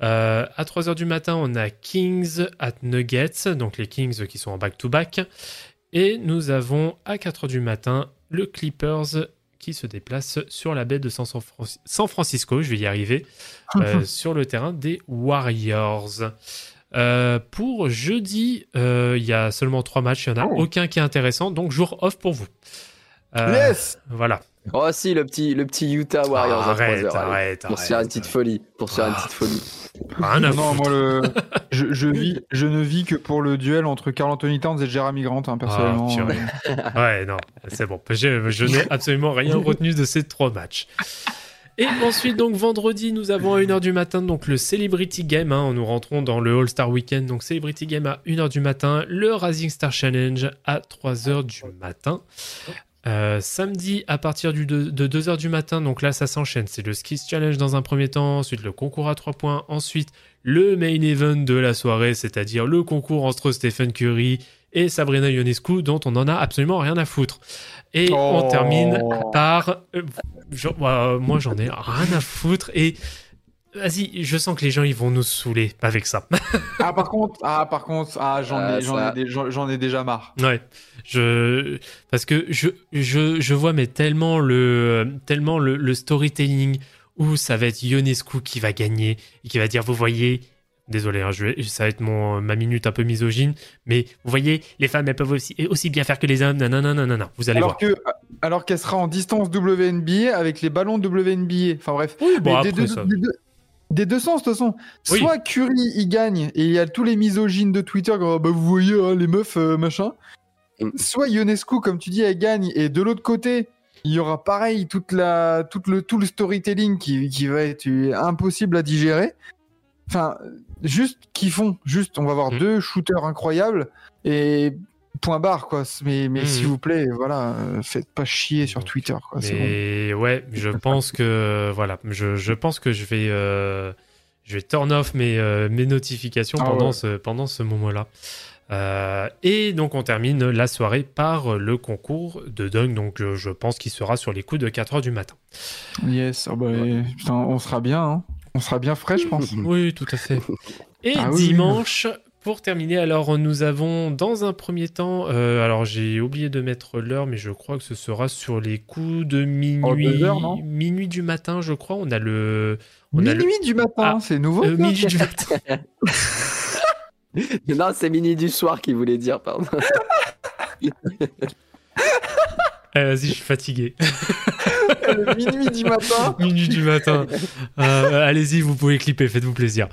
À 3h du matin, on a Kings at Nuggets, donc les Kings qui sont en back-to-back. Et nous avons à 4h du matin le Clippers qui se déplace sur la baie de San, San Franci- San Francisco, je vais y arriver, euh, sur le terrain des Warriors. Euh, pour jeudi, euh, il y a seulement trois matchs, il n'y en a Oh. aucun qui est intéressant, donc jour off pour vous. Yes Voilà. Oh si, le petit, le petit Utah Warriors arrête, à 3h. arrête, Pour se faire une petite folie. Pour se faire une Ah. petite folie. Rien à Non, foutre. moi, le... je, je, vis, je ne vis que pour le duel entre Carl Anthony Towns et Jeremy Grant, hein, personnellement. Ah. Ouais, non, c'est bon. Je, je n'ai absolument rien retenu de ces trois matchs. Et ensuite, donc vendredi, nous avons à 1h du matin donc le Celebrity Game. hein. nous rentrons dans le All-Star Weekend. Donc Celebrity Game à 1h du matin. Le Rising Star Challenge à 3h du matin. Euh, samedi, à partir du deux- de 2h du matin, donc là ça s'enchaîne. C'est le Skis Challenge dans un premier temps, ensuite le concours à 3 points, ensuite le main event de la soirée, c'est-à-dire le concours entre Stephen Curry et Sabrina Ionescu, dont on en a absolument rien à foutre. Et on Oh. termine par. euh, genre, euh, moi j'en ai rien à foutre et. Vas-y, je sens que les gens ils vont nous saouler avec ça. Ah, par contre, ah, par contre, ah, j'en Ah, ai, j'en ça. ai, déjà marre. Ouais, je parce que je je, je vois mais tellement le tellement le, le storytelling où ça va être Ionescu qui va gagner et qui va dire vous voyez désolé hein, je vais, ça va être mon ma minute un peu misogyne mais vous voyez les femmes elles peuvent aussi aussi bien faire que les hommes non non non non non vous allez Alors voir. que, alors qu'elle sera en distance WNBA avec les ballons WNBA. Enfin bref. Oui, bon Mais des, après deux, ça. des deux- des deux sens, de toute façon. Oui. Soit Curry, il gagne, et il y a tous les misogynes de Twitter, bah, vous voyez, hein, les meufs, euh, machin. Mm. Soit Ionescu, comme tu dis, elle gagne, et de l'autre côté, il y aura pareil toute la, tout, le, tout le storytelling qui, qui va être impossible à digérer. Enfin, juste qu'ils font, juste, on va avoir Mm. deux shooters incroyables et point barre, quoi. Mais, mais Mm. s'il vous plaît, voilà, euh, faites pas chier sur Twitter, quoi. Bon. Mais ouais, je pense que voilà, je, je pense que je vais euh, je vais turn off mes, euh, mes notifications Ah pendant ouais. ce pendant ce moment-là. Euh, et donc on termine la soirée par le concours de Dunk, donc je pense qu'il sera sur les coups de 4 heures du matin. Yes, oh bah, putain, on sera bien, hein. On sera bien frais, je pense. Oui, tout à fait. Et Ah oui. Pour terminer, alors nous avons dans un premier temps, euh, alors j'ai oublié de mettre l'heure, mais je crois que ce sera sur les coups de minuit, Oh, heures, minuit du matin, je crois. On a le, on a le Minuit du matin, Ah, c'est nouveau. euh, minuit du matin. Non, c'est minuit du soir qu'il voulait dire, pardon. Eh, Vas-y, je suis fatigué. Minuit du matin. minuit du matin. Euh, Allez-y, vous pouvez clipper, faites-vous plaisir.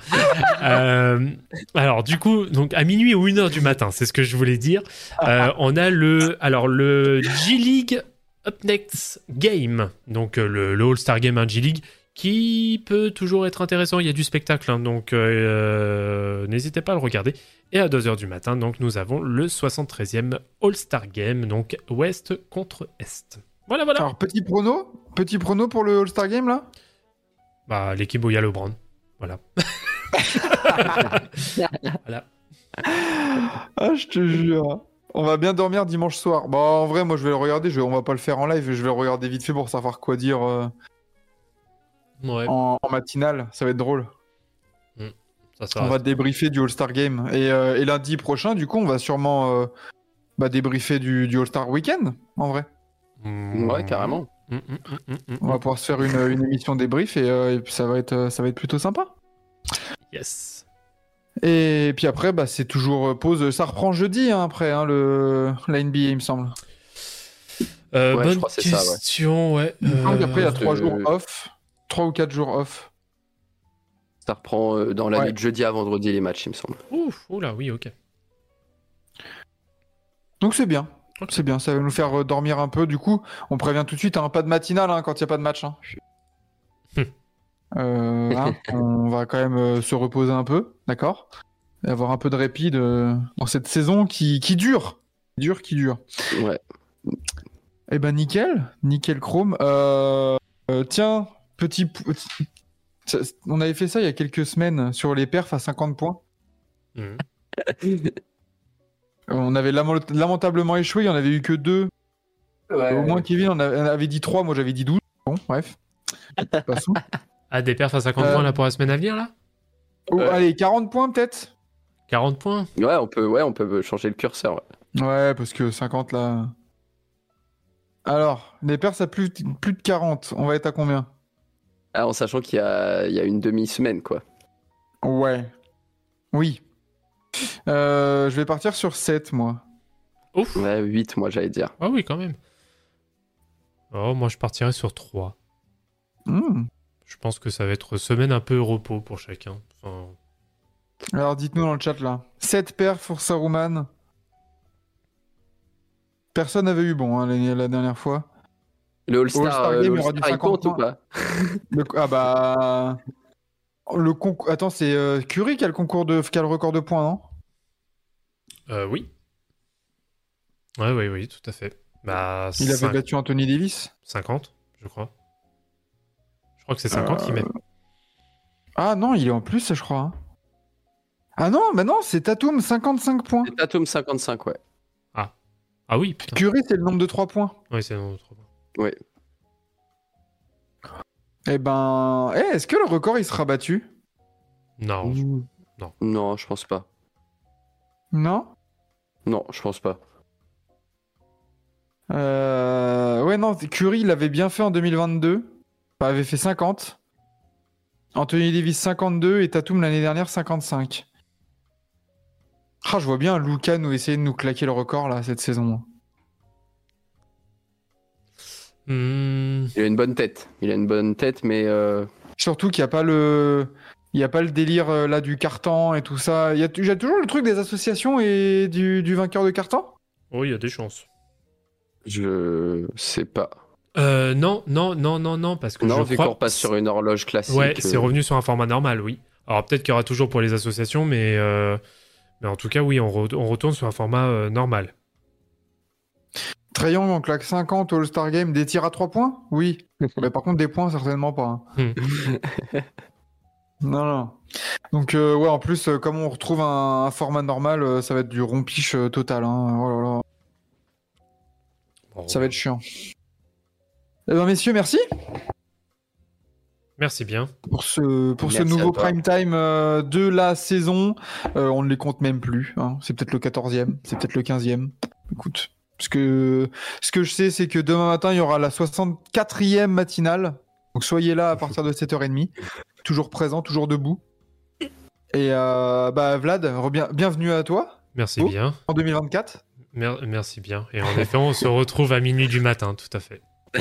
Euh, alors, du coup, donc à minuit ou une heure du matin, c'est ce que je voulais dire. Euh, on a le, alors le G League Up Next Game, donc le, le All-Star Game en G League, qui peut toujours être intéressant. Il y a du spectacle, hein, donc n'hésitez pas à le regarder. Et à 2h du matin, donc nous avons le 73e All-Star Game, donc Ouest contre Est. Voilà, voilà. Alors, petit prono Petit prono pour le All-Star Game, là? Bah, l'équipe où il y a LeBron. Voilà. voilà. Ah, je te jure. On va bien dormir dimanche soir. Bon, en vrai, moi, je vais le regarder. Je... On va pas le faire en live. Je vais le regarder vite fait pour savoir quoi dire euh, Ouais, en... en matinale. Ça va être drôle. ça sera. On va débriefer du All-Star Game. Et, euh, et lundi prochain, du coup, on va sûrement euh, bah, débriefer du, du All-Star Weekend, en vrai. Mm. Ouais, carrément. Mm, mm, mm, mm, mm. On va pouvoir se faire une, une émission débrief et, euh, et puis ça va être, euh, ça va être plutôt sympa. Yes. Et puis après, bah, c'est toujours euh, pause. Ça reprend jeudi hein, après hein, le la NBA, il me semble. Euh, Ouais, je bonne crois que c'est ça, ouais. question, ouais. Euh, qu'après, il y a parce trois que- jours off, trois ou quatre jours off. Ça reprend dans la Ouais. nuit de jeudi à vendredi les matchs, il me semble. Ouf, oula, oui, ok. Donc c'est bien. C'est bien, ça va nous faire euh, dormir un peu. Du coup, on prévient tout de suite, hein, pas de matinale hein, quand il n'y a pas de match. hein. Hum. Euh, hein, on va quand même euh, se reposer un peu, d'accord? Et avoir un peu de répit de- dans cette saison qui, qui dure. Qui dure, qui dure. Ouais. Eh ben nickel, nickel chrome. Euh, euh, tiens, petit, p- petit- ça- On avait fait ça il y a quelques semaines sur les perfs à 50 points. Mm. On avait lament- lamentablement échoué, il n'y en avait eu que deux. Au moins Kevin on avait, dit 3, moi j'avais dit 12. Bon, bref. Passons. Ah, des perfs à 50 Euh, points là pour la semaine à venir, là? Oh. Allez, 40 points peut-être 40 points Ouais, on peut, ouais, on peut changer le curseur. ouais. Ouais, parce que 50 là. Alors, les perfs à plus, plus de 40, on va être à combien? Ah, en sachant qu'il y a, il y a une demi-semaine, quoi. Ouais. Oui. Euh, je vais partir sur 7, moi. Ouf Ouais, 8, moi, j'allais dire. Ah oui, quand même. Oh, moi je partirais sur 3. Hmm. Je pense que ça va être semaine un peu repos pour chacun. Enfin, Alors, dites-nous dans le chat là. 7 perfs pour Saruman. Personne n'avait eu bon hein, la, la dernière fois. Le All-Star, All-Star euh, Game, le il y aura du All-Star, il 50 compte ou points. pas? Le- ah bah. Le concours. Attends, c'est euh, Curry qui a le concours de. qui a le record de points, non? Euh, oui. Ouais, oui, oui, tout à fait. Bah, Il avait battu Anthony Davis? 50, je crois. Je crois que c'est 50 qui met. Ah non, il est en plus, je crois. hein. Ah non, bah non, c'est Tatum, 55 points. C'est Tatum 55, ouais. Ah oui, putain. Curry, c'est le nombre de 3 points. Oui, c'est non, trop bon. Eh ben. Eh, est-ce que le record il sera battu? Non, je- non. Non, je pense pas. Non? Non, je pense pas. Euh, Ouais, non, Curry, il avait bien fait en 2022. Il avait fait 50. Anthony Davis, 52. Et Tatum, l'année dernière, 55. Ah, je vois bien Luca nous essayer de nous claquer le record, là, cette saison. Hmm, Il a une bonne tête. Il a une bonne tête, mais euh, Surtout qu'il n'y a pas le... Il n'y a pas le délire, euh, là, du carton et tout ça. Il y a, il y a toujours le truc des associations et du, du vainqueur de carton Oh, il y a des chances. je sais pas. Euh, non, non, non, non, non, parce que Non, je vu crois... qu'on repasse sur une horloge classique. Ouais, c'est euh, revenu sur un format normal, oui. Alors peut-être qu'il y aura toujours pour les associations, mais, euh, mais en tout cas, oui, on, re- on retourne sur un format euh, normal. Trayon, on claque 50 au All-Star Game. Des tirs à 3 points? Oui. Mais par contre, des points, certainement pas. hein. non, non. Donc, euh, ouais, en plus, euh, comme on retrouve un, un format normal, euh, ça va être du rompiche euh, total. hein. Oh là là. Ça va être chiant. Eh ben, messieurs, merci Merci bien. pour ce, pour ce Merci nouveau prime time euh, de la saison. Euh, on ne les compte même plus. hein. C'est peut-être le 14e, c'est peut-être le 15e. Écoute, parce que ce que je sais, c'est que demain matin, il y aura la 64e matinale. Donc soyez là à partir de 7h30. Toujours présent, toujours debout. Et euh, bah, Vlad, bienvenue à toi Merci Oh. bien. en 2024. Mer- merci bien. Et en effet, on se retrouve à minuit du matin, tout à fait.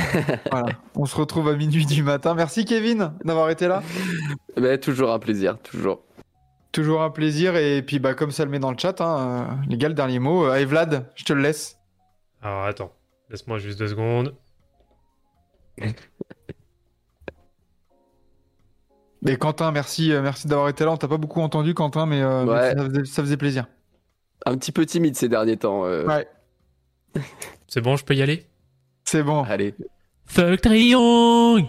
Voilà. On se retrouve à minuit du matin. Merci Kevin d'avoir été là. bah, toujours un plaisir, toujours. Toujours un plaisir. Et puis, bah, comme ça le met dans le chat, hein, euh, les gars, le dernier mot. Euh, Allez, Vlad, je te le laisse. Alors attends, laisse-moi juste deux secondes. Et Quentin, merci, euh, merci d'avoir été là. On t'a pas beaucoup entendu, Quentin, mais, euh, Ouais. mais ça, faisait, ça faisait plaisir. Un petit peu timide ces derniers temps. euh, Ouais, C'est bon, je peux y aller? C'est bon. Allez. Fuck Triangle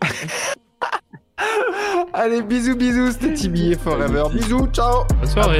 Allez, bisous, bisous. C'était TBA Forever. Bisous, ciao. Bonne soirée